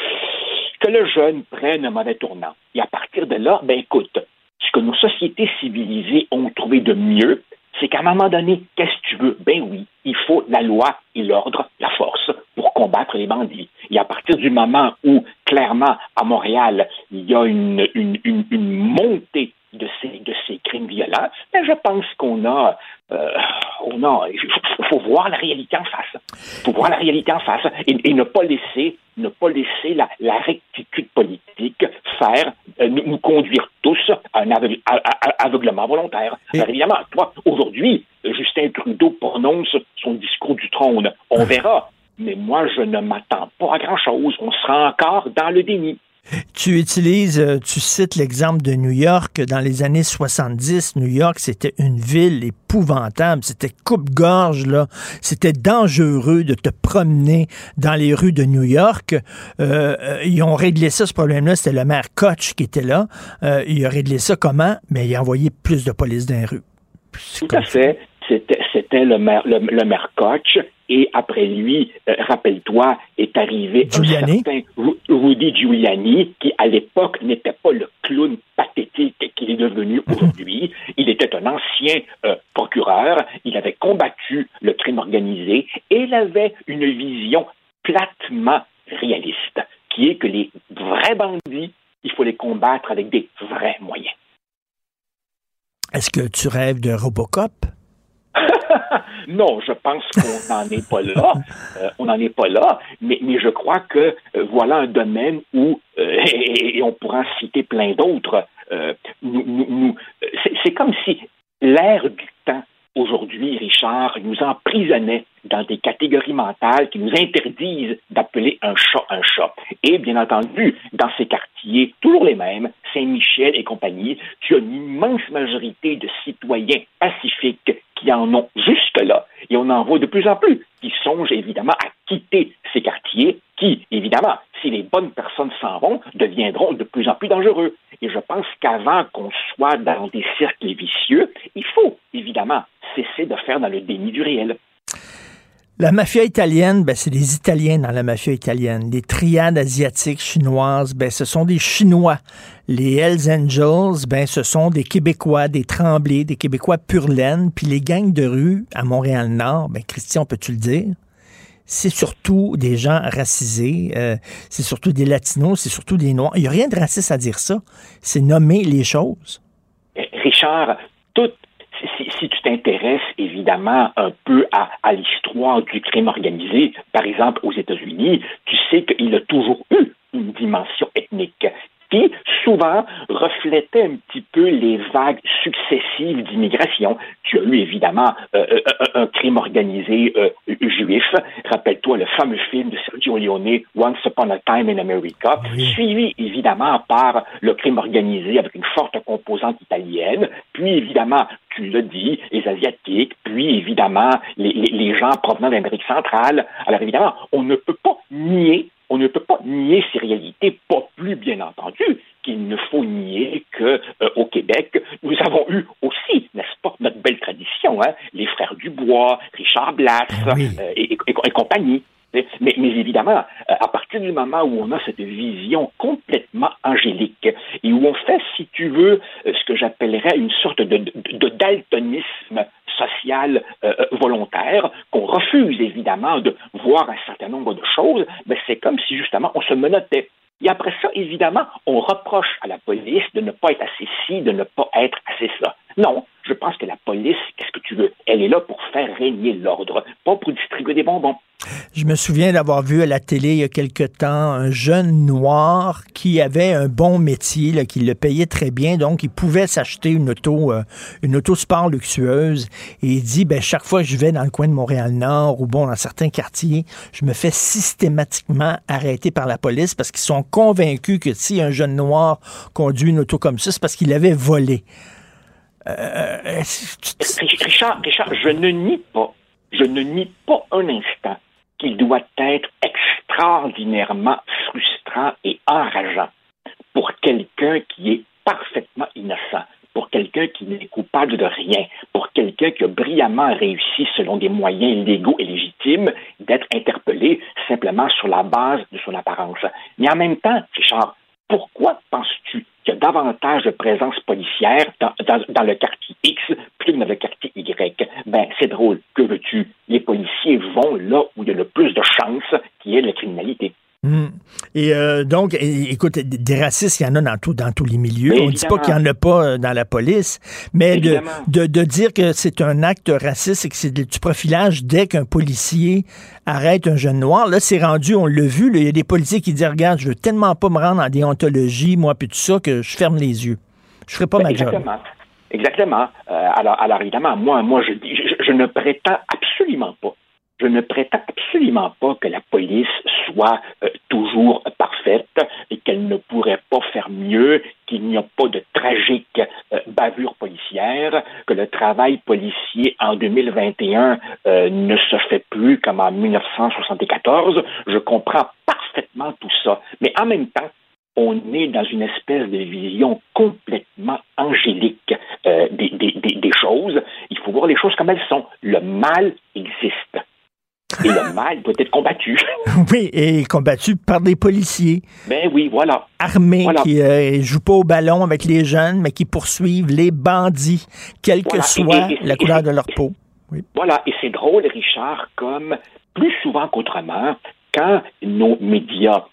que le jeune prenne un mauvais tournant. Et à partir de là, ben écoute, ce que nos sociétés civilisées ont trouvé de mieux, c'est qu'à un moment donné, qu'est-ce que tu veux? Ben oui, il faut la loi et l'ordre, la force, pour combattre les bandits. Et à partir du moment où, clairement, à Montréal, il y a une, une, une montée de ces, de ces crimes violents, ben je pense qu'on a, euh, on a, il faut, faut voir la réalité en face. Il faut voir la réalité en face et, et ne pas laisser, ne pas laisser la, la rectitude politique faire euh, nous, nous conduire tous à un aveugle- à- à- à- aveuglement volontaire. Alors, évidemment, toi, aujourd'hui, Justin Trudeau prononce son discours du trône. On verra. Mais moi, je ne m'attends pas à grand-chose. On sera encore dans le déni. Tu utilises, euh, tu cites l'exemple de New York. Dans les années 70, New York, c'était une ville épouvantable. C'était coupe-gorge, là. C'était dangereux de te promener dans les rues de New York. Euh, euh, ils ont réglé ça, ce problème-là. C'était le maire Koch qui était là. Euh, il a réglé ça comment? Mais il a envoyé plus de police dans les rues. Tout à fait. C'était, le maire, le, le maire Koch. Et après lui, euh, rappelle-toi, est arrivé Giuliani? un certain Ru- Rudy Giuliani, qui à l'époque n'était pas le clown pathétique qu'il est devenu aujourd'hui. Il était un ancien euh, procureur. Il avait combattu le crime organisé et il avait une vision platement réaliste, qui est que les vrais bandits, il faut les combattre avec des vrais moyens. Est-ce que tu rêves de Robocop? Non, je pense qu'on n'en est pas là. Euh, on n'en est pas là, mais, mais je crois que euh, voilà un domaine où, euh, et, on pourra en citer plein d'autres, nous, c'est comme si l'ère du temps aujourd'hui, Richard, nous emprisonnait dans des catégories mentales qui nous interdisent d'appeler un chat un chat. Et bien entendu, dans ces quartiers, toujours les mêmes, Saint-Michel et compagnie, tu as une immense majorité de citoyens pacifiques qui en ont jusque-là, et on en voit de plus en plus, qui songent évidemment à quitter ces quartiers, qui, évidemment, si les bonnes personnes s'en vont, deviendront de plus en plus dangereux. Et je pense qu'avant qu'on soit dans des cercles vicieux, il faut, évidemment, cesser de faire dans le déni du réel. La mafia italienne, ben, c'est des Italiens dans la mafia italienne. Les triades asiatiques chinoises, ben, ce sont des Chinois. Les Hells Angels, ben, ce sont des Québécois, des Tremblés, des Québécois pur laine. Puis les gangs de rue à Montréal-Nord, ben, Christian, peux-tu le dire? C'est surtout des gens racisés, euh, c'est surtout des Latinos, c'est surtout des Noirs. Il n'y a rien de raciste à dire ça. C'est nommer les choses. Eh, Richard, tout, si, tu t'intéresses évidemment un peu à l'histoire du crime organisé, par exemple aux États-Unis, tu sais qu'il a toujours eu une dimension ethnique qui souvent reflétait un petit peu les vagues successives d'immigration. Tu as eu évidemment euh, euh, un, un crime organisé euh, juif. Rappelle-toi le fameux film de Sergio Leone, Once Upon a Time in America, suivi évidemment par le crime organisé avec une forte composante italienne, puis évidemment, tu l'as dit, les Asiatiques, puis évidemment les, les- les gens provenant d'Amérique centrale. Alors évidemment, on ne peut pas nier on ne peut pas nier ces réalités, pas plus bien entendu qu'il ne faut nier que euh, au Québec, nous avons eu aussi, n'est-ce pas, notre belle tradition, hein, les frères Dubois, Richard Blas euh, et, et- et compagnie. Mais, mais évidemment, euh, à partir du moment où on a cette vision complètement angélique et où on fait, si tu veux, euh, ce que j'appellerais une sorte de, daltonisme social euh, volontaire, qu'on refuse évidemment de voir un certain nombre de choses, ben c'est comme si justement on se menottait. Et après ça, évidemment, on reproche à la police de ne pas être assez ci, de ne pas être assez ça. Non, je pense que la police, qu'est-ce que tu veux? Elle est là pour faire régner l'ordre, pas pour distribuer des bonbons. Je me souviens d'avoir vu à la télé il y a quelque temps un jeune noir qui avait un bon métier, qui le payait très bien, donc il pouvait s'acheter une auto, euh, une auto sport luxueuse. Et il dit, ben chaque fois que je vais dans le coin de Montréal-Nord ou bon dans certains quartiers, je me fais systématiquement arrêter par la police parce qu'ils sont convaincus que si un jeune noir conduit une auto comme ça, c'est parce qu'il avait volé. Euh, Richard, Richard, je ne nie pas, je ne nie pas un instant qu'il doit être extraordinairement frustrant et enrageant pour quelqu'un qui est parfaitement innocent, pour quelqu'un qui n'est coupable de rien, pour quelqu'un qui a brillamment réussi selon des moyens légaux et légitimes d'être interpellé simplement sur la base de son apparence. Mais en même temps, Richard, pourquoi penses-tu qu'il y a davantage de présence policière dans, le quartier X plutôt que dans le quartier Y? Ben, c'est drôle. Que veux-tu? Les policiers vont là où il y a le plus de chances ait de la criminalité. Mmh. Et euh, donc, écoute, des racistes, il y en a dans, tout, dans tous les milieux. On ne dit pas qu'il n'y en a pas euh, dans la police, mais de, de, de, dire que c'est un acte raciste et que c'est du profilage dès qu'un policier arrête un jeune noir, là, c'est rendu, on l'a vu, il y a des policiers qui disent, regarde, je veux tellement pas me rendre en déontologie, moi, puis tout ça, que je ferme les yeux. Je ferai pas ben, ma exactement. job. Exactement. Euh, alors, alors, évidemment, moi, moi je, je, je ne prétends absolument pas je ne prétends absolument pas que la police soit euh, toujours parfaite et qu'elle ne pourrait pas faire mieux, qu'il n'y a pas de tragique euh, bavure policière, que le travail policier en 2021 euh, ne se fait plus comme en 1974. Je comprends parfaitement tout ça. Mais en même temps, on est dans une espèce de vision complètement angélique euh, des, choses. Il faut voir les choses comme elles sont. Le mal existe. Et le mal doit être combattu. oui, et combattu par des policiers. Ben oui, voilà. Armés Voilà. qui euh, jouent pas au ballon avec les jeunes, mais qui poursuivent les bandits, quelle Voilà. que soit Et- et- la couleur de leur peau. Oui. Voilà, et c'est drôle, Richard, comme plus souvent qu'autrement, quand nos médias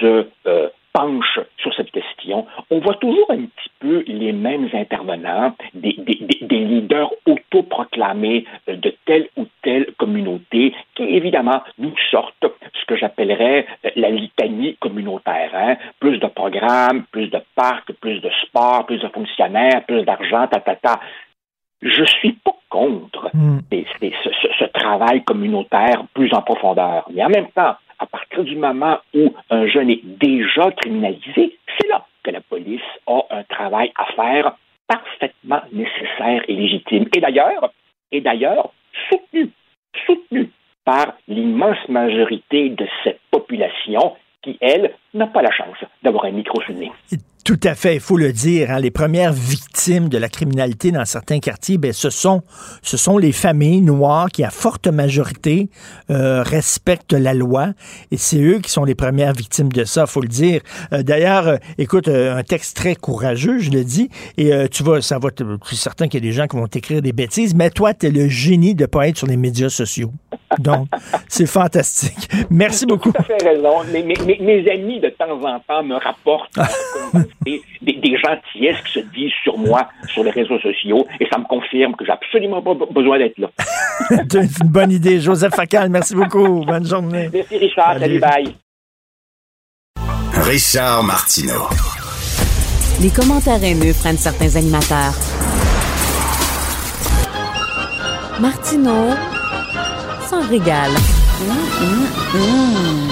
se euh, penchent sur cette question, on voit toujours un petit peu les mêmes intervenants, des, des- des- leaders autoproclamés euh, de telle ou telle communauté, qui évidemment nous sortent ce que j'appellerais euh, la litanie communautaire. hein. Plus de programmes, plus de parcs, plus de sport, plus de fonctionnaires, plus d'argent, ta, ta, ta. Je suis pas contre ces- ces- ce, travail communautaire plus en profondeur. Mais en même temps, du moment où un jeune est déjà criminalisé, c'est là que la police a un travail à faire parfaitement nécessaire et légitime. Et d'ailleurs, et d'ailleurs, soutenu, soutenu par l'immense majorité de cette population qui, elle, n'a pas la chance d'avoir un micro nez. Tout à fait, il faut le dire. hein, les premières victimes de la criminalité dans certains quartiers, ben, ce sont ce sont les familles noires qui, à forte majorité, euh, respectent la loi. Et c'est eux qui sont les premières victimes de ça, faut le dire. Euh, D'ailleurs, euh, écoute, euh, un texte très courageux, je le dis. Et euh, tu vas, ça va. Je suis certain qu'il y a des gens qui vont t'écrire des bêtises, mais toi, tu es le génie de pas être sur les médias sociaux. Donc, c'est fantastique. Merci beaucoup. À fait raison. Mes, mes- amis, de temps en temps, me rapportent des, des, des gentillesses qui se disent sur moi sur les réseaux sociaux et ça me confirme que j'ai absolument pas be- besoin d'être là. C'est une bonne idée. Joseph Facal, merci beaucoup. Bonne journée. Merci Richard, Salut. salut, bye. Richard Martineau. Les commentaires haineux prennent certains animateurs. Martineau s'en régale. Hum, hum, hum.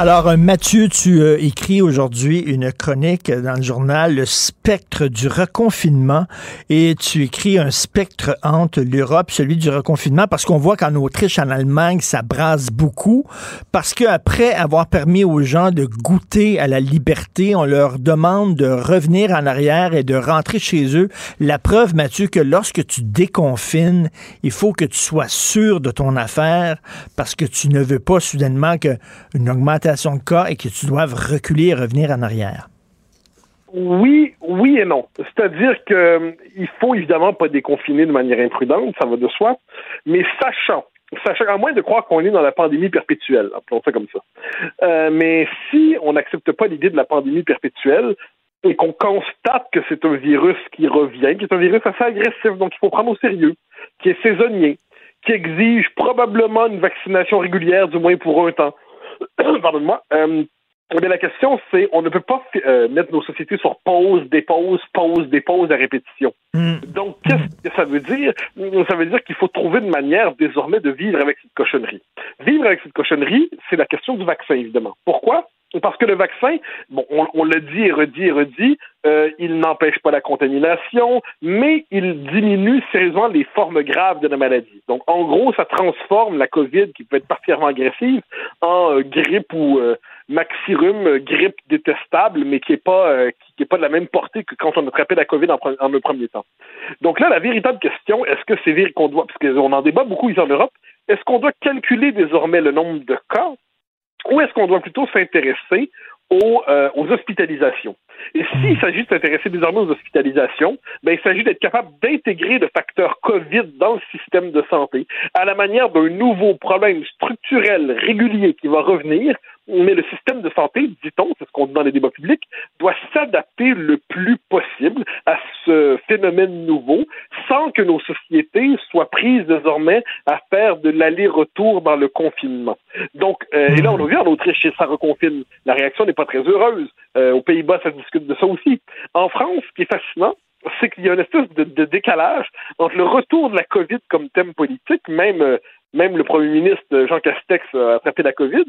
Alors, euh, Mathieu, tu euh, écris aujourd'hui une chronique dans le journal Le spectre du reconfinement et tu écris un spectre entre l'Europe, celui du reconfinement, parce qu'on voit qu'en Autriche, en Allemagne, ça brasse beaucoup, parce qu'après avoir permis aux gens de goûter à la liberté, on leur demande de revenir en arrière et de rentrer chez eux. La preuve, Mathieu, que lorsque tu déconfines, il faut que tu sois sûr de ton affaire, parce que tu ne veux pas soudainement que une de cas et que tu doives reculer et revenir en arrière? Oui, oui et non. C'est-à-dire que euh, il faut évidemment pas déconfiner de manière imprudente, ça va de soi, mais sachant, sachant à moins de croire qu'on est dans la pandémie perpétuelle, appelons ça comme ça. Euh, mais si on n'accepte pas l'idée de la pandémie perpétuelle et qu'on constate que c'est un virus qui revient, qui est un virus assez agressif, donc il faut prendre au sérieux, qui est saisonnier, qui exige probablement une vaccination régulière, du moins pour un temps. Pardonne-moi. Euh, mais la question, c'est on ne peut pas euh, mettre nos sociétés sur pause, dépause, pause, dépause à répétition. Donc, qu'est-ce que ça veut dire? Ça veut dire qu'il faut trouver une manière désormais de vivre avec cette cochonnerie. Vivre avec cette cochonnerie, c'est la question du vaccin, évidemment. Pourquoi? Parce que le vaccin, bon, on, on le dit et redit et redit, euh, il n'empêche pas la contamination, mais il diminue sérieusement les formes graves de la maladie. Donc, en gros, ça transforme la COVID, qui peut être particulièrement agressive, en euh, grippe ou euh, maxirhume, grippe détestable, mais qui n'est pas, euh, qui, est pas de la même portée que quand on attrapait la COVID en, un premier temps. Donc là, la véritable question, est-ce que c'est qu'on doit, parce qu'on en débat beaucoup ici en Europe, est-ce qu'on doit calculer désormais le nombre de cas ou est-ce qu'on doit plutôt s'intéresser aux, euh, aux, hospitalisations? Et s'il s'agit de s'intéresser désormais aux hospitalisations, ben, il s'agit d'être capable d'intégrer le facteur COVID dans le système de santé à la manière d'un nouveau problème structurel régulier qui va revenir mais le système de santé, dit-on, c'est ce qu'on dit dans les débats publics, doit s'adapter le plus possible à ce phénomène nouveau sans que nos sociétés soient prises désormais à faire de l'aller-retour dans le confinement. Donc, euh, et là, on a vu en Autriche, ça reconfine. La réaction n'est pas très heureuse. Euh, aux Pays-Bas, ça discute de ça aussi. En France, ce qui est fascinant, c'est qu'il y a une espèce de, de, décalage entre le retour de la COVID comme thème politique, même euh, même le premier ministre Jean Castex a attrapé la COVID,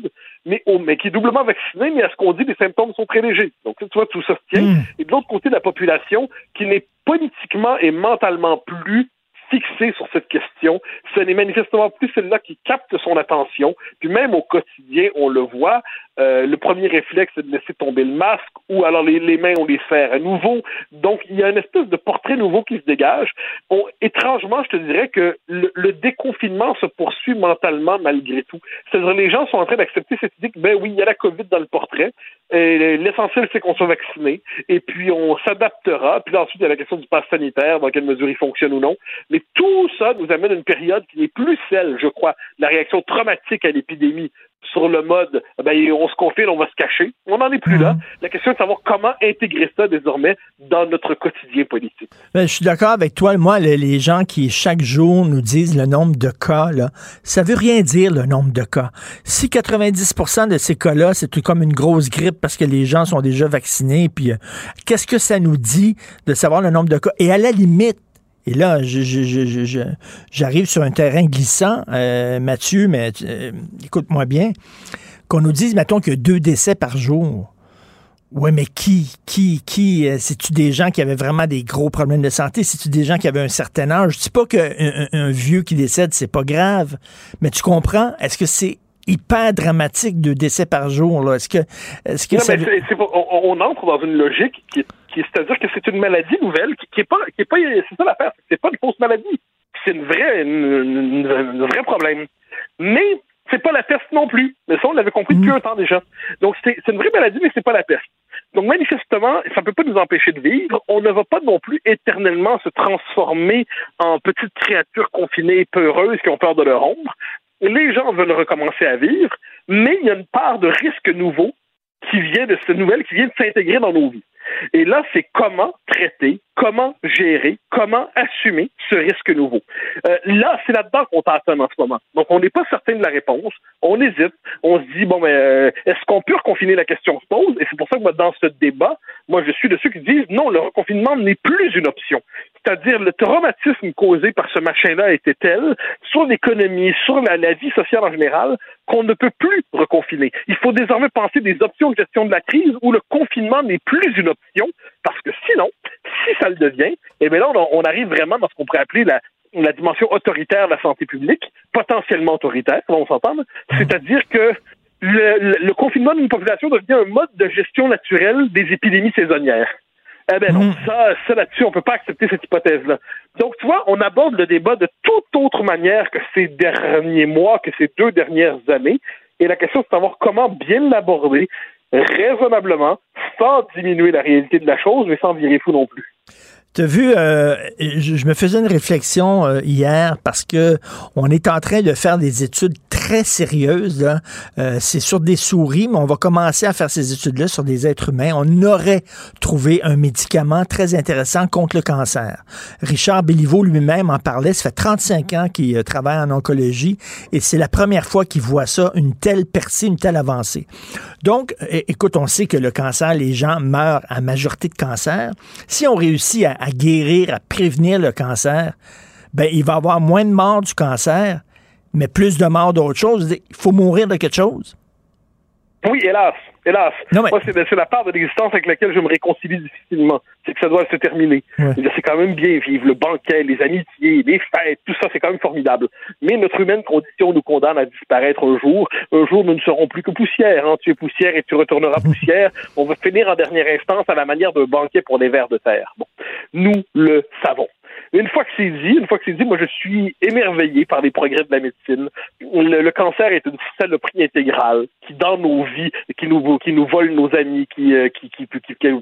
mais, oh, mais qui est doublement vacciné, mais à ce qu'on dit, les symptômes sont très légers. Donc, tu vois, tout ça se tient. Mm. Et de l'autre côté de la population, qui n'est politiquement et mentalement plus fixée sur cette question. Ce n'est manifestement plus celle-là qui capte son attention. Puis même au quotidien, on le voit, euh, le premier réflexe, c'est de laisser tomber le masque, ou alors les, les, mains, on les serre à nouveau. Donc, il y a une espèce de portrait nouveau qui se dégage. On, étrangement, je te dirais que le, le, déconfinement se poursuit mentalement malgré tout. C'est-à-dire, les gens sont en train d'accepter cette idée que, ben oui, il y a la COVID dans le portrait, l'essentiel, c'est qu'on soit vacciné, et puis on s'adaptera. Puis ensuite, il y a la question du pass sanitaire, dans quelle mesure il fonctionne ou non. Mais tout ça nous amène à une période qui n'est plus celle, je crois, la réaction traumatique à l'épidémie sur le mode ben, on se confine, on va se cacher. On n'en est plus là. La question est de savoir comment intégrer ça désormais dans notre quotidien politique. Ben, je suis d'accord avec toi. Moi, les, les, gens qui chaque jour nous disent le nombre de cas, là, ça veut rien dire le nombre de cas. Si 90% de ces cas-là, c'est tout comme une grosse grippe parce que les gens sont déjà vaccinés, puis euh, qu'est-ce que ça nous dit de savoir le nombre de cas? Et à la limite, et là, j'arrive sur un terrain glissant, euh, Mathieu, mais euh, écoute-moi bien, qu'on nous dise, mettons, qu'il y a deux décès par jour. Oui, mais qui, qui, qui, euh, c'est-tu des gens qui avaient vraiment des gros problèmes de santé? C'est-tu des gens qui avaient un certain âge? Je dis pas qu'un un, un vieux qui décède, c'est pas grave, mais tu comprends? Est-ce que c'est hyper dramatique de décès par jour. Est-ce que, est-ce que non, ça... mais on, on, entre dans une logique qui est c'est-à-dire que c'est une maladie nouvelle qui, qui est pas, qui est pas, c'est ça l'affaire, c'est pas une fausse maladie. C'est une vraie, une vrai problème. Mais c'est pas la peste non plus. Mais ça, on l'avait compris depuis mmh. un temps déjà. Donc c'est, c'est une vraie maladie, mais c'est pas la peste. Donc, manifestement, ça ne peut pas nous empêcher de vivre. On ne va pas non plus éternellement se transformer en petites créatures confinées, peureuses, qui ont peur de leur ombre. Les gens veulent recommencer à vivre, mais il y a une part de risque nouveau qui vient de cette nouvelle, qui vient de s'intégrer dans nos vies. Et là, c'est comment traiter, comment gérer, comment assumer ce risque nouveau. Euh, là, c'est là-dedans qu'on tâtonne en ce moment. Donc, on n'est pas certain de la réponse. On hésite. On se dit, bon, mais euh, est-ce qu'on peut reconfiner la question se pose? Et c'est pour ça que moi, dans ce débat, moi, je suis de ceux qui disent, non, le reconfinement n'est plus une option. C'est-à-dire, le traumatisme causé par ce machin-là était tel, sur l'économie, sur la, la vie sociale en général, qu'on ne peut plus reconfiner. Il faut désormais penser des options de gestion de la crise où le confinement n'est plus une option, parce que sinon, si ça le devient, eh bien là, on, on arrive vraiment dans ce qu'on pourrait appeler la, la dimension autoritaire de la santé publique, potentiellement autoritaire, on s'entendre, c'est-à-dire que le, le, le confinement d'une population devient un mode de gestion naturelle des épidémies saisonnières. Eh ben non, ça, ça là-dessus, on peut pas accepter cette hypothèse-là. Donc, tu vois, on aborde le débat de toute autre manière que ces derniers mois, que ces deux dernières années. Et la question, c'est de savoir comment bien l'aborder raisonnablement, sans diminuer la réalité de la chose, mais sans virer fou non plus. Tu as vu, euh, je, je, me faisais une réflexion euh, hier parce que on est en train de faire des études très sérieuses. Euh, c'est sur des souris, mais on va commencer à faire ces études-là sur des êtres humains. On aurait trouvé un médicament très intéressant contre le cancer. Richard Béliveau lui-même en parlait. Ça fait 35 ans qu'il travaille en oncologie et c'est la première fois qu'il voit ça, une telle percée, une telle avancée. Donc, écoute, on sait que le cancer, les gens meurent à majorité de cancer. Si on réussit à, à guérir, à prévenir le cancer, ben, il va avoir moins de morts du cancer, mais plus de morts d'autres choses. Il faut mourir de quelque chose. Oui, hélas, hélas. Non, mais- Moi, c'est la part de l'existence avec laquelle je me réconcilie difficilement. C'est que ça doit se terminer. Ouais. C'est quand même bien vivre. Le banquet, les amitiés, les fêtes, tout ça, c'est quand même formidable. Mais notre humaine condition nous condamne à disparaître un jour. Un jour, nous ne serons plus que poussière. Hein. Tu es poussière et tu retourneras poussière. On va finir en dernière instance à la manière d'un banquet pour les vers de terre. Bon. Nous le savons. Une fois que c'est dit, une fois que c'est dit, moi je suis émerveillé par les progrès de la médecine. Le, cancer est une saloperie intégrale qui, dans nos vies, qui nous qui nous vole nos amis, qui euh, qui, peut-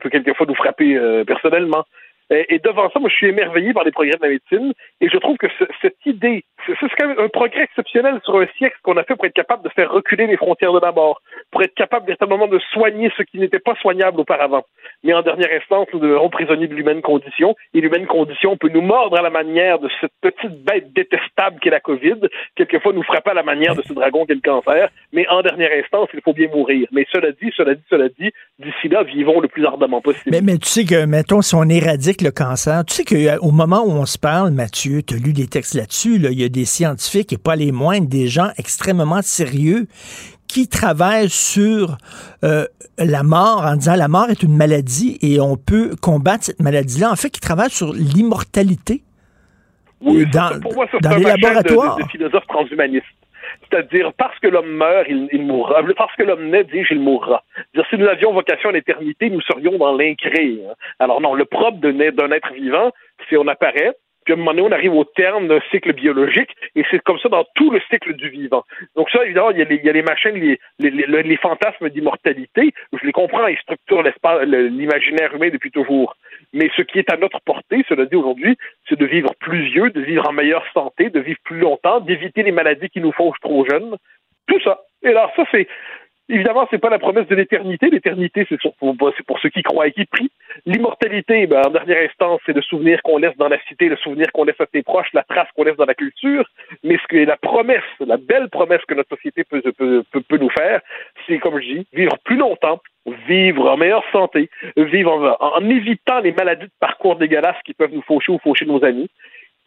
quelquefois nous frapper euh, personnellement. Et, devant ça, moi je suis émerveillé par les progrès de la médecine et je trouve que ce- cette idée, c'est quand même un progrès exceptionnel sur un siècle qu'on a fait pour être capable de faire reculer les frontières de la mort, pour être capable véritablement de soigner ce qui n'était pas soignable auparavant. Mais en dernière instance, nous demeurons prisonniers de l'humaine condition, et l'humaine condition peut nous mordre à la manière de cette petite bête détestable qu'est la COVID, quelquefois nous frapper à la manière de ce dragon qu'est le cancer, mais en dernière instance, il faut bien mourir. Mais cela dit, cela dit, cela dit, d'ici là, vivons le plus ardemment possible. Mais, tu sais que, mettons, si on éradique le cancer, tu sais qu'au moment où on se parle, Mathieu, tu as lu des textes là-dessus, là, il y a des scientifiques, et pas les moindres, des gens extrêmement sérieux qui travaillent sur euh, la mort en disant la mort est une maladie et on peut combattre cette maladie-là. En fait, qui travaillent sur l'immortalité. Oui, dans, ça, pour moi, ça, dans c'est les laboratoires. De, philosophes transhumanistes. C'est-à-dire, parce que l'homme meurt, il, il mourra. Parce que l'homme naît, dis-je, il mourra. Dire, si nous avions vocation à l'éternité, nous serions dans l'incré. hein. Alors non, le propre d'un être- d'un être vivant, c'est on apparaît, puis à un moment donné, on arrive au terme d'un cycle biologique, et c'est comme ça dans tout le cycle du vivant. Donc ça, évidemment, il y a les, machines, les, les, les, les fantasmes d'immortalité, je les comprends, ils structurent l'imaginaire humain depuis toujours. Mais ce qui est à notre portée, cela dit aujourd'hui, c'est de vivre plus vieux, de vivre en meilleure santé, de vivre plus longtemps, d'éviter les maladies qui nous fauchent trop jeunes. Tout ça. Et alors ça, c'est évidemment, c'est pas la promesse de l'éternité. L'éternité, c'est pour, pour ceux qui croient et qui prient. L'immortalité, ben, en dernière instance, c'est le souvenir qu'on laisse dans la cité, le souvenir qu'on laisse à ses proches, la trace qu'on laisse dans la culture. Mais ce que la promesse, la belle promesse que notre société peut, peut, peut, peut nous faire, c'est, comme je dis, vivre plus longtemps, vivre en meilleure santé, vivre en, en évitant les maladies de parcours dégueulasses qui peuvent nous faucher ou faucher nos amis.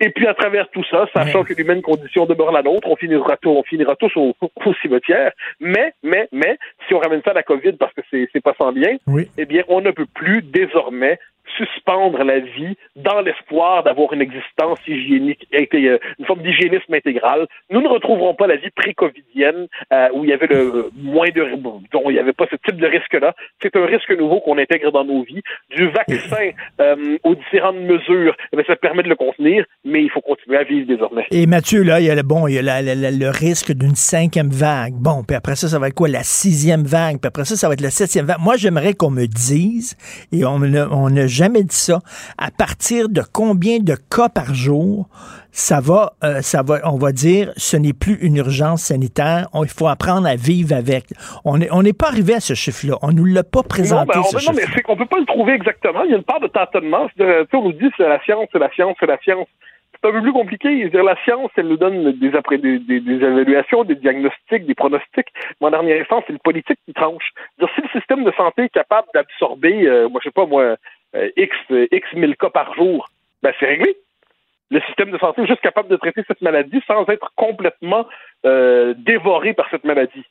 Et puis à travers tout ça, sachant que l'humaine condition demeure la nôtre, on finira tous, on finira tous au, au cimetière. Mais, mais, mais, si on ramène ça à la COVID parce que c'est, pas sans lien, eh bien, on ne peut plus désormais suspendre la vie dans l'espoir d'avoir une existence hygiénique, euh, une forme d'hygiénisme intégral. Nous ne retrouverons pas la vie pré-covidienne euh, où il y avait le moins de, dont il n'y avait pas ce type de risque-là. C'est un risque nouveau qu'on intègre dans nos vies. Du vaccin euh, aux différentes mesures, eh ça permet de le contenir, mais il faut continuer à vivre désormais. Et Mathieu, là, il y a le, bon, il y a la- le risque d'une cinquième vague. Bon, puis après ça, ça va être quoi? La sixième vague. Puis après ça, ça va être la septième vague. Moi, j'aimerais qu'on me dise, et on ne- on n'a jamais dit ça, à partir de combien de cas par jour ça va, euh, ça va, on va dire, ce n'est plus une urgence sanitaire. On- il faut apprendre à vivre avec. On n'est on pas arrivé à ce chiffre-là. On nous l'a pas présenté, non, ben, ce on, non, mais c'est qu'on peut pas le trouver exactement. Il y a une part de tâtonnement. De- sais, on nous dit c'est la science, c'est la science, c'est la science. C'est un peu plus compliqué. Dire, la science, elle nous donne des, après, des, des, des évaluations, des diagnostics, des pronostics. Mais en dernière instance, c'est le politique qui tranche. Dire, si le système de santé est capable d'absorber, euh, moi, je sais pas, moi, euh, X, euh, X mille cas par jour, ben, c'est réglé. Le système de santé est juste capable de traiter cette maladie sans être complètement euh, dévoré par cette maladie.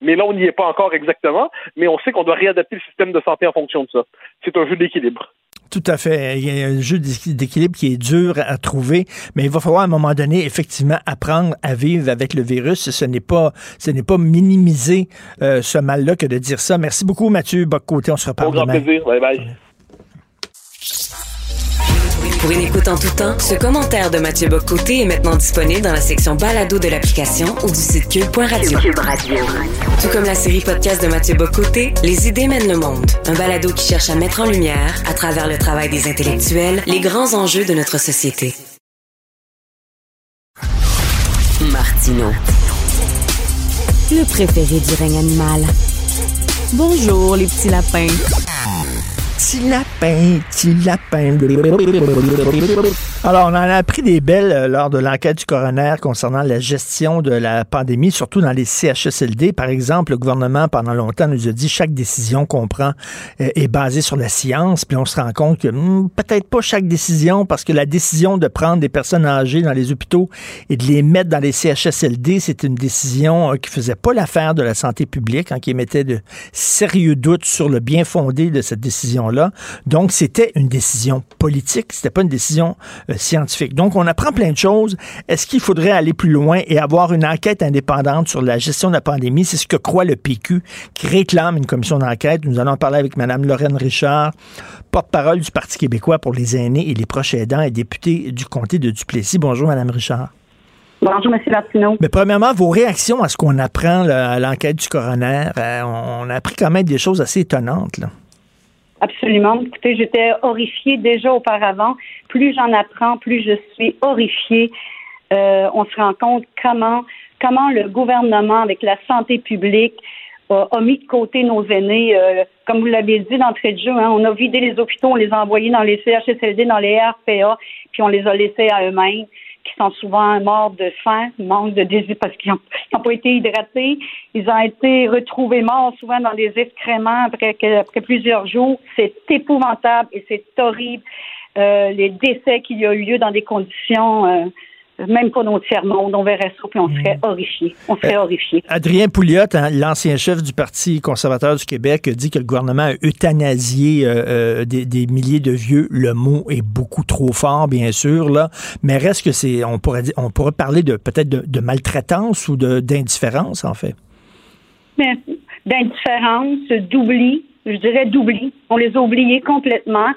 Mais là, on n'y est pas encore exactement, mais on sait qu'on doit réadapter le système de santé en fonction de ça. C'est un jeu d'équilibre. Tout à fait. Il y a un jeu d'équi- d'équilibre qui est dur à trouver, mais il va falloir à un moment donné, effectivement, apprendre à vivre avec le virus. Ce n'est pas, ce n'est pas minimiser euh, ce mal-là que de dire ça. Merci beaucoup, Mathieu Boccoté. On se Au reparle grand demain. plaisir. Bye bye. Pour une écoute en tout temps, ce commentaire de Mathieu Bocoté est maintenant disponible dans la section balado de l'application ou du site cube.radio. Tout comme la série podcast de Mathieu Bocoté, Les idées mènent le monde. Un balado qui cherche à mettre en lumière, à travers le travail des intellectuels, les grands enjeux de notre société. Martino. Le préféré du règne animal. Bonjour, les petits lapins. Petit lapin, petit lapin. Alors, on en a appris des belles euh, lors de l'enquête du coroner concernant la gestion de la pandémie, surtout dans les CHSLD. Par exemple, le gouvernement, pendant longtemps, nous a dit chaque décision qu'on prend euh, est basée sur la science. Puis on se rend compte que hmm, peut-être pas chaque décision, parce que la décision de prendre des personnes âgées dans les hôpitaux et de les mettre dans les CHSLD, c'est une décision euh, qui faisait pas l'affaire de la santé publique, hein, qui émettait de sérieux doutes sur le bien fondé de cette décision-là. Donc, c'était une décision politique, c'était pas une décision euh, scientifique. Donc, on apprend plein de choses. Est-ce qu'il faudrait aller plus loin et avoir une enquête indépendante sur la gestion de la pandémie? C'est ce que croit le PQ, qui réclame une commission d'enquête. Nous allons en parler avec Mme Lorraine Richard, porte-parole du Parti québécois pour les aînés et les proches aidants et députée du comté de Duplessis. Bonjour, Mme Richard. Bonjour, M. Martineau. Mais premièrement, vos réactions à ce qu'on apprend là, à l'enquête du coroner, euh, on a appris quand même des choses assez étonnantes. Là. Absolument. Écoutez, j'étais horrifiée déjà auparavant. Plus j'en apprends, plus je suis horrifiée. Euh, on se rend compte comment, comment le gouvernement, avec la santé publique, a, mis de côté nos aînés. Euh, comme vous l'avez dit d'entrée de jeu, hein, on a vidé les hôpitaux, on les a envoyés dans les CHSLD, dans les RPA, puis on les a laissés à eux-mêmes qui sont souvent morts de faim, manque de désir parce qu'ils n'ont pas été hydratés. Ils ont été retrouvés morts souvent dans des excréments après, après plusieurs jours. C'est épouvantable et c'est horrible. Euh, les décès qu'il y a eu lieu dans des conditions euh, même pas notre tiers-monde, on verrait ça, puis on serait horrifiés. On serait Euh, horrifiés. Adrien Pouliot, hein, l'ancien chef du Parti conservateur du Québec, dit que le gouvernement a euthanasié euh, euh, des, des milliers de vieux. Le mot est beaucoup trop fort, bien sûr, là. Mais reste que c'est, on pourrait dire, on pourrait parler de peut-être de, de maltraitance ou d'indifférence, en fait. D'indifférence, d'oubli, je dirais d'oubli. On les a oubliés complètement.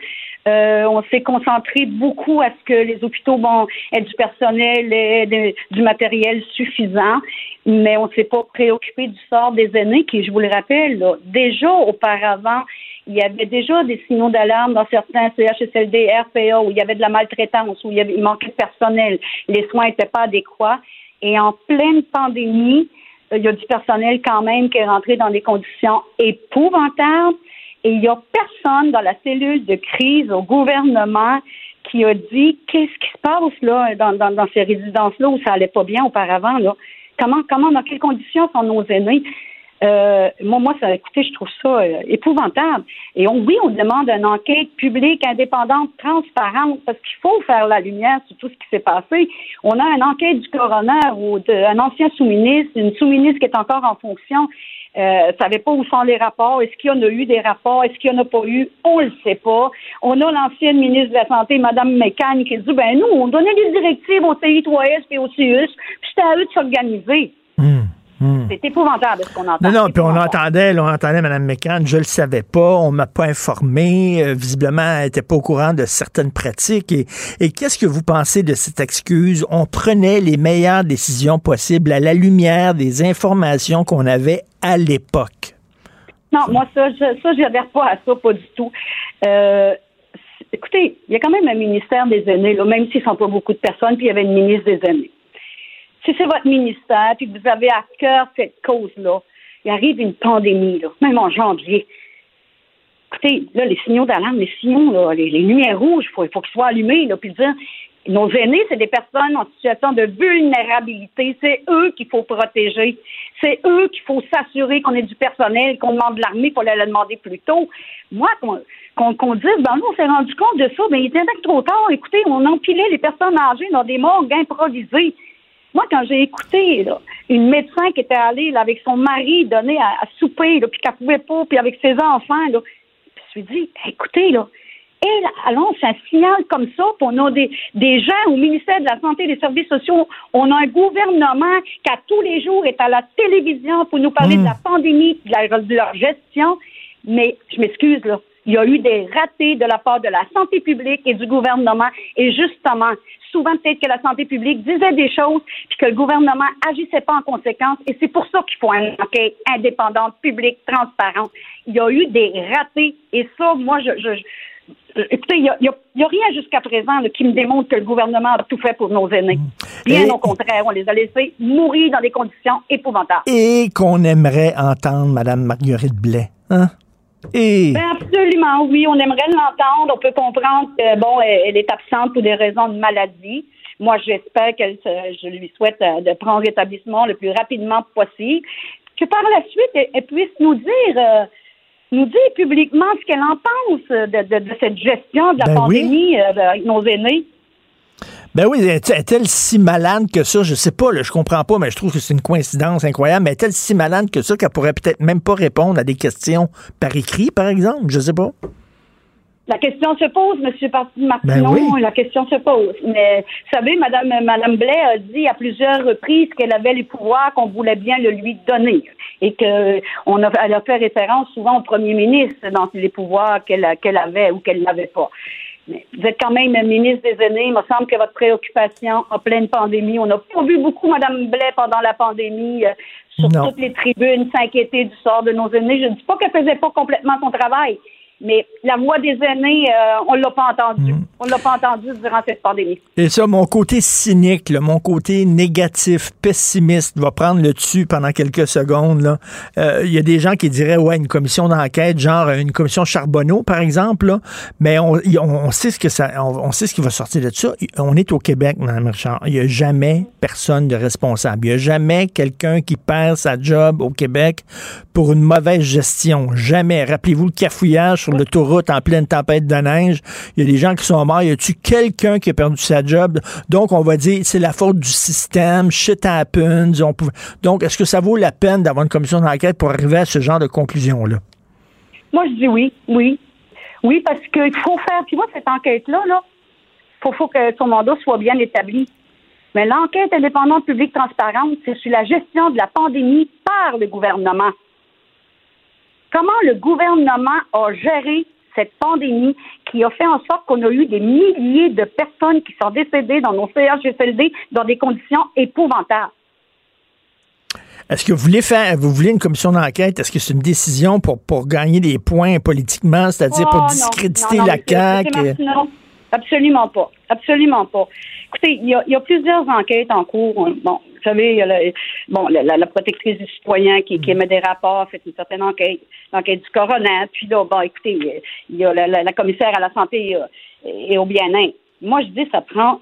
Euh, on s'est concentré beaucoup à ce que les hôpitaux vont aient du personnel et du matériel suffisant, mais on s'est pas préoccupé du sort des aînés qui, je vous le rappelle, déjà auparavant, il y avait déjà des signaux d'alarme dans certains CHSLD, RPA, où il y avait de la maltraitance, où il, il manquait de personnel, les soins n'étaient pas adéquats. Et en pleine pandémie, euh, il y a du personnel quand même qui est rentré dans des conditions épouvantables. Et il n'y a personne dans la cellule de crise au gouvernement qui a dit qu'est-ce qui se passe là dans, dans, dans ces résidences-là où ça allait pas bien auparavant. Là? Comment, comment, dans quelles conditions sont nos aînés? Euh, moi, moi, ça, écoutez, je trouve ça euh, épouvantable. Et on, oui, on demande une enquête publique, indépendante, transparente, parce qu'il faut faire la lumière sur tout ce qui s'est passé. On a une enquête du coroner ou d'un ancien sous-ministre, une sous-ministre qui est encore en fonction, euh, savait pas où sont les rapports. Est-ce qu'il y en a eu des rapports? Est-ce qu'il n'y en a pas eu? On le sait pas. On a l'ancienne ministre de la Santé, Mme McCann, qui dit, ben nous, on donnait des directives au CI3S et au CIUS, puis c'était à eux de s'organiser. C'est épouvantable ce qu'on entend. Non, non, puis on entendait, là, on entendait Mme McCann, je le savais pas, on m'a pas informé, euh, visiblement, elle était pas au courant de certaines pratiques. Et, et qu'est-ce que vous pensez de cette excuse? On prenait les meilleures décisions possibles à la lumière des informations qu'on avait à l'époque. Non, moi, ça, je, ça, j'adhère pas à ça, pas du tout. Euh, écoutez, il y a quand même un ministère des aînés, là, même s'ils ne sont pas beaucoup de personnes, puis il y avait une ministre des aînés. Si c'est votre ministère, puis que vous avez à cœur cette cause-là, il arrive une pandémie, là, même en janvier. Écoutez, là, les signaux d'alarme, les signaux, les, lumières rouges, il faut, il faut qu'ils soient allumés, puis dire, nos aînés, c'est des personnes en situation de vulnérabilité. C'est eux qu'il faut protéger. C'est eux qu'il faut s'assurer qu'on ait du personnel, qu'on demande de l'armée pour aller le demander plus tôt. Moi, qu'on qu'on qu'on dise, ben nous, on s'est rendu compte de ça, ben il était trop tard. Écoutez, on empilait les personnes âgées dans des morgues improvisées. Moi, quand j'ai écouté là, une médecin qui était allée là, avec son mari donner à, à souper, là, puis qu'elle pouvait pas, puis avec ses enfants, là, je me suis dit, écoutez, là, et là, allons, c'est un signal comme ça, puis on a des, des gens au ministère de la Santé et des Services sociaux, on a un gouvernement qui, à tous les jours, est à la télévision pour nous parler de la pandémie, de, la- de leur gestion, mais je m'excuse, là, il y a eu des ratés de la part de la santé publique et du gouvernement, et justement, souvent peut-être que la santé publique disait des choses, puis que le gouvernement agissait pas en conséquence, et c'est pour ça qu'il faut une enquête indépendante, publique, transparente. Il y a eu des ratés, et ça, moi, je, Écoutez, il n'y a, rien jusqu'à présent là, qui me démontre que le gouvernement a tout fait pour nos aînés. Bien Et- au contraire, on les a laissés mourir dans des conditions épouvantables. Et qu'on aimerait entendre Mme Marguerite Blais. Hein? Et... Ben absolument, oui. On aimerait l'entendre. On peut comprendre que, bon, elle, est absente pour des raisons de maladie. Moi, j'espère qu'elle, je lui souhaite euh, de prendre rétablissement le plus rapidement possible. Que par la suite, elle, elle puisse nous dire, euh, nous dire publiquement ce qu'elle en pense de, de- de cette gestion de la Ben oui. pandémie euh, avec nos aînés. Ben oui, est- est-elle si malade que ça? Je sais pas, là, je comprends pas, mais je trouve que c'est une coïncidence incroyable. Mais est-elle si malade que ça qu'elle pourrait peut-être même pas répondre à des questions par écrit, par exemple? Je sais pas. La question se pose, M. Martineau. Ben oui. La question se pose. Mais vous savez, Madame, Madame Blais a dit à plusieurs reprises qu'elle avait les pouvoirs, qu'on voulait bien le lui donner. Et que on a, elle a fait référence souvent au premier ministre dans les pouvoirs qu'elle qu'elle avait ou qu'elle n'avait pas. Mais vous êtes quand même ministre des aînés. Il me semble que votre préoccupation en pleine pandémie, on n'a pas vu beaucoup Madame Blais pendant la pandémie euh, sur Non. toutes les tribunes s'inquiéter du sort de nos aînés. Je ne dis pas qu'elle faisait pas complètement son travail, mais la voix des aînés, euh, on l'a pas entendue. Mm. On l'a pas entendue durant cette pandémie. Et ça, mon côté cynique, là, mon côté négatif, pessimiste, va prendre le dessus pendant quelques secondes. Euh, Il y a des gens qui diraient, ouais, une commission d'enquête, genre euh, une commission Charbonneau, par exemple, là. mais on, y- on- on sait ce que ça, on, on sait ce qui va sortir de ça. On est au Québec, Mme Richard. Il n'y a jamais personne de responsable. Il n'y a jamais quelqu'un qui perd sa job au Québec pour une mauvaise gestion. Jamais. Rappelez-vous le cafouillage sur l'autoroute en pleine tempête de neige. Il y a des gens qui sont morts. Y a-tu quelqu'un qui a perdu sa job? Donc, on va dire, c'est la faute du système. Shit happens. On Donc, est-ce que ça vaut la peine d'avoir une commission d'enquête pour arriver à ce genre de conclusion-là? Moi, je dis oui, oui. Oui, parce qu'il faut faire, tu vois, cette enquête-là, là, faut, faut que son mandat soit bien établi. Mais l'enquête indépendante publique transparente, c'est sur la gestion de la pandémie par le gouvernement. Comment le gouvernement a géré cette pandémie qui a fait en sorte qu'on a eu des milliers de personnes qui sont décédées dans nos CHSLD dans des conditions épouvantables? Est-ce que vous voulez faire, vous voulez une commission d'enquête? Est-ce que c'est une décision pour, pour gagner des points politiquement, c'est-à-dire Oh, pour non, discréditer non, non, la CAQ? Martineau, absolument pas. Absolument pas. Écoutez, il y a, il y a plusieurs enquêtes en cours. Bon, savez, il y a bon, la, protectrice du citoyen qui, émet des rapports, fait une certaine enquête, l'enquête du coroner. Puis là, bon, écoutez, il y a la, la- commissaire à la santé euh, et au bien-être. Moi, je dis, ça prend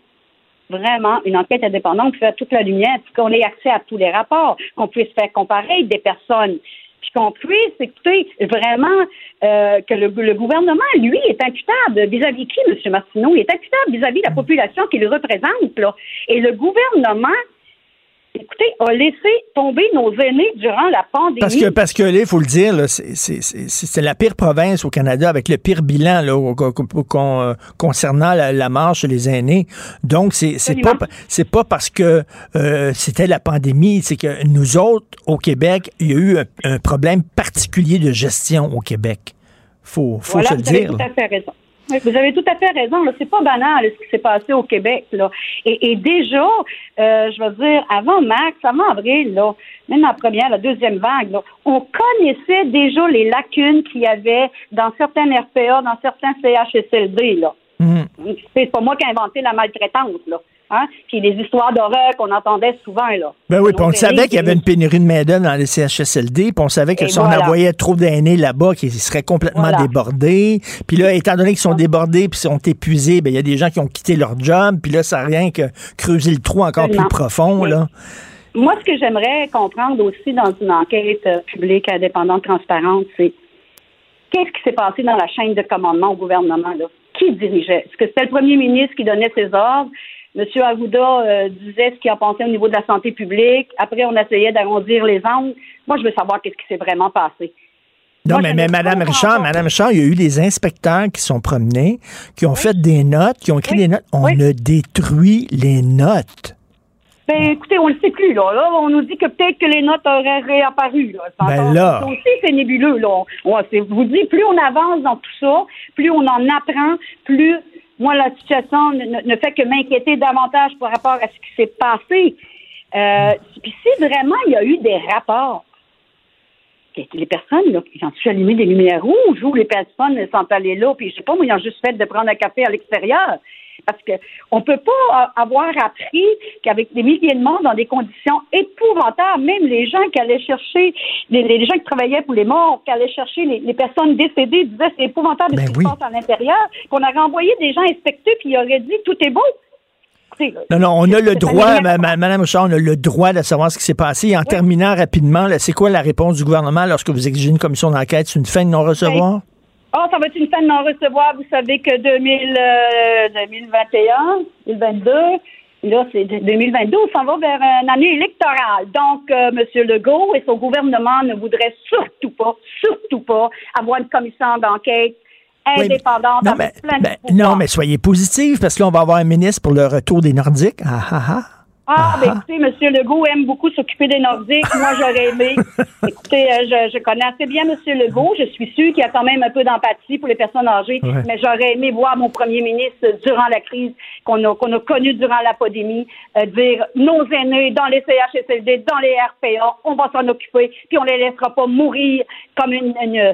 vraiment une enquête indépendante qui fait toute la lumière, puis qu'on ait accès à tous les rapports, qu'on puisse faire comparer des personnes, puis qu'on puisse écouter vraiment euh, que le, gouvernement, lui, est imputable vis-à-vis qui, M. Martineau? Il est imputable vis-à-vis de la population qu'il représente. Et le gouvernement, écoutez, a laissé tomber nos aînés durant la pandémie. Parce que, parce que là, il faut le dire, c'est- c'est c'est- c'est la pire province au Canada avec le pire bilan là, con- euh, concernant la, la mort chez les aînés. Donc, c'est c'est pas, pas parce que euh, c'était la pandémie, c'est que nous autres, au Québec, il y a eu un, un problème particulier de gestion au Québec. Faut, faut Voilà, se le dire. tout à fait raison. Oui, vous avez tout à fait raison. là. C'est pas banal ce qui s'est passé au Québec. Là. Et, et déjà, euh, je veux dire, avant mars, avant avril, là, même la première, la deuxième vague, là, on connaissait déjà les lacunes qu'il y avait dans certains RPA, dans certains CHSLD. Là. Mhm. C'est pas moi qui ai inventé la maltraitance. Là. Hein? Puis les histoires d'horreur qu'on entendait souvent. Là. Ben oui, puis on savait qu'il y avait une pénurie de main-d'œuvre dans les CHSLD, puis on savait que Et si on envoyait trop d'aînés là-bas, qu'ils seraient complètement Voilà. débordés. Puis là, étant donné qu'ils sont débordés puis sont épuisés, ben il y a des gens qui ont quitté leur job, puis là, ça n'a rien que creuser le trou encore Absolument. plus profond, là. Moi, ce que j'aimerais comprendre aussi dans une enquête euh, publique, indépendante, transparente, c'est qu'est-ce qui s'est passé dans la chaîne de commandement au gouvernement? Là? Qui dirigeait? Est-ce que c'était le premier ministre qui donnait ses ordres? M. Arruda euh, disait ce qu'il en pensait au niveau de la santé publique. Après, on essayait d'arrondir les angles. Moi, je veux savoir qu'est-ce qui s'est vraiment passé. Non, Moi, mais, Mme Richard. Madame Richard, il y a eu des inspecteurs qui sont promenés, qui ont fait des notes, qui ont écrit des notes. On a détruit les notes. Ben, écoutez, on ne le sait plus, là. Là, on nous dit que peut-être que les notes auraient réapparu, là. C'est Ben encore- là. Aussi, c'est nébuleux, là. On- on- vous dis, plus on avance dans tout ça, plus on en apprend, plus, moi, la situation ne, fait que m'inquiéter davantage par rapport à ce qui s'est passé. Euh, Puis si vraiment il y a eu des rapports, les personnes, là, ont-tu allumé des lumières rouges ou les personnes sont allées là, puis je sais pas, moi, ils ont juste fait de prendre un café à l'extérieur. Parce que on peut pas avoir appris qu'avec des milliers de morts dans des conditions épouvantables, même les gens qui allaient chercher, les, les gens qui travaillaient pour les morts, qui allaient chercher les, les personnes décédées, disaient c'est épouvantable Ben ce qui oui. se passe à l'intérieur, qu'on aurait envoyé des gens inspectés puis ils auraient dit tout est beau. Non, non, on a le droit, Madame Richard, on a le droit de savoir ce qui s'est passé. Et en terminant rapidement, c'est quoi la réponse du gouvernement lorsque vous exigez une commission d'enquête? C'est une fin de non-recevoir? Ah, ça va être une fin de non-recevoir. Vous savez que 2000, euh, 2021, 2022, là, c'est de- 2022, on s'en va vers une année électorale. Donc, euh, M. Legault et son gouvernement ne voudraient surtout pas, surtout pas avoir une commission d'enquête Oui, mais- indépendante non, mais, de ben, non, mais soyez positifs, parce que là, on va avoir un ministre pour le retour des Nordiques. Ah, ah, ah. Ah, ben écoutez, M. Legault aime beaucoup s'occuper des Nordiques. Moi, j'aurais aimé. écoutez, euh, je, je connais assez bien M. Legault. Je suis sûre qu'il y a quand même un peu d'empathie pour les personnes âgées. Ouais. Mais j'aurais aimé voir mon premier ministre, durant la crise qu'on a, qu'on a connue durant la pandémie, euh, dire nos aînés dans les CHSLD, dans les RPA, on va s'en occuper, puis on les laissera pas mourir comme une... une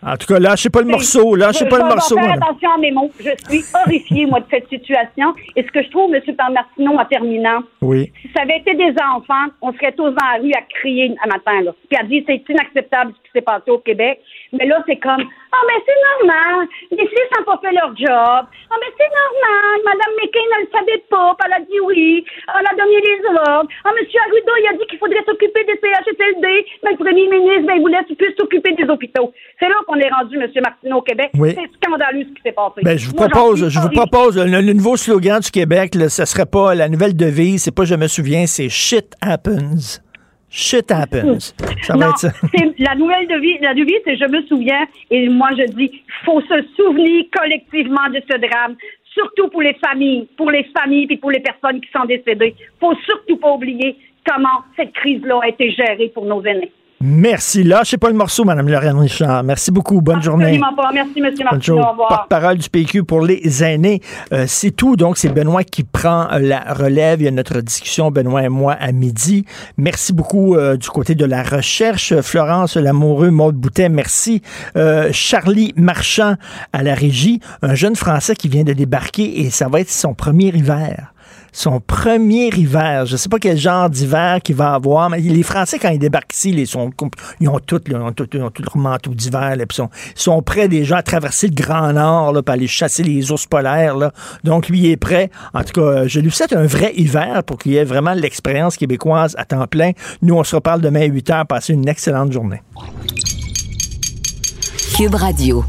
En tout cas, lâchez pas le morceau, lâchez je- pas je le morceau. faire attention à mes mots. Je suis horrifiée, moi, de cette situation. Et ce que je trouve, M. Martineau, en terminant, Oui. si ça avait été des enfants, on serait tous dans la rue à crier un matin, là. Puis à dire c'est inacceptable ce qui s'est passé au Québec. Mais là, c'est comme Ah, mais c'est normal. Les filles n'ont pas fait leur job. Ah, mais c'est normal. Madame McCain ne le savait pas. Elle a dit oui. Elle a donné les ordres. Ah, M. Arruda, il a dit qu'il faudrait s'occuper des CHSLD. Mais le premier ministre, ben, il voulait plus s'occuper des hôpitaux. C'est là qu'on est rendu, M. Martineau, au Québec. Oui. C'est scandaleux ce qui s'est passé. Ben, je vous Moi, propose, je vous propose le, le nouveau slogan du Québec, là, ce serait pas la nouvelle devise, c'est pas je me souviens, c'est shit happens. Shit happens. Ça va non, être ça. c'est la nouvelle devise, la devise, c'est je me souviens, et moi je dis, il faut se souvenir collectivement de ce drame, surtout pour les familles, pour les familles et pour les personnes qui sont décédées. faut surtout pas oublier comment cette crise-là a été gérée pour nos aînés. Merci. Lâchez pas le morceau, Mme Lorraine Richard. Merci beaucoup. Bonne journée. Absolument pas. Merci, M. Bonne Martineau. journée. Au revoir. Porte-parole du PQ pour les aînés. Euh, c'est tout. Donc, c'est Benoît qui prend euh, la relève. Il y a notre discussion, Benoît et moi, à midi. Merci beaucoup euh, du côté de la recherche. Florence Lamoureux, Maude Boutet, merci. Euh, Charlie Marchand à la régie, un jeune Français qui vient de débarquer et ça va être son premier hiver son premier hiver. Je ne sais pas quel genre d'hiver qu'il va avoir, mais les Français, quand ils débarquent ici, ils, sont, ils ont tout, ils ont tout, ils ont tout manteau d'hiver, puis sont, ils sont prêts déjà à traverser le Grand Nord, là, pour aller chasser les ours polaires. Là. Donc, lui, il est prêt. En tout cas, je lui souhaite un vrai hiver pour qu'il y ait vraiment l'expérience québécoise à temps plein. Nous, on se reparle demain à 8 heures. Passez une excellente journée. Cube Radio.